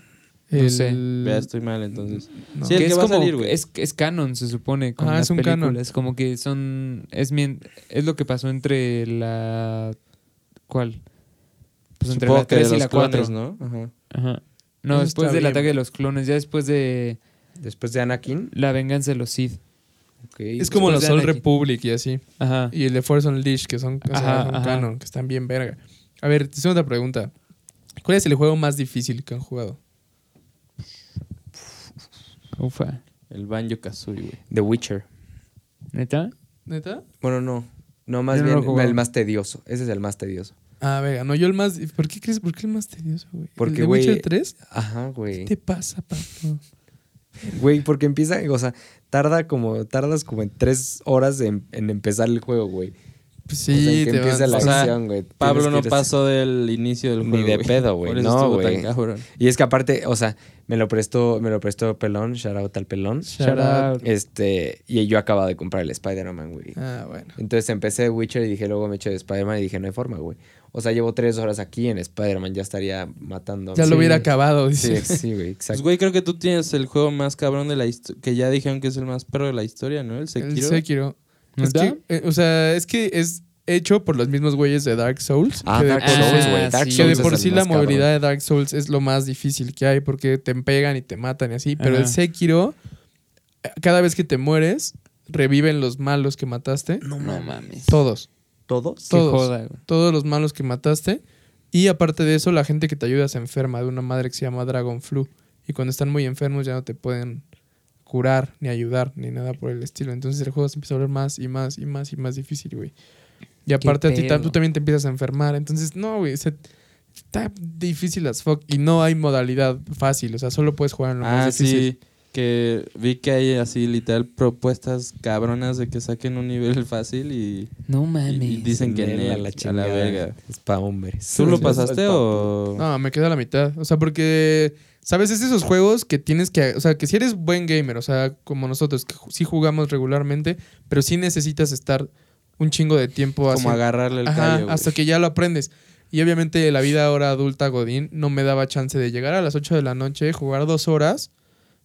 El... No sé. Vea, estoy mal entonces. no. Sí, el que que es va a como, salir, güey. es, es canon, se supone, con Ajá, las es un canon. películas. Como que son. Es, mien- es lo que pasó entre la. ¿Cuál? Pues entre Supongo la que de 3 y los la 4. clones, ¿no? Ajá. Ajá. No, Eso después del bien. ataque de los clones, ya después de Después de Anakin. la venganza de los Sith. Ok. Es como los Anakin. Republic y así. Ajá. Y el de Force Unleashed, que son, o sea, son canon, que están bien verga. A ver, te tengo otra pregunta. ¿Cuál es el juego más difícil que han jugado? Ufa. El Banjo Kazooie, güey. The Witcher. ¿Neta? ¿Neta? Bueno, no. No, más Yo no bien el más tedioso. Ese es el más tedioso. Ah, verga. No, yo el más... ¿Por qué crees? ¿Por qué el más tedioso, güey? Porque, ¿El de güey, Witcher 3? Ajá, ¿Qué güey. te pasa, Pablo? Güey, porque empieza, o sea, tarda como, tardas como en tres horas en, en empezar el juego, güey. Pues o sea, sí, que te empieza van- la o sea, acción, güey. Pablo no pasó del inicio del Ni juego. de güey. pedo, güey. No, güey. Y es que aparte, o sea, me lo prestó, me lo prestó Pelón, shout out al Pelón. Shout out. Este, y yo acababa de comprar el Spider-Man, güey. Ah, bueno. Entonces empecé de Witcher y dije, luego me eché de Spider-Man y dije, no hay forma, güey. O sea, llevo tres horas aquí en Spider-Man, ya estaría matando. Ya Sí. lo hubiera acabado, Sí, dice. sí, güey, Pues, exacto. güey, creo que tú tienes el juego más cabrón de la historia. Que ya dijeron que es el más perro de la historia, ¿no? El El Sekiro. Es eh, o sea, es que es hecho por los mismos güeyes de Dark Souls. Ah, que de Dark por Ah, Souls, sí- güey. Dark sí. Que de por sí la cabrón. movilidad de Dark Souls es lo más difícil que hay porque te pegan y te matan y así. Pero Ajá. el Sekiro, cada vez que te mueres, reviven los malos que mataste. No mames. Todos. ¿Todos? Todos. joda, güey. Todos los malos que mataste. Y aparte de eso, la gente que te ayuda se enferma de una madre que se llama Dragon Flu. Y cuando están muy enfermos ya no te pueden curar, ni ayudar, ni nada por el estilo. Entonces el juego se empieza a volver más y más y más y más difícil, güey. Y aparte a ti tú también te empiezas a enfermar. Entonces, no, güey. se- está difícil as fuck. Y no hay modalidad fácil. O sea, solo puedes jugar en lo Ah, más difícil. sí. Que vi que hay así literal propuestas cabronas de que saquen un nivel fácil y, No mames. y dicen que a la la, chingada. verga. Es pa' hombres. ¿Tú lo pasaste o...? No, me queda la mitad. O sea, porque, ¿sabes? Es de esos juegos que tienes que... O sea, que si eres buen gamer, o sea, como nosotros, que sí jugamos regularmente, pero sí necesitas estar un chingo de tiempo Como agarrarle el Ajá, callo, hasta que ya lo aprendes. Y obviamente la vida ahora adulta Godín no me daba chance de llegar a las 8 de la noche, jugar dos horas,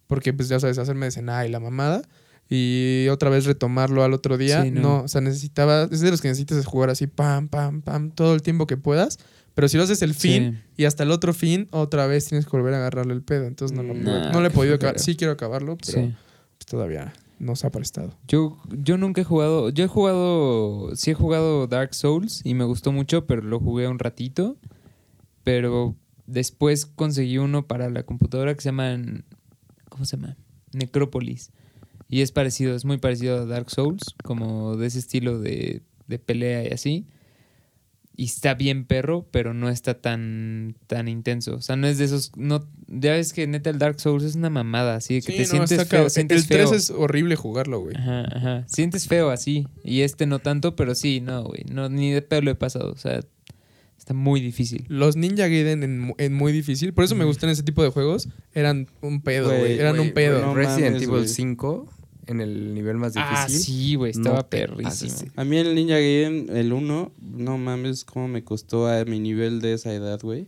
porque pues ya sabes, hacerme de cenar y la mamada, y otra vez retomarlo al otro día. Sí, no. no. o sea, necesitaba, es de los que necesitas jugar así, pam, pam, pam, todo el tiempo que puedas. Pero si lo haces el fin Sí. y hasta el otro fin, otra vez tienes que volver a agarrarle el pedo. Entonces no lo, puedo- nah, no le he podido acabar. Sí quiero acabarlo, pero Sí. pues, todavía no se ha prestado. Yo, yo nunca he jugado. Yo he jugado. Sí he jugado Dark Souls y me gustó mucho, pero lo jugué un ratito. Pero después conseguí uno para la computadora que se llama. ¿Cómo se llama? Necrópolis. Y es parecido, es muy parecido a Dark Souls, como de ese estilo de, de pelea y así. y está bien perro, pero no está tan, tan intenso. O sea, no es de esos. No, ya ves que neta el Dark Souls es una mamada, así de que Sí, te no, sientes feo. Sientes El 3 feo. es horrible jugarlo, güey. Ajá, ajá. Sientes feo así. Y este no tanto, pero sí, no, güey. No, ni de pedo lo he pasado. O sea, está muy difícil. Los Ninja Gaiden en, mu- en muy difícil, por eso me gustan ese tipo de juegos, eran un pedo, Güey. Eran un pedo. no Resident mames, Evil güey. 5 en el nivel más difícil. Ah, sí, güey. Estaba no te perrísimo. A mí el Ninja Gaiden, el 1, no mames cómo me costó a mi nivel de esa edad, güey.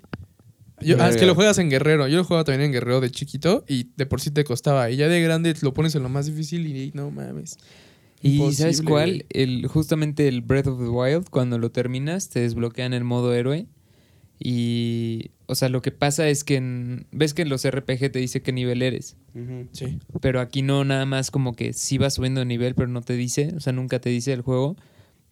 Yo- ah, es que lo juegas en Guerrero. Yo lo jugaba también en Guerrero de chiquito y de por sí te costaba. Y ya de grande lo pones en lo más difícil y no mames. Y Imposible, ¿sabes cuál? El, justamente el Breath of the Wild, cuando lo terminas, te desbloquean el modo héroe. Y, o sea, lo que pasa es que en- ves que en los RPG te dice qué nivel eres. Sí. Pero aquí no, nada más como que sí vas subiendo de nivel, pero no te dice. O sea, nunca te dice el juego.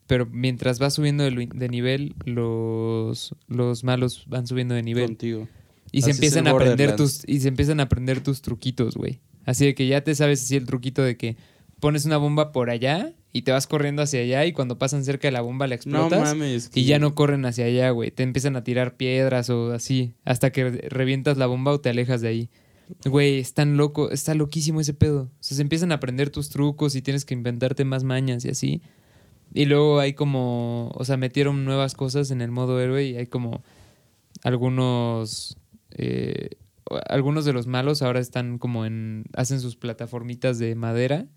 Pero mientras vas subiendo de, nivel, los, los malos van subiendo de nivel. Contigo. Y se Así empiezan a aprender tus y se empiezan a aprender tus truquitos, güey. Así de que ya te sabes así el truquito de que pones una bomba por allá y te vas corriendo hacia allá y cuando pasan cerca de la bomba la No explotas mames. y ya no corren hacia allá, güey. Te empiezan a tirar piedras o así hasta que re- revientas la bomba o te alejas de ahí. Güey, es tan loco, está loquísimo ese pedo. O sea, se empiezan a aprender tus trucos y tienes que inventarte más mañas y así. Y luego hay como, o sea, metieron nuevas cosas en el modo héroe y hay como algunos, eh, algunos de los malos ahora están como en, hacen sus plataformitas de madera,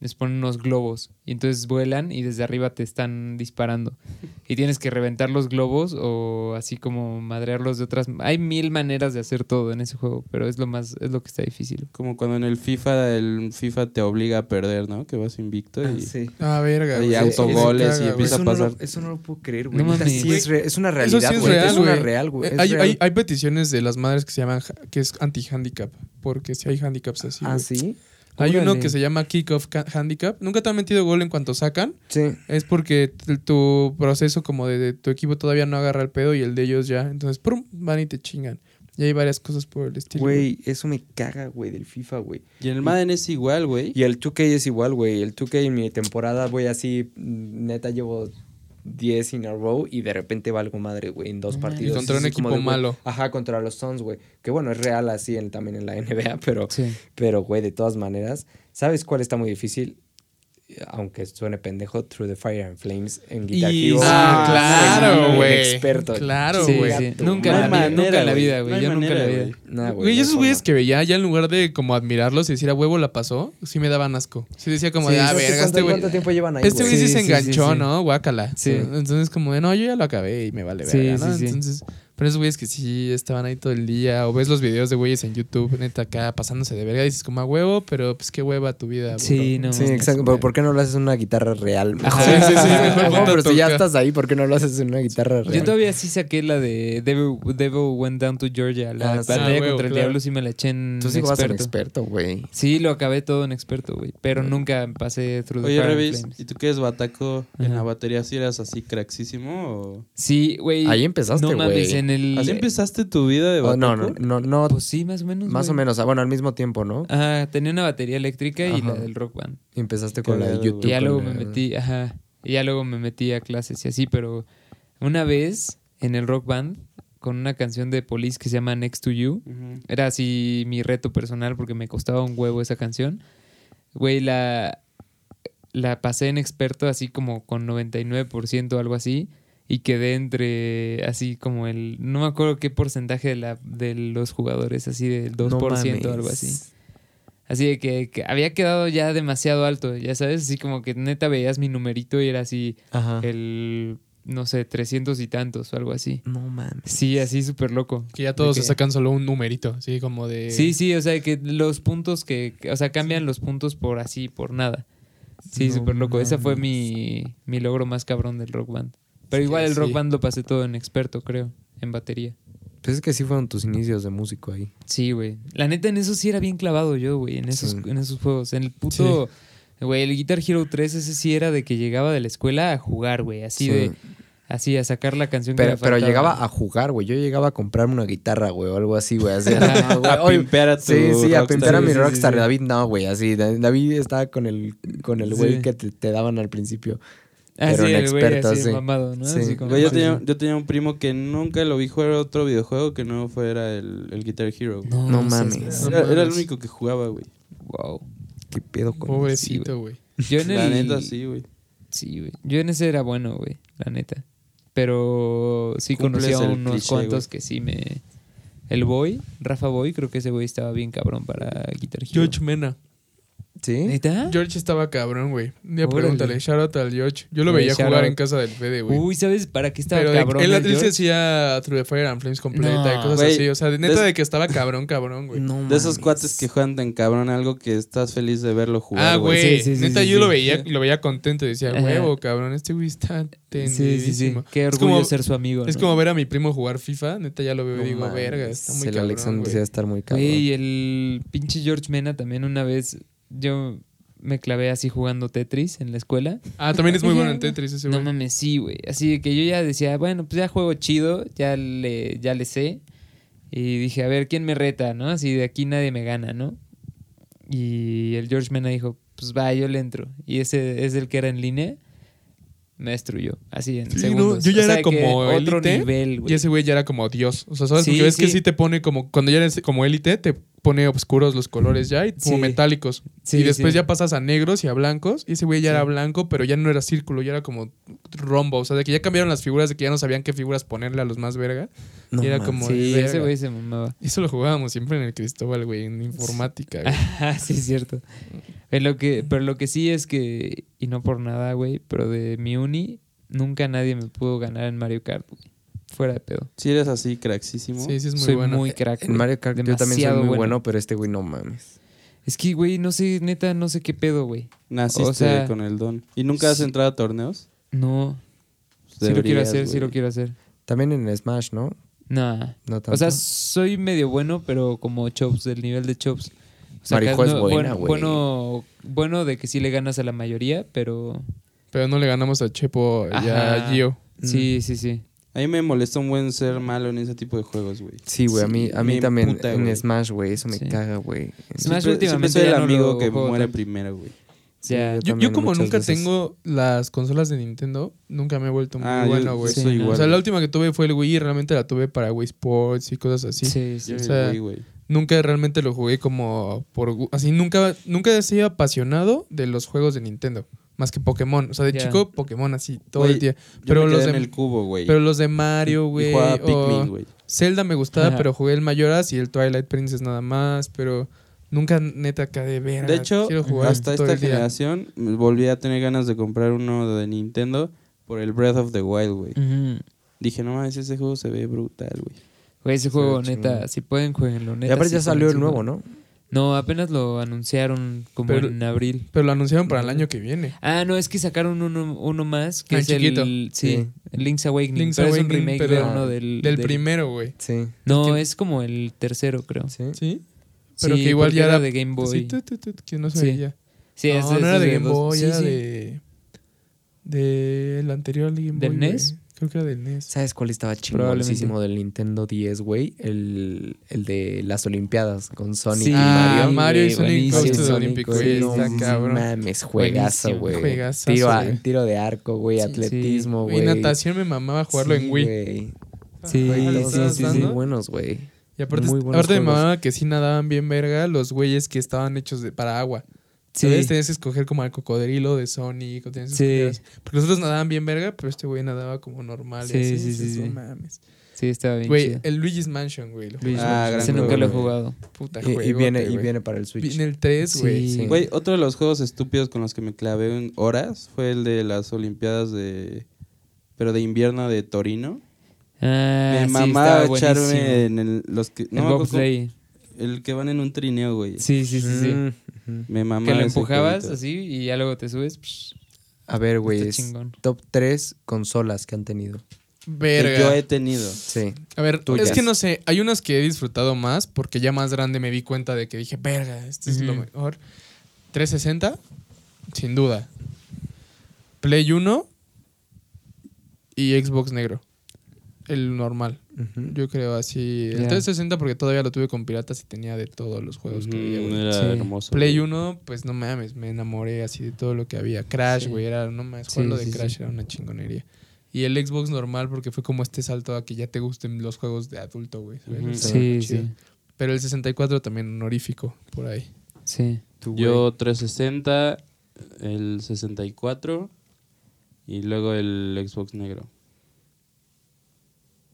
les ponen unos globos y entonces vuelan y desde arriba te están disparando. Y tienes que reventar los globos o así como madrearlos de otras. Hay mil maneras de hacer todo en ese juego, pero es lo más, es lo que está difícil. Como cuando en el FIFA, el FIFA te obliga a perder, ¿no? Que vas invicto y... sí. Ah, verga. Y autogoles Sí, y empieza eso, a no pasar. lo, eso no lo puedo creer, No güey. Mames. sí es, re- es una Eso realidad, sí es güey. real, es una real, güey. Eh, hay, real. hay, hay peticiones de las madres que se llaman que es anti-handicap, porque si hay handicaps así. ah, güey. sí. Hay uno que se llama kick-off ca- handicap. Nunca te han metido gol en cuanto sacan. Sí. Es porque tu proceso como de, de tu equipo todavía no agarra el pedo y el de ellos ya. Entonces, ¡prum! van y te chingan. Y hay varias cosas por el estilo. Güey, eso me caga, güey, del FIFA, güey. Y en el Madden es igual, güey. Y el 2K es igual, güey. El 2K en mi temporada, güey, así, mm, neta, llevo 10 in a row y de repente valgo madre, güey, en dos partidos. Y contra un equipo de, malo. Ajá, contra los Suns, güey. Que bueno, es real así en- también en la NBA, pero, Sí. pero, güey, de todas maneras, ¿sabes cuál está muy difícil? Aunque suene pendejo, Through the Fire and Flames en Guitar Y- Hero. Ah, Sí, claro, güey. experto. Claro, güey. sí. Nunca, No la vida, manera, nunca en la vida, güey. No Yo nunca en la manera, vida. güey. Nah, güey, esos güeyes que veía ya en lugar de como admirarlos y decir a huevo la pasó, sí me daban asco. Sí decía como Sí, de, ah, sí, ¿Cuánto- verga, este güey. ¿Cuánto tiempo llevan ahí, Este güey sí, se enganchó. ¿no? Guácala. Sí. Entonces, como de, no, yo ya lo acabé y me vale Sí, verga, ¿no? sí, sí. Entonces, pero esos güeyes que sí estaban ahí todo el día, o ves los videos de güeyes en YouTube, neta, acá pasándose de verga, y dices como a huevo, pero pues qué hueva tu vida. Sí, bro. no. Sí, exacto. ¿Por, por qué no lo haces en una guitarra real? Ajá. Sí, sí, sí, mejor No, pero si ya estás ahí, ¿por qué no lo haces en una guitarra real? Yo todavía sí saqué la de Devil, Devil Went Down to Georgia. La Ah, sí. batalla Ah, huevo, contra el claro. diablo sí me la eché en Tú sí vas en experto. experto, güey. Sí, lo acabé todo en experto, güey. Pero nunca pasé through the Oye, and Revis. ¿y tú qué eres bataco en la batería? ¿Si eras así craxísimo o...? Sí, güey. Ahí empezaste, No güey. En el... ¿Así empezaste tu vida de Oh, bataco? no, no, no, no. Pues sí, más o menos. más o menos. ah, Bueno, al mismo tiempo, ¿no? Ajá, tenía una batería eléctrica y la del rock band. Empezaste con la de YouTube. Y ya luego me metí, ajá. Y ya luego me metí a clases y así, pero una vez en el rock band con una canción de Police que se llama Next to You. Era así mi reto personal porque me costaba un huevo esa canción. Güey, la, la pasé en experto así como con 99% o algo así. Y quedé entre así como el... No me acuerdo qué porcentaje de, la, de los jugadores, así del 2% No o algo así. Así de que, que había quedado ya demasiado alto, ya sabes, así como que neta veías mi numerito y era así Ajá. el, no sé, 300 y tantos o algo así. No mames. Sí, así súper loco. Que ya todos se que- sacan solo un numerito, así como de... Sí, sí, o sea, que los puntos que, o sea, cambian los puntos por así, por nada. Sí, No súper loco. Ese fue mi, mi logro más cabrón del rock band. Pero igual el sí. rock band lo pasé todo en experto, creo, en batería. Pues es que sí fueron tus inicios de músico ahí. Sí, güey. La neta, en eso sí era bien clavado yo, güey, en esos, Sí. en esos juegos. En el puto, güey, el Guitar Hero 3, ese sí era de que llegaba de la escuela a jugar, güey, así Sí. de, así a sacar la canción que Pero, me pero faltaba. llegaba a jugar, güey. Yo llegaba a comprarme una guitarra, güey, o algo así, güey. Así, güey, A pimpear a tu Sí, sí, a pintar a mi Sí, rockstar. sí. David no, güey, así. Da- David estaba con el con el güey Sí. que te, te daban al principio. Ah, Pero sí, güey experto, así sí. mamado, ¿no? Sí. Así como- Güey, yo, tenía, sí. yo tenía un primo que nunca lo vi jugar otro videojuego que no fuera el, el Guitar Hero. güey. No, No mames. Era, era el único que jugaba, güey. Wow. ¿Qué pedo con Pobrecito, güey. Yo en La neta, sí, güey. Sí, güey. Yo en ese era bueno, güey, la neta. Pero sí conocía el unos cliché, cuantos güey. que sí me... El Boy, Rafa Boy, creo que ese güey estaba bien cabrón para Guitar Hero. George Mena. ¿Sí? ¿Neta? George estaba cabrón, güey. Un día Órale. pregúntale, shout out al George. Yo lo Güey, veía shout jugar out. en casa del Fede, güey. Uy, ¿sabes para qué estaba Pero de- cabrón él, el él se George? hacía True the Fire and Flames completa No. y cosas Güey, así. O sea, de neta des- de que estaba cabrón, cabrón, güey. No De esos mames. cuates que juegan tan cabrón algo que estás feliz de verlo jugar. Ah, güey. Sí, sí, sí, neta, sí, yo sí. lo veía y lo veía contento. y Decía, Ajá. huevo, cabrón, este güey está Sí, sí, sí. tendidísimo. Qué Es orgullo como- ser su amigo, Es ¿no? como ver a mi primo jugar FIFA. Neta, ya lo veo No y digo, mames. verga, está muy El cabrón, Alexander sí va a estar muy cabrón. Güey, el pinche George Mena también una vez... Yo me clavé así jugando Tetris en la escuela. Ah, también es muy bueno en Tetris ese No güey. mames, sí, güey. Así que yo ya decía, bueno, pues ya juego chido, ya le, ya le sé. Y dije, a ver, ¿quién me reta, no? Así de aquí nadie me gana, ¿no? Y el George Mena dijo, pues va, yo le entro. Y ese es el que era en línea. Me destruyó, así en Sí, no, segundos. yo ya O sea era como élite, nivel, güey. Y ese güey ya era como Dios. O sea, ¿sabes? Sí, Porque ves que sí. sí te pone como. Cuando ya eres como élite, te pone oscuros los colores ya y como Sí. metálicos. Sí, y después sí. ya pasas a negros y a blancos. Y ese güey ya Sí. era blanco, pero ya no era círculo, ya era como rombo. O sea, de que ya cambiaron las figuras, de que ya no sabían qué figuras ponerle a los más verga. No y era como- Sí, verga. ese güey se mamaba. Y eso lo jugábamos siempre en el Cristóbal, güey, en informática. güey. Sí, es cierto. En lo que, pero lo que sí es que, y no por nada, güey, pero de mi uni, nunca nadie me pudo ganar en Mario Kart, güey. Fuera de pedo. Si eres así, craxísimo. Sí, sí, es muy Soy bueno. muy crack. En. Mario Kart yo también soy muy bueno. pero este güey no mames. Es que, güey, no sé, neta, no sé qué pedo, güey. Naciste O sea, con el don. ¿Y nunca has sí. entrado a torneos? No. Pues sí lo quiero deberías, hacer, sí güey. lo quiero hacer. También en Smash, ¿no? Nah. No tanto. O sea, soy medio bueno, pero como Chops, del nivel de Chops. O sea, Marijo acá es buena, bueno, güey. bueno, bueno de que sí le ganas a la mayoría, pero Pero no le ganamos a Chepo y a. Gio. sí, sí, sí. A mí me molesta un buen ser malo en ese tipo de juegos, güey. sí, güey, a mí, a mí me también en. Smash, güey, eso me Sí. caga, güey. Smash Siempre- últimamente siempre soy el no amigo que muere tanto. primero, güey. Sí, Ya. yo Yo, yo también como nunca veces. tengo las consolas de Nintendo, nunca me he vuelto muy Ah, bueno, güey. sí, no. O sea, la última que tuve fue el Wii y realmente la tuve para Wii Sports y cosas así. Sí, sí. Yo o sea, güey. Nunca realmente lo jugué como por... Así, nunca, nunca he sido apasionado de los juegos de Nintendo. Más que Pokémon. O sea, de chico, Pokémon así, todo el día. Yo Pero me los, quedé de, en el cubo, güey. pero los de Mario, güey. Pikmin, güey. Zelda me gustaba, Ajá. pero jugué el Mayoras y el Twilight Princess nada más. Pero nunca neta acá de ver. De hecho, quiero jugar hasta esta día. generación volví a tener ganas de comprar uno de Nintendo por el Breath of the Wild, güey. Dije, no mames, ese juego se ve brutal, güey. Güey, ese Se juego, neta, chingón. si pueden, jueguenlo, Y neta. aparte sí ya salió el nuevo. ¿no? No, apenas lo anunciaron como Pero- en abril. Pero lo anunciaron para el año que viene. Ah, no, es que sacaron uno, uno más, que Ah, es chiquito. el... Sí, Sí. el Link's Awakening. Link's pero es un Awakening, remake pero de uno del... Del primero, güey. Sí. No, es como el tercero, creo. Sí. ¿Sí? Pero Sí, que igual ya era era de Game Boy. Sí, tu, tu, tu, que no se Sí. veía. Sí, no, ese- no era es de Game Boy, era sí. de. Del anterior Game Boy. ¿Del. NES? Creo que era del NES. ¿Sabes cuál estaba chingoncísimo del Nintendo 10, güey? El, el de las Olimpiadas con Sonic Sí, y Ah, Mario. Mario y Sonic Sonic, Olympic, güey, no cabrón. mames, juegazo, güey. Tiro, a- tiro de arco, güey, Sí, atletismo, Y güey. natación me mamaba jugarlo Sí, en Wii. Sí, Güey, Ah, ¿lo todos estabas sí, dando? muy buenos, güey. Y aparte, aparte me mamaba que sí nadaban bien verga los güeyes que estaban hechos de, para agua. Sí. ¿Sabes? Tenías que escoger como al cocodrilo de Sonic. O tenías que Sí. Porque los otros nadaban bien verga, pero este güey nadaba como normal. Sí, así, sí, sí, No sí. mames. Sí, estaba bien Güey, chido. el Luigi's Mansion, güey. Ah, gran Ese juego, nunca lo he güey. jugado. Puta Y, y viene, y viene para el Switch. Viene el 3, güey. Sí. Güey, otro de los juegos estúpidos con los que me clavé en horas fue el de las Olimpiadas de... Pero de invierno de Torino. Ah, me sí, mamaba echarme en el, los que... el No, cómo- el que van en un trineo, güey. Sí, sí, sí, sí. Mm. Me mamaba Que lo empujabas así y ya luego te subes. psh, A ver, güey, está es chingón. top 3 consolas que han tenido. Que Verga. yo he tenido. Sí. A ver, Tuyas. es que no sé, hay unas que he disfrutado más porque ya más grande me di cuenta de que dije, verga, esto es lo mejor. 360, sin duda. Play 1 y Xbox negro. El normal. Yo creo así. El Ya. 360 porque todavía lo tuve con piratas y tenía de todos los juegos que había, güey. Mm, era Sí. hermoso. Play güey. 1, pues no mames, me enamoré así de todo lo que había. Crash, Sí. güey, era, no mames, Sí, jugarlo de sí, Crash sí. era una chingonería. Y el Xbox normal porque fue como este salto a que ya te gusten los juegos de adulto, güey. Ujú. Estaba Sí, sí. Pero el 64 también honorífico por ahí. Sí. Tú, güey. Yo 360, el 64 y luego el Xbox negro.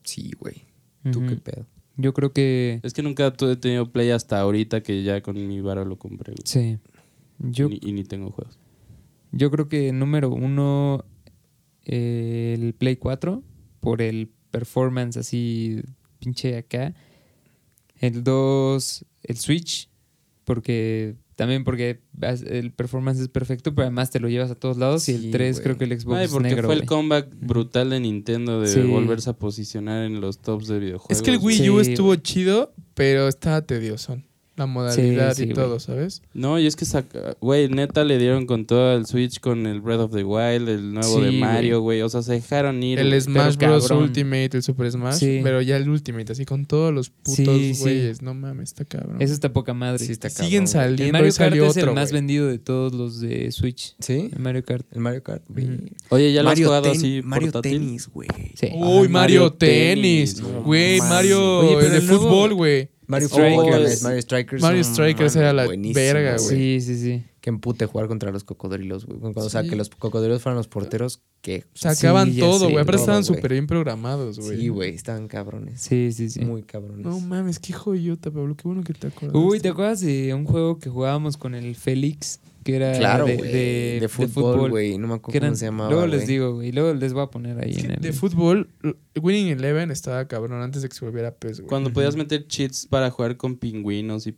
Sí, güey. ¿Tú qué pedo? Yo creo que. Es que nunca he tenido Play hasta ahorita que ya con mi varo lo compré. güey. Sí. Yo, Ni- y ni tengo juegos. yo creo que número uno, eh, el Play 4, por el performance así pinche acá. El 2, el Switch, porque también porque el performance es perfecto, pero además te lo llevas a todos lados. y el 3 güey. creo que el Xbox Ay, porque negro. fue el comeback brutal de Nintendo de Sí. volverse a posicionar en los tops de videojuegos. Es que el. Wii U Sí, estuvo chido, pero estaba tedioso. La modalidad Sí, y todo. ¿sabes? No, y es que, saca- güey, neta le dieron con todo el Switch con el Breath of the Wild, el nuevo Sí, de Mario, güey. O sea, se dejaron ir. El. Smash Bros. cabrón. Ultimate, el Super Smash, Sí. pero ya el Ultimate, así con todos los putos Sí, sí. güeyes. No mames, está cabrón. Eso está poca madre. Sí, está Siguen cabrón, el saliendo Mario y Kart salió es el más vendido de todos los de Switch. ¿Sí? El Mario Kart. El Mario Kart. Oye, ¿ya lo has Mario jugado ten- así Mario portátil? Tenis, güey. Sí. Uy, Ay, Mario Mario Tenis. Güey. Mario el de el fútbol, güey. Mario Strikers. Mario Strikers. Mario Strikers era la verga, güey. Sí, sí, sí. Que empute jugar contra los cocodrilos, güey. O sea, Sí. que los cocodrilos fueran los porteros, que Sacaban todo, güey. Aparte estaban súper bien programados, güey. Sí, güey, estaban cabrones. Sí, sí, sí. Muy cabrones. No mames, qué joyota, Pablo. Qué bueno que te acuerdas. Uy, ¿te acuerdas de un juego que jugábamos con el Félix? Que era claro, de, güey. de, De, fútbol, güey. No me Que acuerdo eran- cómo se llamaba. luego les digo, güey. Luego les voy a poner ahí Es que en el... de fútbol, Winning Eleven estaba cabrón antes de que se volviera PES, güey. Cuando podías meter cheats para jugar con pingüinos y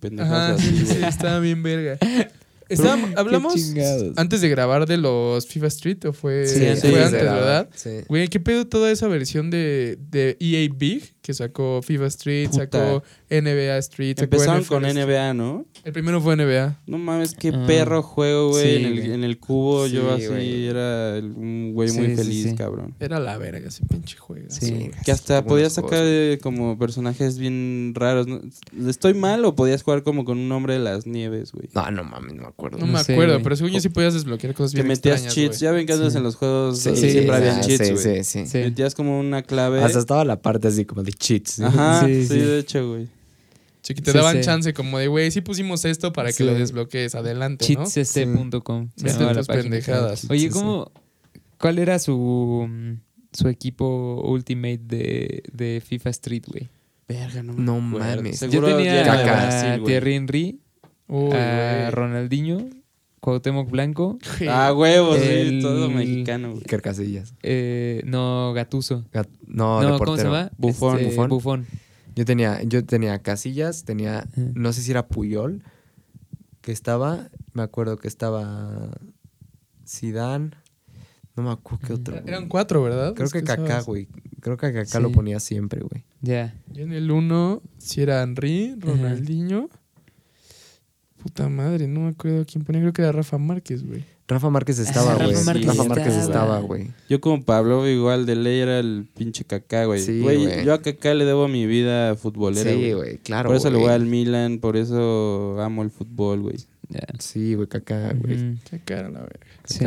así, sí, sí, estaba bien verga. Estábamos- hablamos antes de grabar de los FIFA Street o fue, Sí, fue antes, antes, ¿verdad? Sí. Güey, ¿qué pedo toda esa versión de, de EA Big que sacó FIFA Street, Puta. sacó NBA Street, sacó Empezaron NFL con Street? NBA, ¿no? El primero fue NBA. No mames, qué Ah. perro juego, güey. Sí, en, el, güey. en el cubo Sí, yo así era un güey muy Sí, feliz, sí. cabrón. Era la verga ese pinche juego. Sí. Que hasta podías sacar eh, como personajes bien raros. ¿no? ¿Estoy mal o podías jugar como con un hombre de las nieves, güey? No, no mames, no me acuerdo. No, No me sé, acuerdo, pero según yo sí podías desbloquear cosas Que bien metías extrañas, cheats. Ya ven que antes Sí. en los juegos siempre habían cheats, güey. sí, sí. Sí. Metías como una clave. Hasta estaba la parte así como de cheats. ¿sí? Ajá, sí, Sí, sí. de hecho, güey. Sí, que te Sí, daban sí. chance como de, güey, sí pusimos esto para que lo desbloquees adelante, ¿no? Tus página. pendejadas. Oye. ¿cómo... ¿Cuál era su, mm, su equipo Ultimate de, de FIFA Street, güey? Verga, no, No mames. Yo tenía. Brasil, a. Thierry Henry, Uy, a. Ronaldinho, Cuauhtémoc Blanco, Ah, huevos, sí, El- todo mexicano, güey. Iker Casillas. eh, no, Gatuso. Gat- No, No, de ¿cómo se llama? Buffon, Este, Buffon. Buffon. Yo tenía, yo tenía Casillas, tenía, no sé si era Puyol, que estaba, me acuerdo que estaba Zidane, no me acuerdo qué otro. güey. Eran cuatro, ¿verdad? Creo que Kaká, güey. Creo que Kaká Sí. lo ponía siempre, güey. Ya. Yo en el uno, si era Henry, Ronaldinho. Puta madre, no me acuerdo quién ponía. Creo que era Rafa Márquez, güey. Rafa Márquez estaba, Rafa güey. Rafa Márquez estaba. güey. Yo como Pablo igual de ley era el pinche Kaká, güey. Sí, Güey, yo a Kaká le debo mi vida futbolera, Sí, güey. claro. por eso le voy al Milan, por eso amo el fútbol, güey. Sí, güey, Kaká, güey. Ujú. Qué cara la verga. Sí.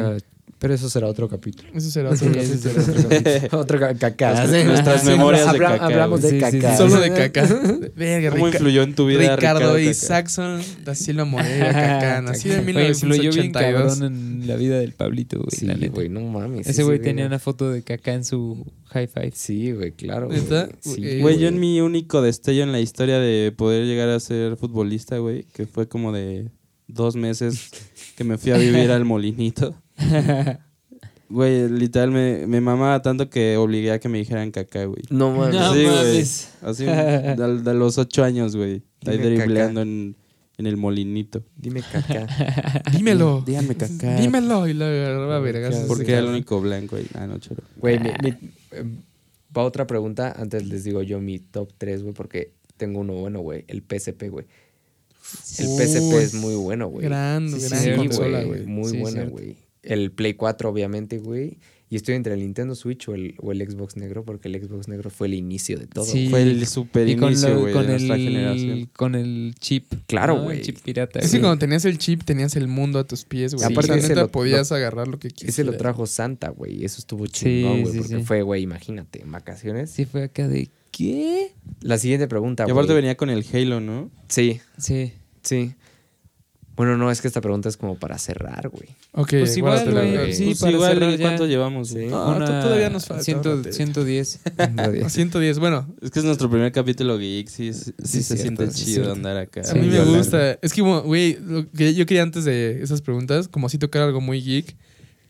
Pero eso será otro capítulo. Eso será otro Sí, capítulo. será otro capítulo. otro. Nuestras- Sí. nuestras Sí, memorias de Kaká, Hablamos güey. de Sí, sí, Kaká. sí. Solo de. Verga, ¿Cómo Rica- influyó en tu vida Ricardo Ricardo y? Saxon da Silva Moreira, Kaká. Nacido en Oye, influyó bien 1982. cabrón en la vida del Pablito, güey. Sí, la güey, no mames. Ese güey tenía una foto de Kaká en su high five. Sí, güey, claro. güey. ¿Neta? Sí, Eh, Güey, yo en mi único destello en la historia de poder llegar a ser futbolista, güey, que fue como de dos meses que me fui a vivir al molinito. Güey, literal me, me mamaba tanto que obligué a que me dijeran caca, güey. No mames. No Sí, güey. mames. Así, de, de los ocho años, güey. Ahí Dime dribleando en, en el molinito. Dime Kaká. Dímelo. Díganme caca. Dímelo. Y la agarraba a vergas. Porque era el único blanco ahí. Ah, no, choro. Güey, mi, mi- em, pa' otra pregunta, antes les digo yo mi top 3, güey, porque tengo uno bueno, güey. El PSP, güey. El PSP es muy bueno, güey. Gran, Sí, gran sí, consola, güey, güey. Muy Sí, buena, cierto. güey. El Play 4, obviamente, güey. Y estoy entre el Nintendo Switch o el, o el Xbox negro, porque el Xbox negro fue el inicio de todo. Sí. Fue el super Y con, inicio, lo- güey, con de nuestra el, generación. con el chip. Claro, ¿no? El güey. chip pirata. Es que güey. cuando tenías el chip, tenías el mundo a tus pies, güey. Sí. Aparte, neta, lo- podías agarrar lo que quisieras. Ese lo trajo Santa, güey. Eso estuvo Sí, chingón, güey. sí, porque sí. fue, güey, imagínate, en vacaciones. Sí, fue acá de. ¿Qué? La siguiente pregunta, Y güey. aparte venía con el Halo, ¿no? Sí, Sí. sí. Bueno, no, es que esta pregunta es como para cerrar, güey. Ok, Pues igual, güey, sí, Pues para igual, cerrar ya. ¿cuánto llevamos? Sí. güey? No, Una todavía nos falta, 100 fíjate. 110. A 110, bueno, Es que es nuestro primer capítulo geek, sí, sí, sí se cierto, siente sí, chido cierto. andar acá. a mí me hablar. gusta. Es que, güey, lo que yo quería antes de esas preguntas, como así tocar algo muy geek,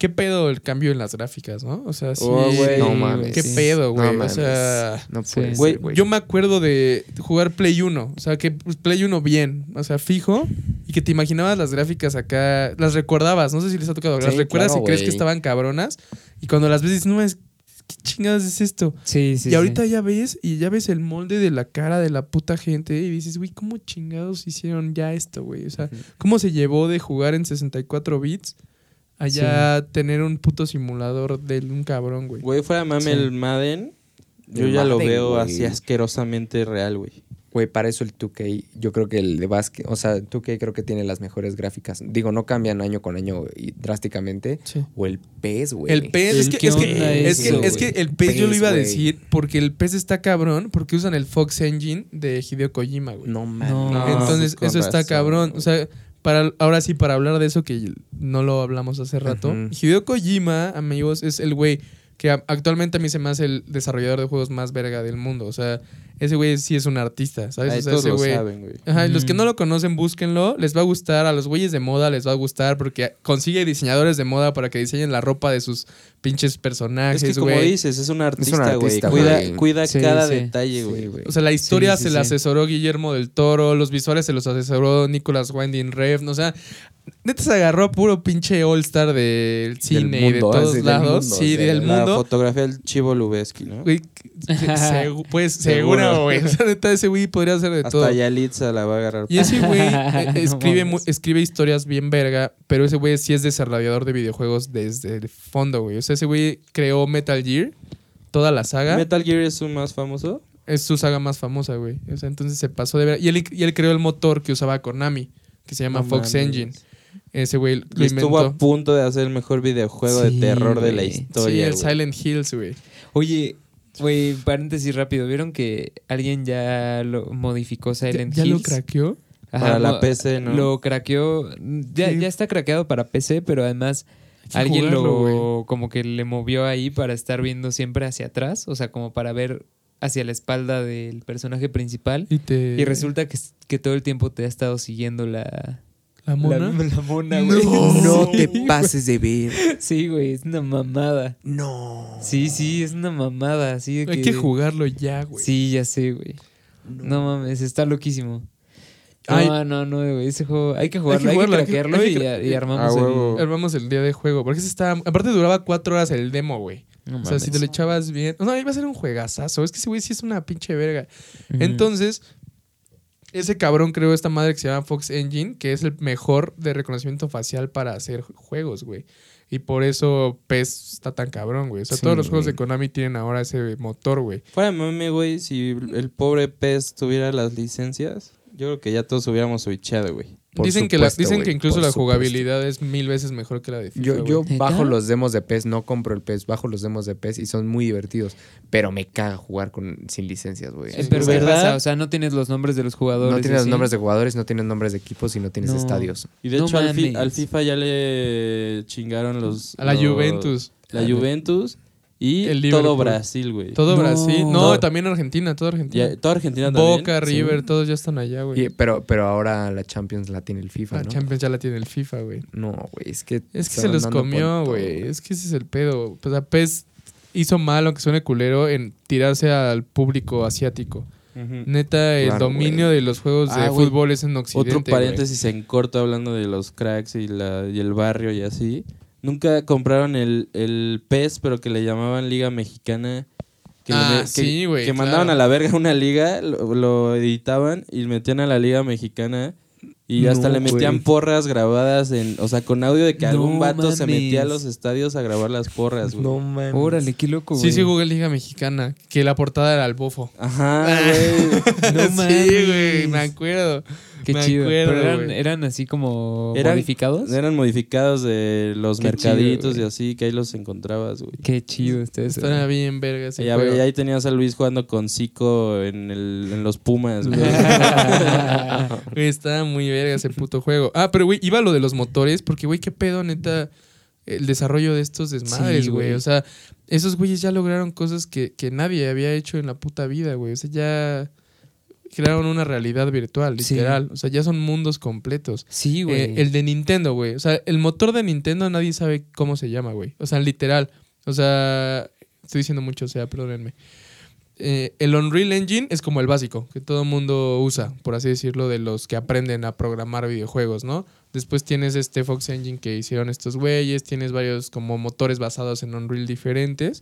¿qué pedo el cambio en las gráficas, no? O sea, sí. Oh, güey. No Sí, mames. ¿Qué sí. pedo, güey? No o mames. sea, no Sí. puede güey, ser, güey. yo me acuerdo de jugar Play 1. O sea, que Play 1 bien, o sea, fijo. Y que te imaginabas las gráficas acá, las recordabas. No sé si les ha tocado. Las Sí, recuerdas claro, y crees que estaban cabronas. Y cuando las ves dices, no, es, ¿qué chingados es esto? Sí, sí. y ahorita sí. ya ves, y ya ves el molde de la cara de la puta gente y dices, güey, ¿cómo chingados hicieron ya esto, güey? O sea, ¿cómo se llevó de jugar en 64 bits a ya tener un puto simulador de un cabrón, güey? Güey, fuera mame Sí. el Madden, yo El ya lo veo güey. así asquerosamente real, güey. Güey, para eso el 2K, yo creo que el de básquet, o sea, 2K creo que tiene las mejores gráficas. Digo, no cambian año con año y drásticamente. Sí. O el PES, güey. El PES, es que, es, que, es, eso, que, es que güey. el PES yo lo iba a decir porque el PES está cabrón porque usan el Fox Engine de Hideo Kojima, güey. No mames. No. Entonces, eso está razón, cabrón. O sea, para, ahora sí, para hablar de eso que no lo hablamos hace rato. Hideo Kojima, amigos, es el güey que actualmente a mí se me hace el desarrollador de juegos más verga del mundo. O sea, ese güey sí es un artista, ¿sabes? Ay, o sea, todos ese lo güey... saben, güey. Ajá, los que Mm. no lo conocen, búsquenlo. Les va a gustar. A los güeyes de moda les va a gustar porque consigue diseñadores de moda para que diseñen la ropa de sus pinches Es personajes, que como dices, es un artista, güey. Cuida, güey. cuida Sí, cada sí. detalle, güey. Sí, güey. O sea, la historia Sí, se sí, la asesoró Guillermo del Toro, los visuales se los asesoró Nicolas Winding Refn, o sea, neta se agarró a puro pinche all-star del cine y de todos así, del lados, mundo, sí, o sea, del La mundo. fotografía del Chivo Lubeski, ¿no? Güey, segu- pues Seguro. güey. O sea, neta, ese güey podría hacer de todo. Hasta Yalitza la va a agarrar. Y ese güey eh, escribe, escribe historias bien verga, pero ese güey sí es desarrollador de videojuegos desde el fondo, güey. O sea, ese güey creó Metal Gear, toda la saga. ¿Metal Gear es su más famoso? es su saga más famosa, güey. O sea, entonces se pasó de ver. Y él, y él creó el motor que usaba Konami, que se llama No Fox mames. Engine. Ese güey lo Y estuvo a inventó. punto de hacer el mejor videojuego Sí, de terror de la historia. sí, el. Silent Hills, güey. Oye, güey, paréntesis rápido. ¿Vieron que alguien ya lo modificó ¿Ya, Silent ya lo Hills? craqueó? Para la PC, ¿no? Lo craqueó. Ya, Sí. ya está craqueado para PC, pero además alguien jugarlo, lo como que le movió ahí para estar viendo siempre hacia atrás, o sea, como para ver hacia la espalda del personaje principal. Y te. Y resulta que, que todo el tiempo te ha estado siguiendo la, ¿La mona? La, la mona, güey. No Sí, te pases de ver. Sí, güey, es una mamada. No. Sí, sí, es una mamada. Así de Hay que jugarlo ya, güey. Sí, ya sé, güey. No mames, está loquísimo. Ay. No, no, no, güey. Ese juego hay que jugarlo, hay que, jugarlo, hay que- craquearlo hay que y, armamos A el. Armamos el día de juego. Porque ese está. Aparte duraba cuatro horas el demo, güey. No O sea, si te lo echabas bien. No, iba a ser un juegazazo. Es que ese güey sí es una pinche verga. Entonces, ese cabrón creó esta madre que se llama Fox Engine, que es el mejor de reconocimiento facial para hacer juegos, güey. Y por eso PES está tan cabrón, güey. O sea, Sí, todos los juegos güey. de Konami tienen ahora ese motor, güey. Fuera de mame, güey, si el pobre pez tuviera las licencias, yo creo que ya todos hubiéramos switchado, güey. Por Dicen, que, la- dicen que incluso la supuesto. jugabilidad es mil veces mejor que la de FIFA. Yo, yo bajo los demos de PES, no compro el PES, bajo los demos de PES y son muy divertidos. Pero me caga jugar con, sin licencias, güey. Eh, pero ¿qué ¿verdad? pasa? O sea, no tienes los nombres de los jugadores. No tienes los nombres de jugadores, no tienes nombres de equipos y no tienes No. estadios. Y de No hecho al, fi- mames. al FIFA ya le chingaron los... A la los- Juventus. La Juventus y El todo. Brasil, güey. Todo No. Brasil. No, Todo- también Argentina, toda Argentina. Ya- toda Argentina también. Boca, River, todos ya están allá, güey. Pero, pero ahora la Champions la tiene el FIFA, La ¿no? Champions ya la tiene el FIFA, güey. No, güey, es que... Es que se los comió, güey. Es que ese es el pedo. Pues a PES hizo mal, aunque suene culero, en tirarse al público asiático. Neta, el Claro, dominio de los juegos de Ah, güey. fútbol es en Occidente. Otro paréntesis en corto hablando de los cracks y, la, y el barrio y así. Nunca compraron el, el PES, pero que le llamaban Liga Mexicana. Que, Ah, me- que- sí, güey, que mandaban claro. a la verga una liga, lo, lo editaban y metían a la Liga Mexicana. Y hasta No, le metían porras grabadas en, o sea, con audio de que No algún vato se metía a los estadios a grabar las porras, güey. mames. Órale, qué loco, güey. Sí, sí, jugué Liga Mexicana. Que la portada era el bofo. Ajá, güey. No sí, mames. güey, me acuerdo. Qué me chido. acuerdo, Pero eran, así como Eran- modificados. Eran modificados de los Qué mercaditos chido, y así, que ahí los encontrabas, güey. Qué chido está eso. Estaba bien verga ese Y ya- juego. y ahí tenías a Luis jugando con Zico en, el, en los Pumas, güey. Güey, estaba muy verga ese puto juego. Ah, pero güey, iba lo de los motores, porque güey, qué pedo, neta, el desarrollo de estos desmadres, Sí, güey. güey. O sea, esos güeyes ya lograron cosas que, que nadie había hecho en la puta vida, güey. O sea, ya crearon una realidad virtual, Sí. literal. O sea, ya son mundos completos. Sí, güey. Eh, el de Nintendo, güey. O sea, el motor de Nintendo nadie sabe cómo se llama, güey. O sea, literal. O sea, estoy diciendo mucho, o sea, perdónenme. Eh, el Unreal Engine es como el básico, que todo mundo usa, por así decirlo, de los que aprenden a programar videojuegos, ¿no? Después tienes este Fox Engine que hicieron estos güeyes, tienes varios como motores basados en Unreal diferentes,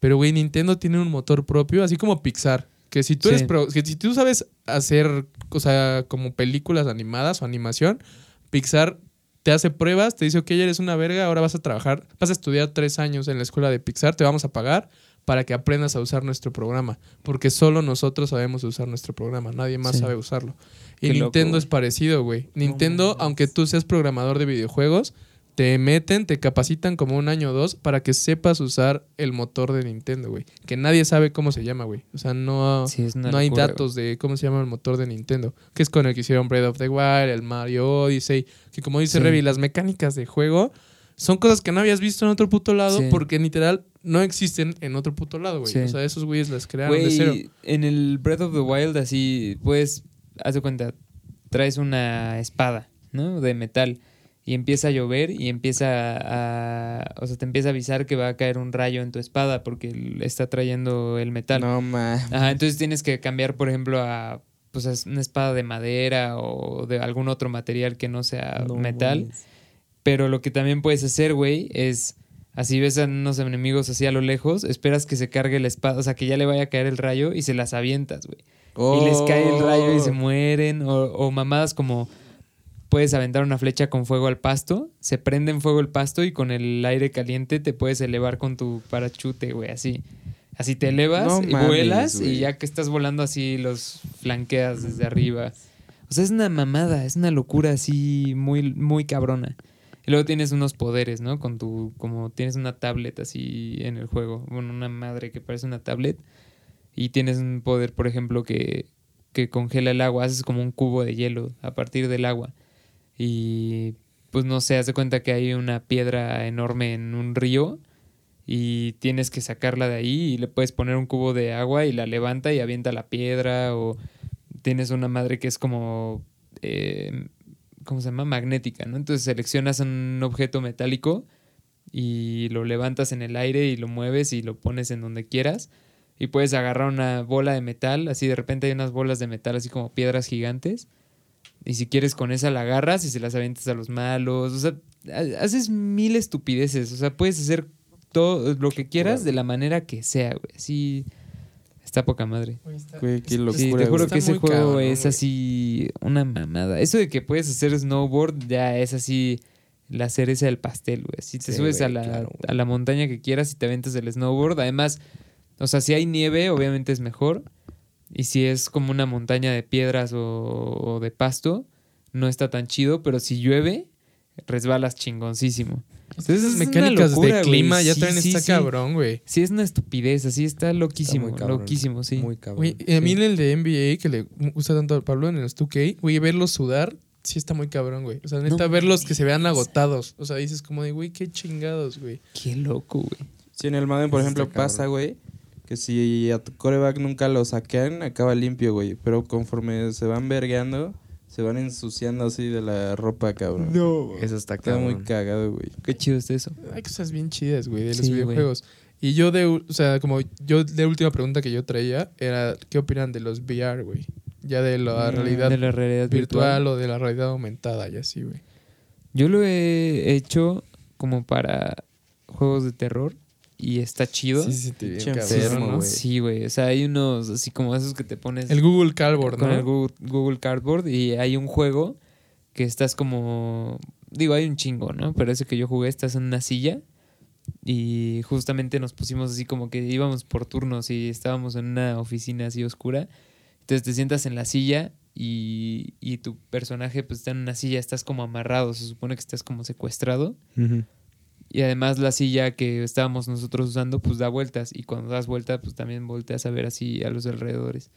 pero güey, Nintendo tiene un motor propio, así como Pixar, que si tú Sí. eres pro- que si tú sabes hacer, o sea, como películas animadas o animación, Pixar te hace pruebas, te dice, ok, ya eres una verga, ahora vas a trabajar, vas a estudiar tres años en la escuela de Pixar, te vamos a pagar para que aprendas a usar nuestro programa, porque solo nosotros sabemos usar nuestro programa, nadie más Sí. sabe usarlo. Y Qué Nintendo es parecido, güey. Nintendo, aunque tú seas programador de videojuegos, te meten, te capacitan como un año o dos para que sepas usar el motor de Nintendo, güey. Que nadie sabe cómo se llama, güey. O sea, no, Sí, no hay datos de cómo se llama el motor de Nintendo. Que es con el que hicieron Breath of the Wild, el Mario Odyssey. Que como dice Sí. Revi, las mecánicas de juego son cosas que no habías visto en otro puto lado Sí. porque literal no existen en otro puto lado, güey. O sea, esos güeyes las crearon de cero. En el Breath of the Wild, así, pues, haz de cuenta, traes una espada, ¿no? De metal. Y empieza a llover y empieza a. O sea, te empieza a avisar que va a caer un rayo en tu espada porque está trayendo el metal. No, ma. Ajá, entonces tienes que cambiar, por ejemplo, a. Pues una espada de madera o de algún otro material que no sea No metal. Pero lo que también puedes hacer, güey, es así ves a unos enemigos así a lo lejos, esperas que se cargue la espada, o sea, que ya le vaya a caer el rayo y se las avientas, güey. Y les cae el rayo y se Oh. mueren. O, o mamadas como puedes aventar una flecha con fuego al pasto, se prende en fuego el pasto y con el aire caliente te puedes elevar con tu parachute, güey, así. Así te elevas No y mames, vuelas y ya que estás volando así los flanqueas desde arriba. O sea, es una mamada, es una locura así muy, muy cabrona. Y luego tienes unos poderes, ¿no? Con tu, como tienes una tablet así en el juego, bueno, una madre que parece una tablet. Y tienes un poder, por ejemplo, que, que congela el agua, haces como un cubo de hielo a partir del agua. Y pues no sé, haz de cuenta que hay una piedra enorme en un río y tienes que sacarla de ahí y le puedes poner un cubo de agua y la levanta y avienta la piedra o tienes una madre que es como, eh, ¿cómo se llama? Magnética, ¿no? Entonces seleccionas un objeto metálico y lo levantas en el aire y lo mueves y lo pones en donde quieras y puedes agarrar una bola de metal, así de repente hay unas bolas de metal así como piedras gigantes y si quieres con esa la agarras y se las avientas a los malos, o sea, ha- haces mil estupideces, o sea, puedes hacer todo lo que quieras de la manera que sea, güey, así está poca madre. Güey, qué locura. Sí, te juro Está que ese juego cabrón, es güey. así una mamada. Eso de que puedes hacer snowboard ya es así la cereza del pastel, güey. Si te Sí, subes a, la, claro, güey. a la montaña que quieras y te aventas el snowboard. Además, o sea, si hay nieve, obviamente es mejor. Y si es como una montaña de piedras o, o de pasto, no está tan chido. Pero si llueve, resbalas chingoncísimo. Entonces, Esas mecánicas locura, de clima ya Sí, traen sí, esta sí. cabrón, güey. Sí, es una estupidez, así está loquísimo, Está muy cabrón. loquísimo, sí. Muy cabrón. Güey, y a mí Sí. en el de NBA, que le gusta tanto al Pablo, en los 2K, güey, verlos sudar, sí está muy cabrón, güey. O sea, neta, No verlos que se vean agotados. O sea, dices como de, güey, qué chingados, güey. Qué loco, güey. Sí, en el Madden, por ejemplo, está cabrón. pasa, güey, que si a tu coreback nunca lo saquean, acaba limpio, güey. Pero conforme se van vergueando, se van ensuciando así de la ropa, cabrón. No. Eso está Está muy cagado, güey. Qué chido está eso. Hay cosas bien chidas, güey, de los Sí, güey. videojuegos. Y yo de, u- o sea, como yo de última pregunta que yo traía era, ¿qué opinan de los VR, güey? Ya de la Mm, realidad de la realidad virtual, virtual. o de la realidad aumentada y así, güey. Yo lo he hecho como para juegos de terror y está chido. Sí, sí, te bien enfermo, ¿no? güey. Sí, güey. O sea, hay unos así como esos que te pones El Google Cardboard, con ¿no? el Google, Google Cardboard y hay un juego que estás como, digo, hay un chingo, ¿no? Pero ese que yo jugué, estás en una silla y justamente nos pusimos así como que íbamos por turnos y estábamos en una oficina así oscura. Entonces te sientas en la silla y, y tu personaje pues está en una silla, estás como amarrado, se supone que estás como secuestrado. Y además la silla que estábamos nosotros usando pues da vueltas y cuando das vuelta pues también volteas a ver así a los alrededores.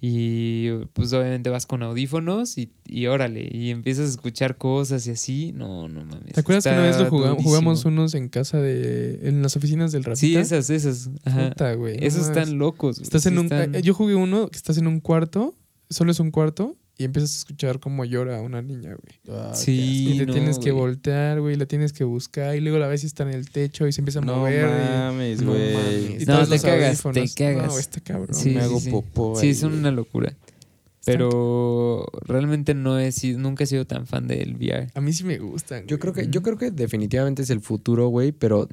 Y pues obviamente vas con audífonos y, y órale, y empiezas a escuchar cosas y así. No, no mames. ¿Te acuerdas que una vez lo jugamos, unos en casa de. en las oficinas del Rafita? Sí, esas, esas. Ajá. Puta, güey. Esos están locos. Estás Sí en un. están- Yo jugué uno que estás en un cuarto, solo es un cuarto, y empiezas a escuchar cómo llora una niña, güey. Sí, Y te no, tienes que güey. voltear, güey, la tienes que buscar, y luego la ves y está en el techo y se empieza a No mover. y- mames, No güey. mames. Y No, te cagas, audífonos. te cagas. No, está cabrón. Sí, me sí, hago sí. popó Sí, ahí, güey. una locura. Pero realmente no he sido, nunca he sido tan fan del VR. A mí sí me gustan. Yo güey. creo que, yo creo que definitivamente es el futuro, güey, pero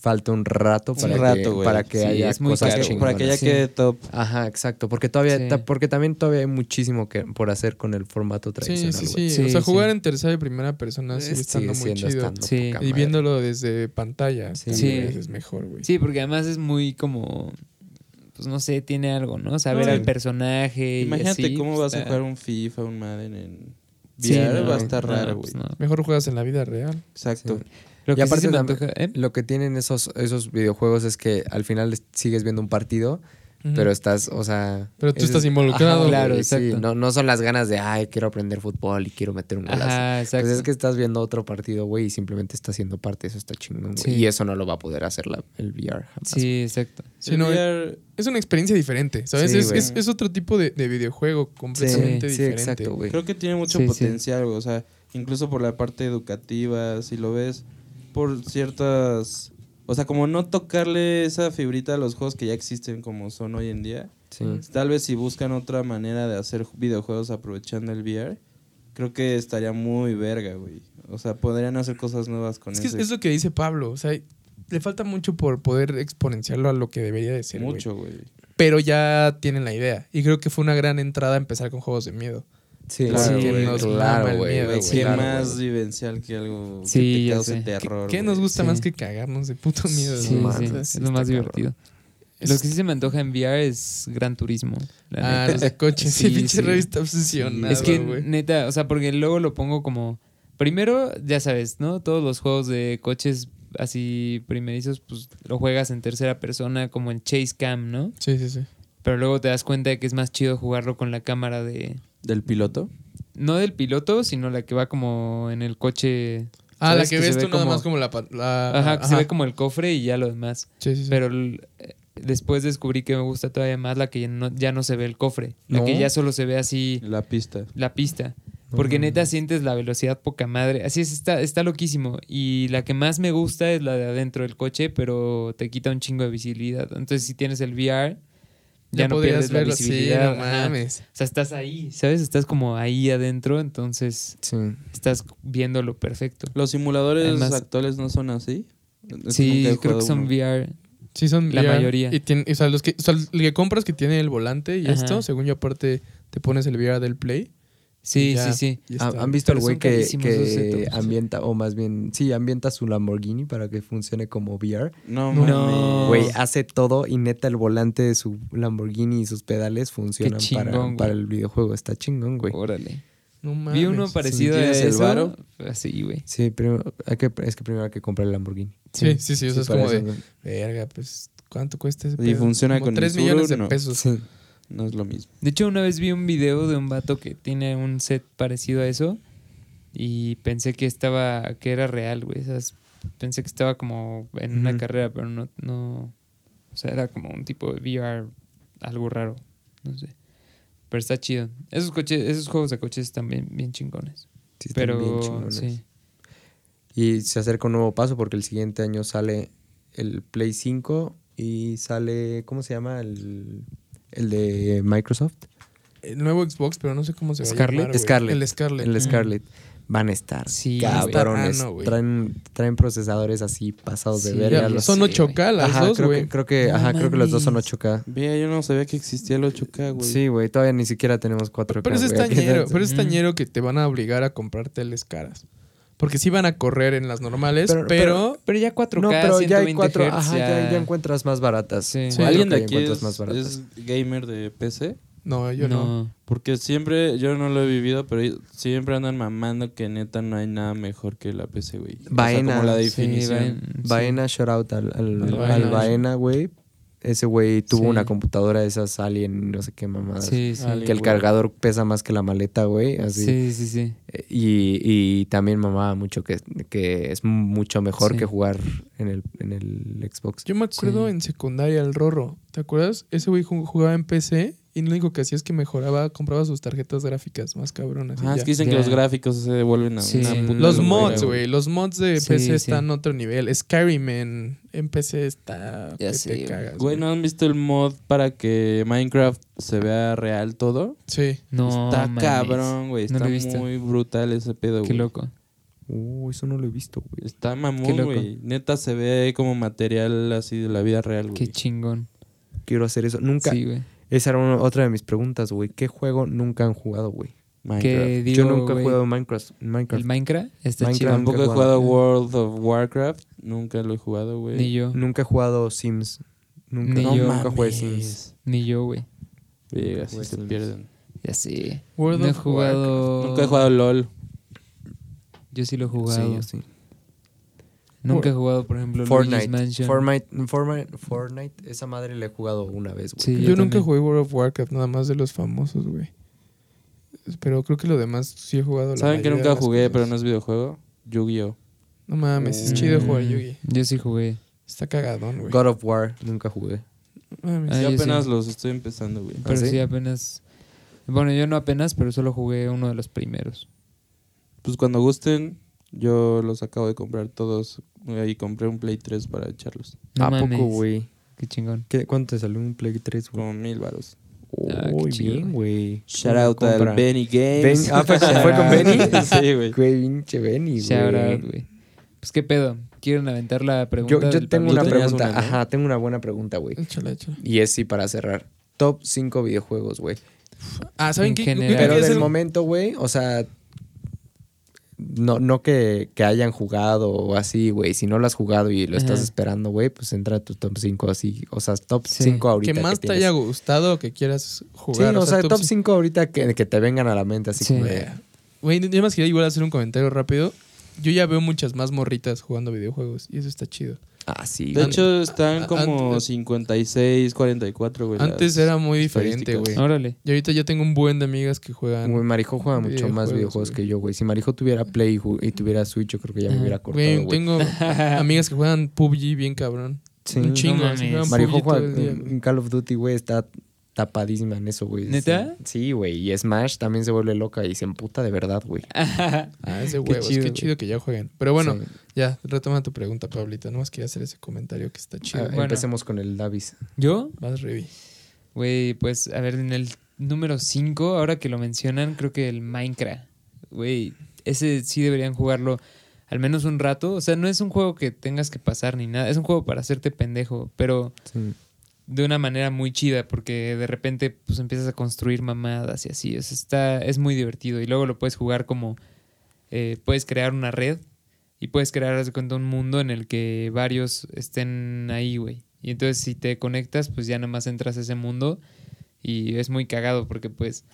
falta un rato Un para rato, que, güey. para que Sí, haya muy cosas caro. Para que ya Sí. quede top. Ajá, exacto, porque todavía Sí. ta- porque también todavía hay muchísimo que por hacer con el formato tradicional, sí, güey. sí, Sí, O sea, sí. jugar en tercera y primera persona sigue estando muy siendo chido. estando Y viéndolo desde pantalla. Sí. es mejor, güey. Sí, porque además es muy como, pues no sé, tiene algo, ¿no? Saber No, al personaje. y Imagínate así, cómo pues, vas a jugar un FIFA, un Madden en Sí, VR. no, va a estar no, raro, pues güey. no. Mejor juegas en la vida real. Exacto. Sí. Lo Y que sí aparte se me también- antoja- ¿eh? Lo que tienen esos, esos videojuegos es que al final es- sigues viendo un partido, Pero estás, o sea... Pero tú estás es- involucrado. Ajá, Claro, güey, sí, exacto. no, no son las ganas de, ay, quiero aprender fútbol y quiero meter un golazo. Ajá, exacto. Pues es que estás viendo otro partido, güey, y simplemente está siendo parte, eso está chingón, güey. Sí. Y eso no lo va a poder hacer la, el VR jamás. Sí, exacto. Sí, El no, VR Es una experiencia diferente, ¿sabes? Sí, es, es, es otro tipo de, de videojuego completamente sí, diferente. exacto, güey. Creo que tiene mucho Sí, sí. potencial, güey. O sea, incluso por la parte educativa, si lo ves, por ciertas... O sea, como no tocarle esa fibrita a los juegos que ya existen como son hoy en día. Sí. Tal vez si buscan otra manera de hacer videojuegos aprovechando el VR, creo que estaría muy verga, güey. O sea, podrían hacer cosas nuevas con Es que es, eso. es lo que dice Pablo, o sea, le falta mucho por poder exponenciarlo a lo que debería de ser. Mucho, güey. Pero ya tienen la idea. Y creo que fue una gran entrada a empezar con juegos de miedo. Sí, Claro, sí, güey. nos Claro, mama el güey, miedo, güey, güey, Qué claro, más güey. vivencial que algo Sí, que te ya cause sé. terror. ¿Qué nos gusta Sí. más que cagarnos de puto miedo? Sí, no mames, sí, mames? es lo más divertido. Es- Lo que sí se me antoja en VR es Gran Turismo. la Ah, neta. los de coches. Sí, Sí, pinche sí. revista obsesionado, es que, güey. neta, o sea, porque luego lo pongo como. Primero, ya sabes, ¿no? Todos los juegos de coches así primerizos, pues lo juegas en tercera persona, como en Chase Cam, ¿no? Sí, sí, sí. Pero luego te das cuenta de que es más chido jugarlo con la cámara de. ¿Del piloto? No del piloto, sino la que va como en el coche. Ah, la que ves ve tú nada como- más como la... la Ajá, que se ve como el cofre y ya lo demás. Sí, sí, sí. Pero eh, después descubrí que me gusta todavía más la que ya no, ya no se ve el cofre. La ¿No? que ya solo se ve así La pista. la pista. Porque neta sientes la velocidad poca madre. Así es, está, está loquísimo. Y la que más me gusta es la de adentro del coche, pero te quita un chingo de visibilidad. Entonces, si tienes el VR, ya, no podrías pierdes la verlo. Sí, visibilidad. no Ajá. mames. O sea, estás ahí, ¿sabes? Estás como ahí adentro, entonces Sí. estás viéndolo perfecto. ¿Los simuladores Además- actuales no son así? Es Sí, creo que son uno. VR. Sí, son La VR. mayoría. Y tiene, o sea, los que, o sea, el que compras que tiene el volante y Ajá. esto, según yo aparte te pones el VR del Play. Sí, ya, sí, sí. ¿Han visto el güey que, ambienta, o más bien, sí, ambienta su Lamborghini para que funcione como VR? No, No. Güey, hace todo y neta el volante de su Lamborghini y sus pedales funcionan chingón, para, el videojuego. Está chingón, güey. Órale. No mames. Vi uno parecido a ¿Tienes el eso. varo? Así, güey. Sí, primero, hay que, es que primero hay que comprar el Lamborghini. Sí, sí, sí. O sea, es como de, eso, verga, pues, ¿cuánto cuesta ese ¿Y pedo? funciona Como con el 3 Subaru? millones de No. pesos. Sí. No es lo mismo. De hecho, una vez vi un video de un vato que tiene un set parecido a eso y pensé que estaba, que era real, güey. Pensé que estaba como en una carrera, pero no, no, o sea, era como un tipo de VR, algo raro, no sé. Pero está chido. Esos coches, esos juegos de coches están bien, bien chingones. Sí, están bien pero chingones. sí. Y se acerca un nuevo paso porque el siguiente año sale el Play 5 y sale, ¿cómo se llama? El, el de Microsoft. El nuevo Xbox, pero no sé cómo se va Scarlett. a llamar. El Scarlett. El Mm. Scarlett. van a estar Sí, cabrones. Ah, no, traen, traen procesadores así pasados de verga. Ya, los- son sé, 8K las Ajá, dos, creo güey. que, creo que, No ajá, creo que los dos son mames. 8K. Vea, yo no sabía que existía el 8K, güey. Sí, güey, todavía ni siquiera tenemos 4K. Pero es está- pero es Mm. estañero que te van a obligar a comprar teles caras. Porque sí van a correr en las normales, Pero- pero, Pero ya 4K, No, pero ya hay 120 cuatro, Hz, ajá, ya, encuentras más baratas. Sí. Sí. ¿Alguien de aquí es, más baratas. es gamer de PC? no, yo no. Porque siempre, yo no lo he vivido, pero siempre andan mamando que neta no hay nada mejor que la PC, güey. O sea, Baena. como la Sí, definición. Sí. Baena, shout out al, al, Al Baena. Baena, güey. Ese güey tuvo Sí. una computadora de esas Alien, no sé qué mamadas. Sí, sí. Alien. Que el cargador pesa más que la maleta, güey. Así. Sí, sí, sí. Y, y también mamaba mucho que, que es mucho mejor Sí. que jugar en el, en el Xbox. Yo me acuerdo Sí. en secundaria el Rorro. ¿Te acuerdas? Ese güey ju- jugaba en PC y lo único que hacía es que mejoraba, compraba sus tarjetas gráficas más cabronas. y Ah, es ya. que dicen que los gráficos se devuelven a Sí. una puta Los locura, mods, güey. Los mods de Sí, PC sí. están a otro nivel. Skyrim en, en PC está. Ya que sé, te cagas. Güey, ¿no han visto el mod para que Minecraft se vea real todo? Sí. No, Está mames. cabrón, güey. No lo Está muy brutal ese pedo, Qué güey. loco. Uh, eso no lo he visto, güey. Está Qué mamón, loco. güey. Neta se ve como material así de la vida real, güey. Qué chingón. Quiero hacer eso. Nunca. Sí, güey. Esa era una- otra de mis preguntas, güey. ¿Qué juego nunca han jugado, güey? Minecraft. Digo, Yo nunca he jugado Minecraft. Minecraft. El Minecraft está Minecraft. chido. Tampoco he jugado. World of Warcraft. Nunca lo he jugado, güey. Ni yo. Nunca he jugado Sims. Nunca, Ni no, yo. nunca jugué. Sims. Ni yo, güey. Sí Jugué se Sims. pierden. Ya sé. World no he of jugado. Nunca he jugado LOL. Yo sí lo he Sí, jugado. yo sí. Nunca he jugado, por ejemplo, Luigi's Fortnite. Mansion. Fortnite. Fortnite. Fortnite. Esa madre la he jugado una vez, güey. Sí, Yo, yo nunca jugué World of Warcraft, nada más de los famosos, güey. Pero creo que lo demás sí he jugado. la ¿Saben que nunca jugué, cosas. pero no es videojuego? Yu-Gi-Oh! No mames, es Mm. chido jugar Yugi. Yo sí jugué. Está cagadón, güey. God of War. Nunca jugué. Mames. Ah, Yo apenas sí. los estoy empezando, güey. Pero sí? sí? apenas. Bueno, yo no apenas, pero solo jugué uno de los primeros. Pues cuando gusten, yo los acabo de comprar todos. Y compré un Play 3 para echarlos. No ¿A mames. poco, güey? Qué chingón. ¿Qué- ¿Cuánto te salió un Play 3, güey? Como mil baros. Ah, qué Uy, chido. bien, güey. Shout out al. Benny Games. Ben- ah, fue, fue con Benny. sí, güey. Güey, pinche Benny, güey. Shout out, güey. Pues qué pedo. ¿Quieren aventar la pregunta? Yo, tengo una pregunta. una, ¿no? Ajá, tengo una buena pregunta, güey. Y es sí para cerrar. Top 5 videojuegos, güey. Ah, ¿saben En qué? Pero del el- momento, güey, o sea, no, no que, que hayan jugado o así, güey. Si no lo has jugado y lo estás esperando, güey, pues entra a tu top 5 así. O sea, top Sí. 5 ahorita. que más te tienes. haya gustado o que quieras Sí, jugar. o, sea, top top 5 ahorita que, que te vengan a la mente, así Sí. como Güey, yo más quería igual hacer un comentario rápido. Yo ya veo muchas más morritas jugando videojuegos y eso está chido. Ah, sí. De hecho, están An- como an- 56, 44, güey. Antes era muy diferente, güey. Órale. Y ahorita ya tengo un buen de amigas que juegan. Güey, Marijo juega mucho más Videojuegos, que yo, güey. Si Marijo tuviera Play y tuviera Switch, yo creo que ya me hubiera cortado, Güey, tengo amigas que juegan PUBG bien cabrón. Sí. un chingo. No Marijo PUBG todo juega en Call of Duty, güey, está tapadísima en eso, güey. ¿Neta? Sí, güey. Y Smash también se vuelve loca y se emputa de verdad, güey. Ah, es de Qué huevos. Qué chido, chido, que ya jueguen. Pero bueno, Sí. ya, retoma tu pregunta, Pablita. No más quería hacer ese comentario que está chido. Ah, bueno. Empecemos con el Davis. ¿Yo? Vas, Revi. Güey, pues, a ver, en el número 5, ahora que lo mencionan, creo que el Minecraft. Güey, ese sí deberían jugarlo al menos un rato. O sea, no es un juego que tengas que pasar ni nada. Es un juego para hacerte pendejo, pero Sí. De una manera muy chida, porque de repente pues empiezas a construir mamadas y así. Sea, está, es muy divertido. Y luego lo puedes jugar como. eh, puedes crear una red y puedes crear, cuenta, un mundo en el que varios estén ahí, güey. Y entonces si te conectas, pues ya nada más entras a ese mundo y es muy cagado porque pues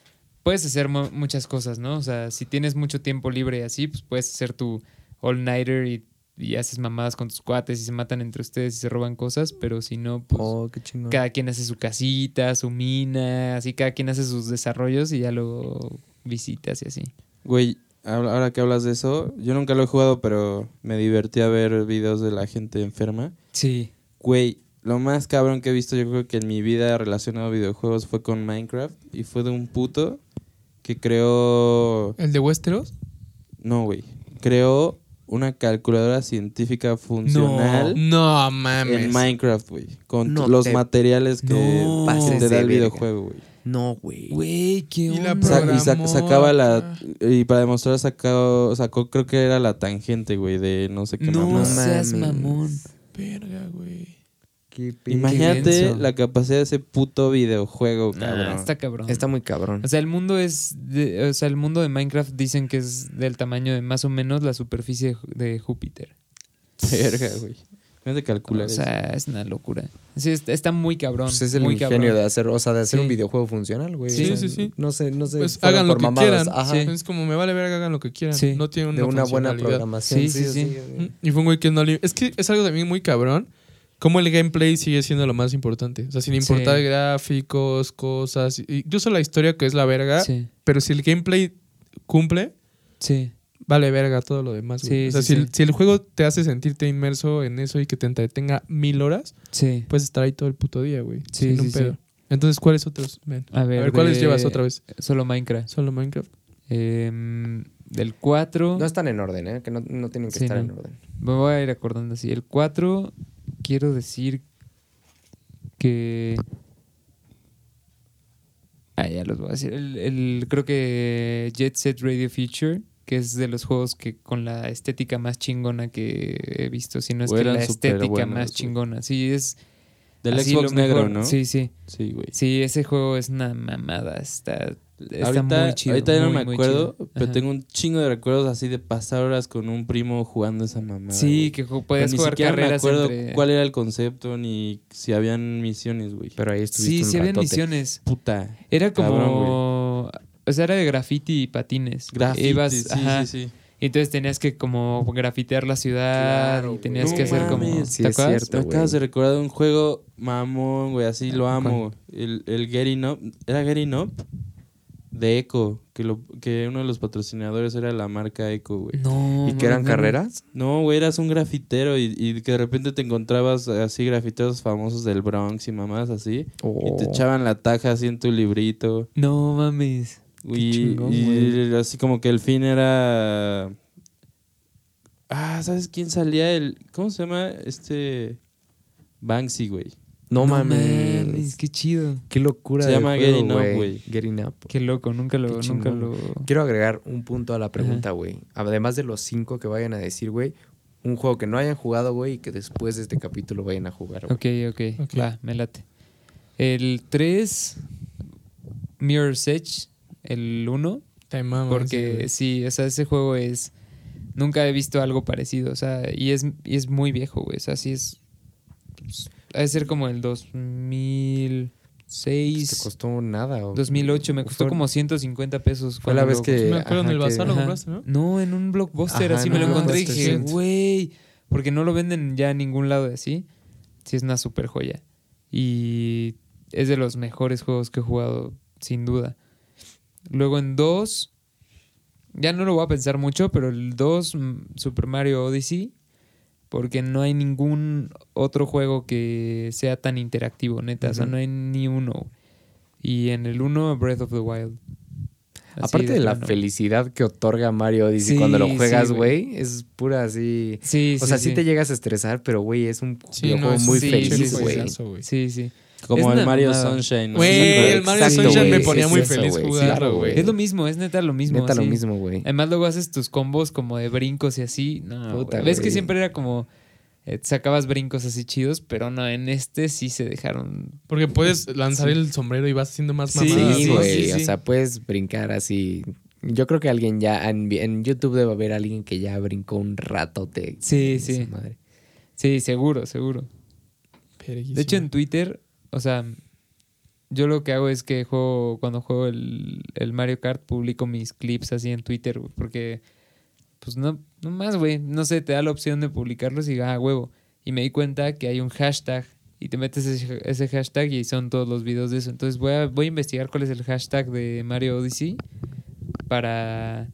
puedes hacer mu- muchas cosas, ¿no? O sea, si tienes mucho tiempo libre así, pues puedes hacer tu all-nighter y, y haces mamadas con tus cuates y se matan entre ustedes y se roban cosas, pero si no, pues Oh, qué cada quien hace su casita, su mina, así cada quien hace sus desarrollos y ya luego visitas y así. Güey, ahora ahora que hablas de eso, yo nunca lo he jugado, pero me divertí a ver videos de la gente enferma. Sí. Güey, lo más cabrón que he visto yo creo que en mi vida relacionado a videojuegos fue con Minecraft y fue de un puto que creó... ¿El de Westeros? No, güey. Creó una calculadora científica funcional No mames. en Minecraft, güey. Con No los te materiales que, No te da el verga. videojuego, güey. No, güey. Güey, qué Y la onda. Sa- y sa- Programó sacaba la. Y para demostrar, sacó, sacó, creo que era la tangente, güey, de no sé qué No mamada. seas mames. mamón. Verga, güey. Qué Imagínate la capacidad de ese puto videojuego, Nah, cabrón. está cabrón. Está muy cabrón. O sea, el mundo es. de- o sea, el mundo de Minecraft dicen que es del tamaño de más o menos la superficie de Júpiter. Verga, güey. No de calcular O sea, es una locura. Sí, está, está muy cabrón. Pues es el muy ingenio cabrón. de hacer, o sea, de hacer Sí. un videojuego funcional, güey. Sí, O sea, sí, sí. No sé, no sé. Pues hagan lo que mamadas. quieran. Ajá. Sí. Es como me vale verga, hagan lo que quieran. Sí. No tiene una De una buena programación. Sí, sí, sí. Y fue un güey que no le... Es que es algo también muy cabrón. Como el gameplay sigue siendo lo más importante. O sea, sin importar Sí. gráficos, cosas, incluso la historia que es la verga. Sí, Pero si el gameplay cumple, sí. vale verga todo lo demás. güey. Sí, o sea, sí, si, sí. El, si el juego te hace sentirte inmerso en eso y que te entretenga mil horas, Sí. puedes estar ahí todo el puto día, güey. Sí, sin un pedo. Entonces, ¿cuáles otros? Ven. A ver, ¿cuáles de- llevas otra vez? Solo Minecraft. Solo Minecraft. Em, del 4. No están en orden, ¿eh? Que no, no tienen que Sí, estar no. en orden. Me voy a ir acordando así. El 4, quiero decir que. Ah, ya los voy a decir. El, el- creo que Jet Set Radio Future, que es de los juegos que con la estética más chingona que he visto. Si no es que la estética buenos, más chingona. Sí, es. Del Xbox negro. ¿no? Sí, sí. Sí, güey. Sí, ese juego es una mamada. Está, está ahorita, muy chido. ahorita ya no muy, me acuerdo, pero tengo un chingo de recuerdos así de pasar horas con un primo jugando esa mamada. Sí, que puedes ni jugar siquiera me carreras acuerdo entre... cuál era el concepto ni si habían misiones, güey. Pero ahí estuviste Sí, un sí habían misiones. Puta. Era como... Cabrón, o sea, era de graffiti y patines. Graffiti, Ibas- sí, ajá, sí, sí. Y entonces tenías que como grafitear la ciudad Claro, y tenías que No hacer como... sí ¿Te es cierto. Me acabas de recordar un juego mamón, güey, así lo ¿Cuál? amo. El, el Getting Up. ¿Era Getting Up? De Echo. Que, lo, que uno de los patrocinadores era la marca Echo, güey. No. ¿Y que eran no, carreras? No, güey, eras un grafitero y, y que de repente te encontrabas así grafiteros famosos del Bronx y mamás así. Y te Oh. echaban la taja así en tu librito. No mames. Y, chingón, y así como que el fin era... Ah, ¿sabes quién salía? El... ¿Cómo se llama? Este... Banksy, güey. No, mames. Qué chido. Qué locura. Se de llama juego, Getting Up, güey. Getting Up. Qué loco. Nunca lo... Qué Nunca lo... Quiero agregar un punto a la pregunta, güey. Además de los cinco que vayan a decir, güey, un juego que no hayan jugado, güey, y que después de este capítulo vayan a jugar, güey. Ok, ok. Ok. Va, me late. El 3... Mirror's Edge. El 1. Te mamas, Porque sí, o sea, ese juego es. Nunca he visto algo parecido. O sea, y es, y es muy viejo, güey. O sea, sí es. pues, ha de ser como el 2006. Te costó nada. o- 2008. Me costó fue- como 150 pesos. Fue la vez que. Sí me acuerdo, en el ajá, que- bazar lo Ajá. compraste, ¿no? No, en un blockbuster. Ajá, así me lo encontré y dije, güey. Porque no lo venden ya en ningún lado así. Sí, es una super joya. Y es de los mejores juegos que he jugado, sin duda. Luego en 2, ya no lo voy a pensar mucho, pero el 2, mm, Super Mario Odyssey, porque no hay ningún otro juego que sea tan interactivo, neta. O sea, no hay ni uno. Y en el 1, Breath of the Wild. Así Aparte de la plano. felicidad que otorga Mario Odyssey Sí, cuando lo juegas, güey. es pura así. Sí, O sea, sí, te llegas a estresar, pero, güey, es un es muy sí, feliz, güey. Sí, sí. Como Es el Mario. Sunshine. ¿no? Güey, el Mario Exacto, Sunshine me ponía es muy eso, feliz güey, claro, güey. Es lo mismo, es neta lo mismo. Neta lo mismo, güey. Además, luego haces tus combos como de brincos y así. No, Puta. Ves que siempre era como. eh, sacabas brincos así chidos, pero no, en este sí se dejaron. Porque puedes lanzar Sí. el sombrero y vas haciendo más Sí, mamadas. Sí, güey. sí, O sea, puedes brincar así. Yo creo que alguien ya. En, en YouTube debe haber alguien que ya brincó un ratote. Sí, sí. madre. Sí, seguro, seguro. De hecho, en Twitter, o sea, yo lo que hago es que juego, cuando juego el, el Mario Kart, publico mis clips así en Twitter, porque, pues no, no más, güey, no sé, te da la opción de publicarlos y, ah, huevo. Y me di cuenta que hay un hashtag y te metes ese, ese hashtag y son todos los videos de eso. Entonces voy a, voy a investigar cuál es el hashtag de Mario Odyssey para,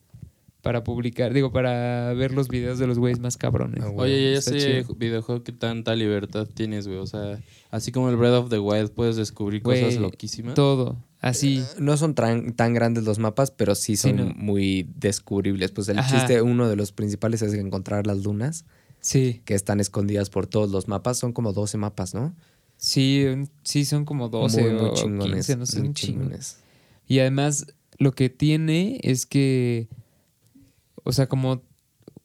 para publicar, digo, para ver los videos de los güeyes más cabrones. Ah. Oye, ¿y Está ese chido. videojuego qué tanta libertad tienes, güey? O sea, así como el Breath of the Wild puedes descubrir Güey, cosas loquísimas. Todo, así. No son tan, tan grandes los mapas, pero sí Sí, son no. muy descubribles. Pues el Ajá. chiste, uno de los principales es encontrar las lunas Sí. que están escondidas por todos los mapas. Son como 12 mapas, ¿no? Sí, sí, son como 12 muy, muy o chingones. 15, no sé, muy chingones. Y además, lo que tiene es que, o sea, como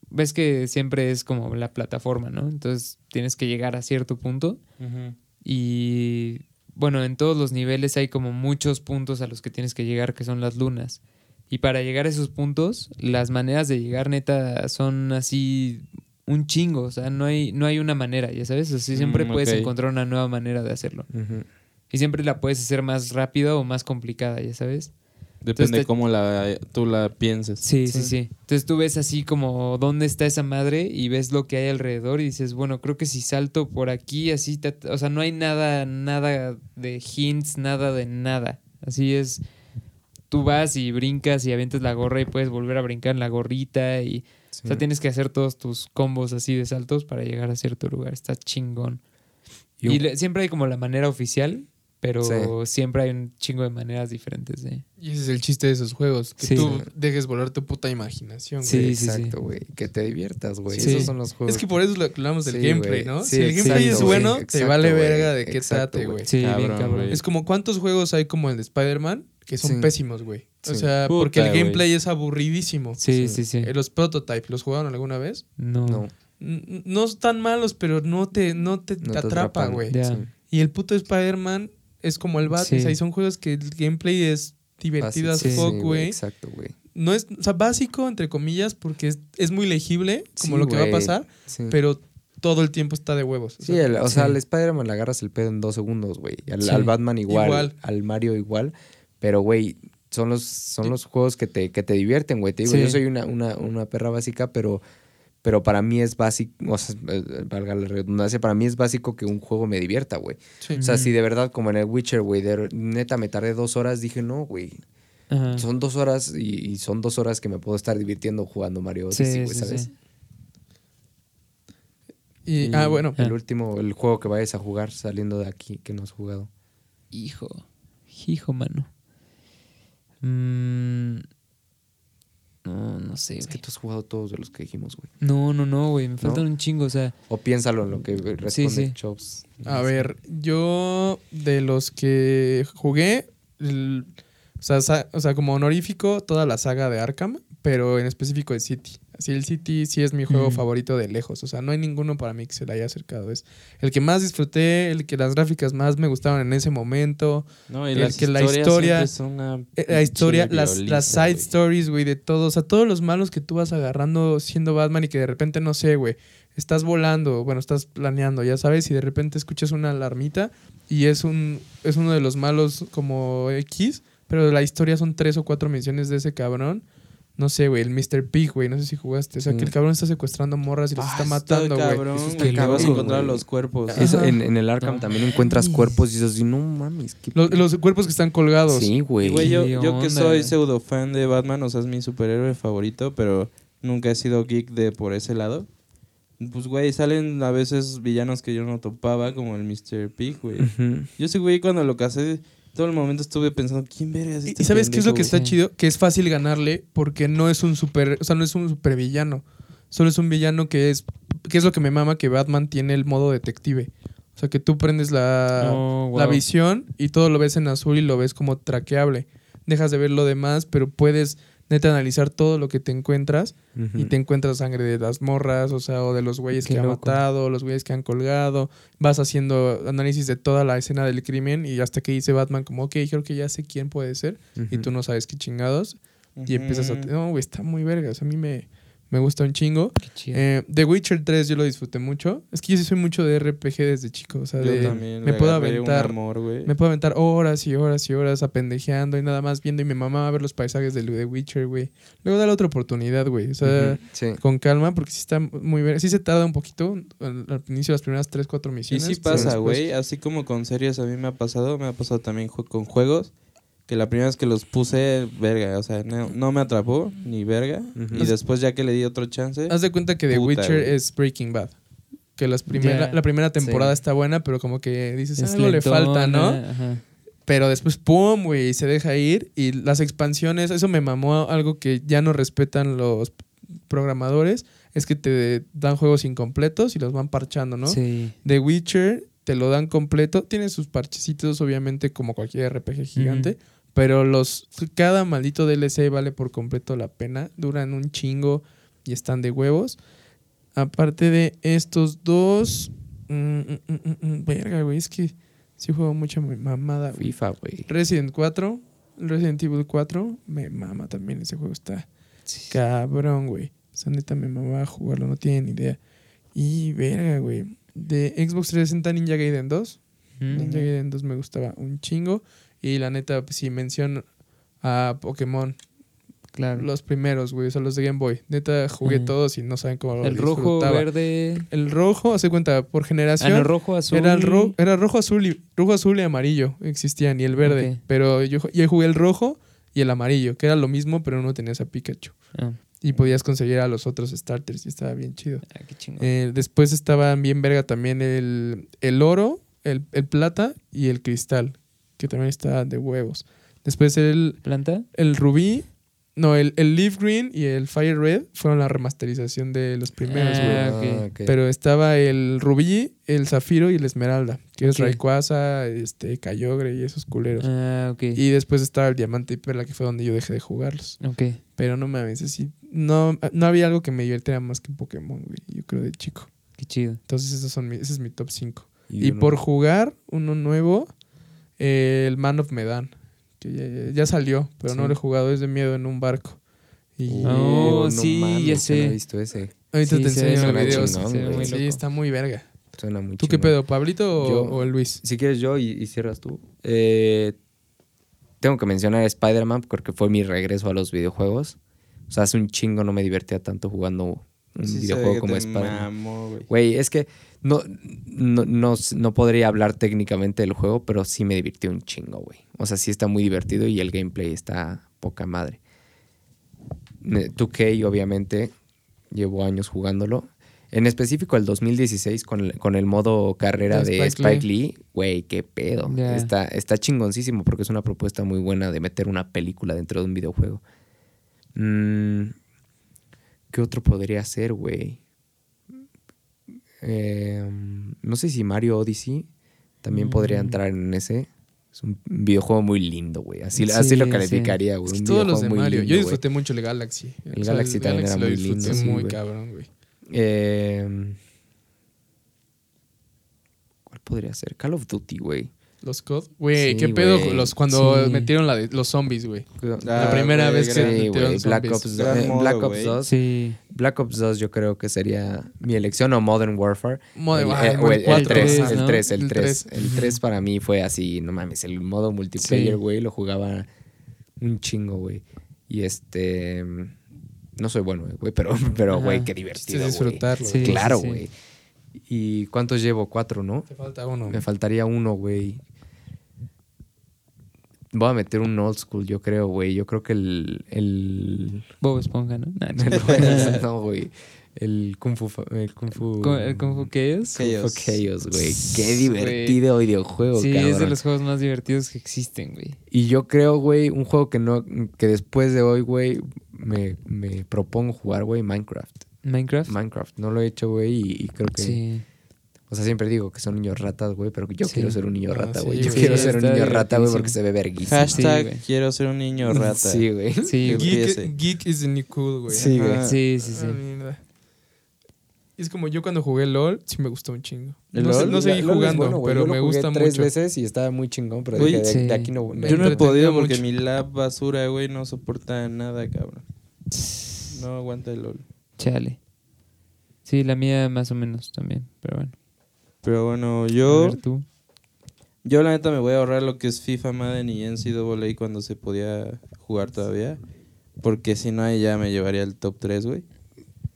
ves que siempre es como la plataforma, ¿no? Entonces tienes que llegar a cierto punto y, bueno, en todos los niveles hay como muchos puntos a los que tienes que llegar, que son las lunas. Y para llegar a esos puntos, las maneras de llegar neta son así un chingo, o sea, no hay, no hay una manera, ya sabes, así siempre Mm, puedes encontrar una nueva manera de hacerlo. Y siempre la puedes hacer más rápida o más complicada, ya sabes. Depende Entonces te- cómo la, tú la pienses. Sí, sí, sí. Entonces tú ves así como dónde está esa madre y ves lo que hay alrededor y dices, bueno, creo que si salto por aquí, así, ta- o sea, no hay nada, nada de hints, nada de nada. Así es, tú vas y brincas y avientas la gorra y puedes volver a brincar en la gorrita y, Sí. o sea, tienes que hacer todos tus combos así de saltos para llegar a cierto lugar. Está chingón. Y Y, un- le- siempre hay como la manera oficial, pero Sí. siempre hay un chingo de maneras diferentes de... Y ese es el chiste de esos juegos. Que Sí. tú dejes volar tu puta imaginación, Sí, güey. sí, sí. Exacto, güey. Que te diviertas, güey. Sí. Esos son los juegos. Es que por eso lo que hablamos del Sí, gameplay. ¿no? Sí, si el gameplay exacto, es bueno, te vale verga de qué trate, güey. Sí, bien Cabrón. Es como cuántos juegos hay como el de Spider-Man que son Sí. pésimos, güey. O sea, Puta, porque el gameplay es aburridísimo. Sí, sí, sí. Eh, Los prototypes, ¿los jugaron alguna vez? No. No, No están malos, pero no te, no te, no te atrapa, atrapan. güey. Y el puto Spider-Man es como el Bat. Sí. O sea, y son juegos que el gameplay es divertido as fuck, Sí, güey. Exacto, güey. no es, o sea, básico, entre comillas, porque es, es muy legible, como lo que va a pasar, pero todo el tiempo está de huevos. O Sí, el- o sea, al Spider-Man le agarras el pedo en dos segundos, güey. Al, Batman igual, Igual. al Mario igual. Pero, güey, son los, son los juegos que te, que te divierten, güey. Te digo, Sí. yo soy una, una, una perra básica, pero, pero para mí es básico, o sea, eh, valga la redundancia, para mí es básico que un juego me divierta, güey. sí. O sea, si de verdad, como en el Witcher, güey, de neta me tardé dos horas, dije, no, güey. Ajá. Son dos horas y, y son dos horas que me puedo estar divirtiendo jugando Mario Sí, Odyssey, güey, sí, ¿sabes? sí. Y, Y ah, bueno. El último, el juego que vayas a jugar saliendo de aquí, que no has jugado. Hijo. Hijo, mano. Mm, No, no sé. Es que tú has jugado todos de los que dijimos, güey. No, no, no, güey. Me faltan ¿No? un chingo. O sea, O piénsalo en lo que responde sí. Chops. A ver, yo de los que jugué, el- o, sea, sa- o sea, como honorífico, toda la saga de Arkham, pero en específico de City. Así el City sí es mi juego Mm. favorito de lejos. O sea, no hay ninguno para mí que se le haya acercado. Es el que más disfruté, el que las gráficas más me gustaban en ese momento. No, y El las que la historia- una Eh, La historia, las, las side stories, güey, de todos. O sea, todos los malos que tú vas agarrando siendo Batman y que de repente, no sé, güey, estás volando, bueno, estás planeando, ya sabes, y de repente escuchas una alarmita y es, un, es uno de los malos como X, pero la historia son tres o cuatro misiones de ese cabrón. No sé, güey, el Mr. Pig, güey, no sé si jugaste. O sea, que el cabrón está secuestrando morras y los Ah, está está matando, güey. que vas a cabrón, encontrar los cuerpos. Eso, en, en el Arkham No también encuentras cuerpos y dices, así, no mames. ¿qué Los, pedo?". los cuerpos que están colgados. Sí, güey. güey, yo, ¿Qué yo que soy pseudo fan de Batman, o sea, es mi superhéroe favorito, pero nunca he sido geek de por ese lado. Pues, güey, salen a veces villanos que yo no topaba, como el Mr. Pig, güey. Yo ese güey cuando lo casé, todo el momento estuve pensando, ¿quién verga es ¿Y este y sabes qué es lo que está Sí. chido? Que es fácil ganarle porque no es un super, o sea, no es un super villano. Solo es un villano que es, que es lo que me mama que Batman tiene el modo detective. O sea, que tú prendes la, Oh, la visión y todo lo ves en azul y lo ves como traqueable. Dejas de ver lo demás, pero puedes neta analizar todo lo que te encuentras y te encuentras sangre de las morras, o sea, o de los güeyes Qué que ha loco. matado, los güeyes que han colgado. Vas haciendo análisis de toda la escena del crimen y hasta que dice Batman como, ok, creo que ya sé quién puede ser y tú no sabes qué chingados y empiezas a... No, güey, está muy verga, o sea, a mí me, me gusta un chingo. Qué chido. Eh, The Witcher 3 yo lo disfruté mucho. Es que yo sí soy mucho de RPG desde chico, o sea, Yo de- también me puedo un aventar... amor. Me puedo aventar horas y horas y horas apendejeando y nada más viendo y mi mamá va a ver los paisajes de The Witcher, güey. Luego dale otra oportunidad, güey. O sea. Sí. con calma, porque sí está muy bien. Sí se tarda un poquito al, al inicio de las primeras 3, 4 Y misiones. sí pero pasa, güey. Así como con series a mí me ha pasado, me ha pasado también con juegos. Que la primera vez que los puse, verga, o sea, no, no me atrapó, ni verga. Y después ya que le di otro chance, Haz de cuenta que The Puta, Witcher güey. es Breaking Bad. Que las primera, la primera temporada Sí. está buena, pero como que dices, Es algo le falta, ¿no? ajá. Pero después, ¡pum! güey, y se deja ir. Y las expansiones, eso me mamó algo que ya no respetan los programadores, es que te dan juegos incompletos y los van parchando, ¿no? Sí. The Witcher te lo dan completo. Tiene sus parchecitos, obviamente, como cualquier RPG gigante. Pero los cada maldito DLC vale por completo la pena. Duran un chingo y están de huevos. Aparte de estos dos. mm, mm, mm, mm, verga, güey. Es que sí juego mucha mi- mamada, güey. FIFA, güey. Resident 4. Resident Evil 4. Me mama también. Ese juego está cabrón, güey. O sea, neta me mamaba jugarlo. No tienen ni idea. Y verga, güey. De Xbox 360 Ninja Gaiden 2. Mm. Ninja Gaiden 2 me gustaba un chingo. Y la neta, si menciono a Pokémon, Claro. los primeros, güey, o sea, los de Game Boy. Neta, jugué todos y no saben cómo lo el rojo, verde. El rojo, hace cuenta, por Ah, generación. no, rojo, azul. Era, el ro- era rojo, azul y rojo, azul y amarillo existían y el verde. Pero yo, yo jugué el rojo y el amarillo, que era lo mismo, pero no tenías a Pikachu. Ah, Y podías conseguir a los otros starters y estaba bien chido. ah, qué chingón. Eh, después estaban bien verga también el, el oro, el, el plata y el cristal, que también está de huevos. Después el, ¿Planta? el rubí, no, el, el leaf green y el fire red fueron la remasterización de los primeros, güey. Ah, ok. ok. Pero estaba el rubí, el zafiro y el esmeralda, que es Ok. Rayquaza, este, Kyogre y esos culeros. Ah, ok. Y después estaba el diamante y perla, que fue donde yo dejé de jugarlos. Ok. Pero no mames, así, no, no había algo que me divirtiera más que Pokémon, güey, yo creo de chico. Qué chido. Entonces esos son mi- ese es mi top 5. Y por jugar uno nuevo, eh, el Man of Medan, que ya, ya- ya salió, pero no Sí. lo he jugado, es de miedo en un barco. Y Oh, sí, ya yo no sé. he visto ese. ahorita sí, te enseño chingón, güey. muy Sí, está muy verga. Suena muy ¿Tú qué pedo, Pablito o, Yo- o el Luis? Si quieres yo y, y cierras tú. Eh, tengo que mencionar a Spider-Man porque fue mi regreso a los videojuegos. O sea, hace un chingo no me divertía tanto jugando un Sí videojuego como Spider-Man. güey. Es que no, no, no, no podría hablar técnicamente del juego, pero sí me divirtió un chingo, güey. O sea, sí está muy divertido y el gameplay está poca madre. Ne- 2K, obviamente, llevo años jugándolo. En específico el 2016 con el, con el modo carrera De de Spike Spike Lee. Güey, qué pedo. Está, está chingoncísimo porque es una propuesta muy buena de meter una película dentro de un videojuego. Mm, ¿Qué otro podría ser, güey? Eh, no sé si Mario Odyssey también podría Mm. entrar en ese. Es un videojuego muy lindo, güey. Así, Sí, así lo calificaría, güey. Es que todos los de muy Mario. lindo, Yo disfruté mucho el Galaxy. El Galaxy también era lo muy disfruté lindo, sí, muy güey. cabrón, güey. Eh, ¿Cuál podría ser? Call of Duty, güey. Los COD. Güey, Sí, ¿qué pedo? Los, cuando Sí. metieron la de, los zombies, güey. Ah, primera güey, vez que Sí, metieron. Black zombies. Ops, eh, modo, Black Ops güey. 2. Sí. Black Ops 2 yo creo que sería mi elección o Modern Warfare. Modern- El- ah, eh, el, el cuatro, 3, ajá. el ¿no? 3, el El 3. tres. El 3 para mí fue así, no mames, el modo multiplayer, Sí. güey, lo jugaba un chingo, güey. Y este no soy bueno, güey, pero pero güey, qué divertido, güey. disfrutarlo. Sí. güey. Claro, sí. güey. ¿Y cuántos llevo? Cuatro, ¿no? Te falta uno. Me faltaría uno, güey. Voy a meter un old school, yo creo, güey. Yo creo que el. el... Bob Esponja, ¿no? No, güey. El Kung Fu. El Kung Fu. ¿Cómo- ¿El Kung Fu Chaos? Kung Fu Chaos. Chaos, güey. Qué divertido videojuego, Sí, cabrón. es de los juegos más divertidos que existen, güey. Y yo creo, güey, un juego que no. Que después de hoy, güey, me, me propongo jugar, güey, Minecraft. Minecraft. Minecraft. No lo he hecho, güey, y, y creo que. Sí. O sea, siempre digo que son niños ratas, güey, pero yo Sí. quiero ser un niño Ah, rata, sí, güey. yo quiero Sí, ser un niño rata, güey, porque se ve verguísimo. Hashtag quiero ser un niño rata. Sí, güey. Sí. Geek, geek is the new cool, güey. Sí, güey. Sí, sí, sí. Ah, es como yo cuando jugué LOL, sí me gustó un chingo. ¿El no, sé- LOL? no seguí LOL jugando, bueno, pero Yo lo me jugué gusta tres mucho. veces y estaba muy chingón, pero Güey, dije, de, sí. de aquí no... Me Yo no he podido porque mucho. mi lab basura, güey, no soporta nada, cabrón. No aguanta el LOL. Chale. Sí, la mía más o menos también, pero bueno. Pero bueno, A yo, ver tú. yo la neta me voy a ahorrar lo que es FIFA, Madden y NCAA cuando se podía jugar todavía. Porque si no, ahí ya me llevaría el top 3, güey.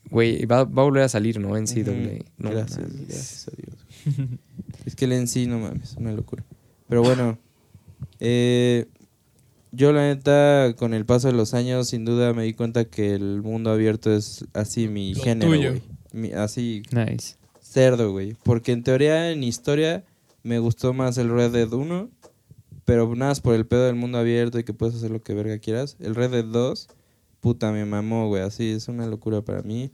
Güey, va, va a volver a salir, ¿no? En CW. Ujú. No, gracias, mames. gracias a Dios. es que el sí, no mames, una locura. Pero bueno, eh, yo la neta, con el paso de los años, sin duda me di cuenta que el mundo abierto es así mi Lo género, tuyo. Mi- Así, Nice. cerdo, güey. Porque en teoría, en historia, me gustó más el Red Dead 1. Pero nada más por el pedo del mundo abierto y que puedes hacer lo que verga quieras. El Red Dead 2, puta, me mamó, güey. Así es una locura para mí.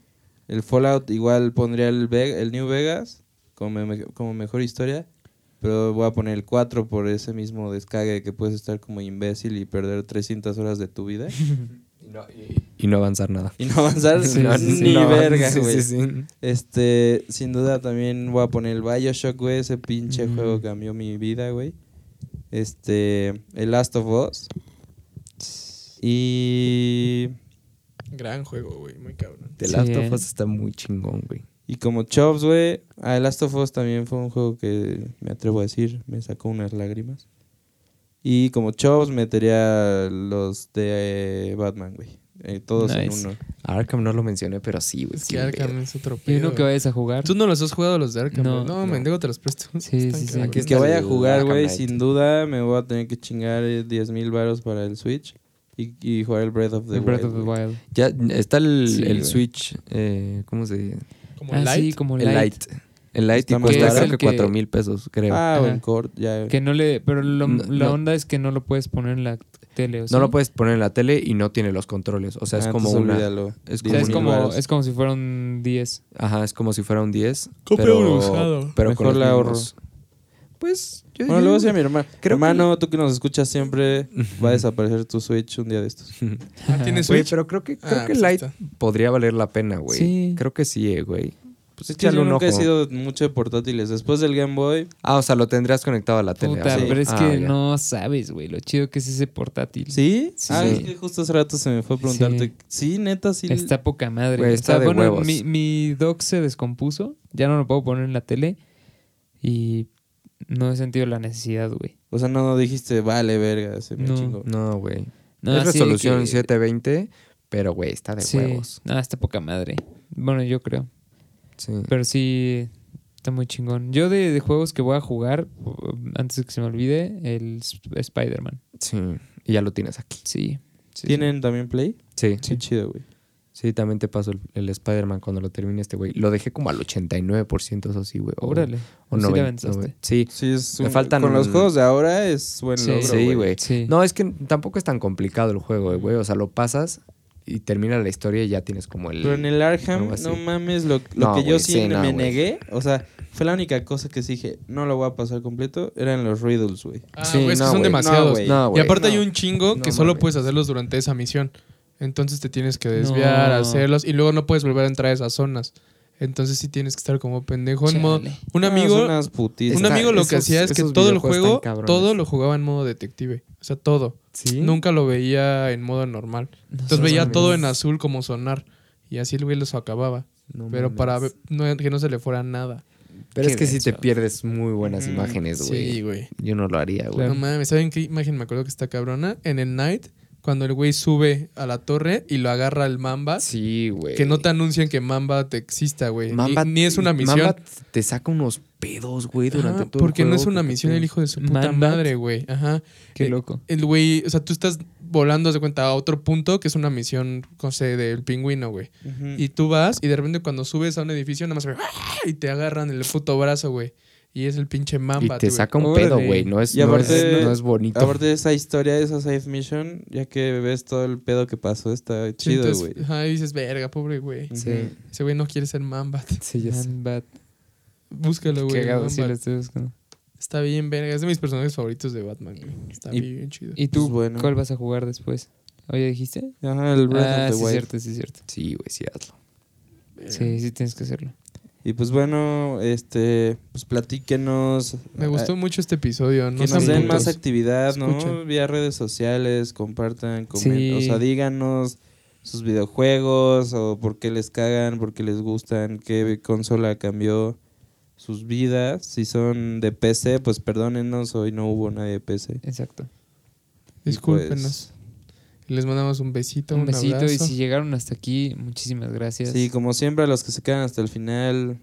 El Fallout igual pondría el, Ve- el New Vegas como, me- como mejor historia. Pero voy a poner el 4 por ese mismo descague de que puedes estar como imbécil y perder 300 horas de tu vida. Y no avanzar nada. y no avanzar no, ni No, verga, güey. sí, sí. Este, sin duda también voy a poner el Bioshock, güey. Ese pinche juego cambió mi vida, güey. Este, el Last of Us. Y, Gran juego, güey. Muy cabrón. The Sí, Last eh. of Us está muy chingón, güey. Y como Chops, güey. El Last of Us también fue un juego que me atrevo a decir, me sacó unas lágrimas. Y como Chops metería los de eh, Batman, güey. Eh, todos en Nice. uno. Arkham no lo mencioné, pero sí, güey. Es que Arkham pedo. es otro Y pedo. uno que vayas a jugar. Tú no los has jugado los de Arkham, No, no, no, mendigo te los presto. Sí, sí, sí. Aquí que vaya a jugar, güey, sin duda me voy a tener que chingar eh, 10 mil baros para el Switch y, y jugar el Breath of the El Breath Wild, of the. Wild. Ya está el, Sí, el. Switch, eh, ¿cómo se dice? Como Ah, Light. sí, como El Light. Light. El Light y cuesta creo que Que- 4 mil pesos, creo. Ah, o en Cord, ya. Que no le. Pero lo- No, la no. onda es que no lo puedes poner en la tele. ¿o sí? No lo puedes poner en la tele y no tiene los controles. O sea, es Ah, como entonces una. olvídalo. es O 10 sea, es como, es como si fuera un 10. Ajá, es como si fuera un 10. Compra pero, uno usado. Pero Mejor con los la ahorro. mismos- Pues, yo Bueno, luego decía mi hermano. Creo hermano, tú que nos escuchas siempre, va a desaparecer tu Switch un día de estos. Ah, ¿Tienes Güey, Switch? pero creo que, creo Ah, que pues Light podría valer la pena, güey. Sí. Creo que sí, eh, güey. Pues Es que échale yo un nunca he ojo. sido mucho de portátiles. Después del Game Boy, Ah, o sea, lo tendrías conectado a la tele. Puta, así. pero es Ah, que ya. no sabes, güey, lo chido que es ese portátil. ¿sí? Sí. Ah, es que justo hace rato se me fue a preguntarte. Sí, neta, sí. Está poca madre. O está sea, de bueno, huevos. Mi, mi dock se descompuso. Ya no lo puedo poner en la tele. Y no he sentido la necesidad, güey. O sea, no dijiste, vale, verga, se me No. chingó. No, güey. No, es resolución que- 720, pero, güey, está de sí. huevos. No, está poca madre. Bueno, yo creo. Sí. Pero sí, está muy chingón. Yo de, de juegos que voy a jugar, antes de que se me olvide, el Sp- Spider-Man. Sí. Y ya lo tienes aquí. Sí. sí, ¿Tienen también Play? Sí. Qué chido, güey. Sí, también te paso el, el Spider-Man cuando lo termine este güey. Lo dejé como al 89%, eso sí, güey. sí. O- Órale. O Sí le 90, avanzaste. 90. Sí. Sí, es Me un- faltan- Con los juegos de ahora es buen Sí, logro, sí, güey. Sí. No, es que tampoco es tan complicado el juego, güey. O sea, lo pasas y termina la historia y ya tienes como el... Pero en el Arkham, no mames, lo, lo No, que yo sí me negué, o sea, fue la única cosa que sí dije, no lo voy a pasar completo, eran los riddles, güey. Ah, Sí, güey, es que son güey. demasiados. No, güey. No, y aparte hay un chingo que solo mames. puedes hacerlos durante esa misión. Entonces te tienes que desviar, No. hacerlos y luego no puedes volver a entrar a esas zonas. Entonces sí tienes que estar como pendejo en modo... Un amigo, un amigo lo que esos- hacía es que todo el juego, todo lo jugaba en modo detective. O sea, todo. Sí. Nunca lo veía en modo normal. No Entonces veía mames. todo en azul como sonar. Y así el güey los acababa. No pero mames. para que no se le fuera nada. Pero es que si te pierdes muy buenas imágenes, güey. Sí, güey. Yo no lo haría, güey. No mames, ¿saben qué imagen me acuerdo que está cabrona? En el Night, cuando el güey sube a la torre y lo agarra el Mamba. Sí, güey. Que no te anuncian que Mamba te exista, güey. Ni- Mamba- ni, es una misión. Mamba te saca unos pedos, güey, durante Ajá, todo el porque no juego es una te misión el hijo de su puta Mamba. madre, güey. Ajá. Qué Eh, loco. El güey, o sea, tú estás volando, de cuenta, a otro punto que es una misión, no sé, del pingüino, güey. Y tú vas y de repente cuando subes a un edificio nada más ve, ¡ah! y te agarran el puto brazo, güey. Y es el pinche Y Mamba. te güey. saca un Órale. pedo, güey. No es, Y no, aparte- es, no es bonito. Aparte de esa historia, de esa safe mission, ya que ves todo el pedo que pasó, está Sí, chido, entonces, güey. Ajá, y dices, verga, pobre güey. Sí. Ese güey no quiere ser Mamba. Sí, ya sé. Man Bat. Búscalo, güey. Cagado, sí lo estoy buscando. Está bien, verga. Es de mis personajes favoritos de Batman, güey. Está Y- bien chido. ¿Y tú Pues bueno. cuál vas a jugar después? ¿Oye, dijiste? Ajá, el Breath ah, of the sí, Wild. cierto, sí, cierto. Sí, güey, sí, hazlo. Sí, sí tienes que hacerlo. Y pues bueno, este, pues platíquenos. Me ah, gustó mucho este episodio. No Que nos den más actividad, ¿no? Escuchen. Vía redes sociales, compartan, comen- Sí. o sea, díganos sus videojuegos o por qué les cagan, por qué les gustan, qué consola cambió sus vidas. Si son de PC, pues perdónennos, hoy no hubo nadie de PC. Exacto. Y Discúlpenos. Les mandamos un besito, Un un, besito y abrazo. si llegaron hasta aquí, muchísimas gracias. Sí, como siempre a los que se quedan hasta el final,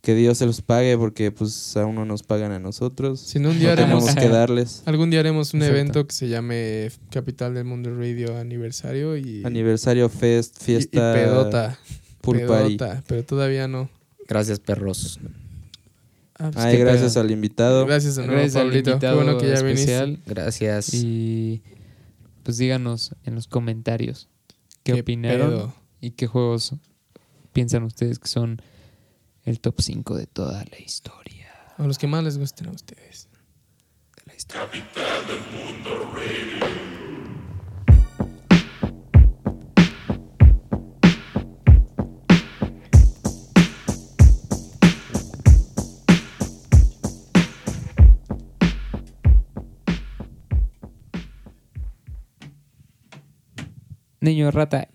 que Dios se los pague porque pues aún no nos pagan a nosotros. Si no, un día No tenemos haremos, que darles. algún día haremos un Exacto. evento que se llame Capital del Mundo Radio Aniversario y, Aniversario, fest, y- fiesta, y pedota. pool party. pedota, pero todavía no. Gracias, perros. Ah, pues, Ay, gracias pedo. al invitado. Gracias de nuevo, Gracias al. Qué invitado bueno que ya especial. viniste. Gracias. Y pues díganos en los comentarios qué, ¿Qué opinaron pedo? y qué juegos piensan ustedes que son el top 5 de toda la historia. O los que más les gusten a ustedes. de la historia. Capital del mundo radio. Niño rata.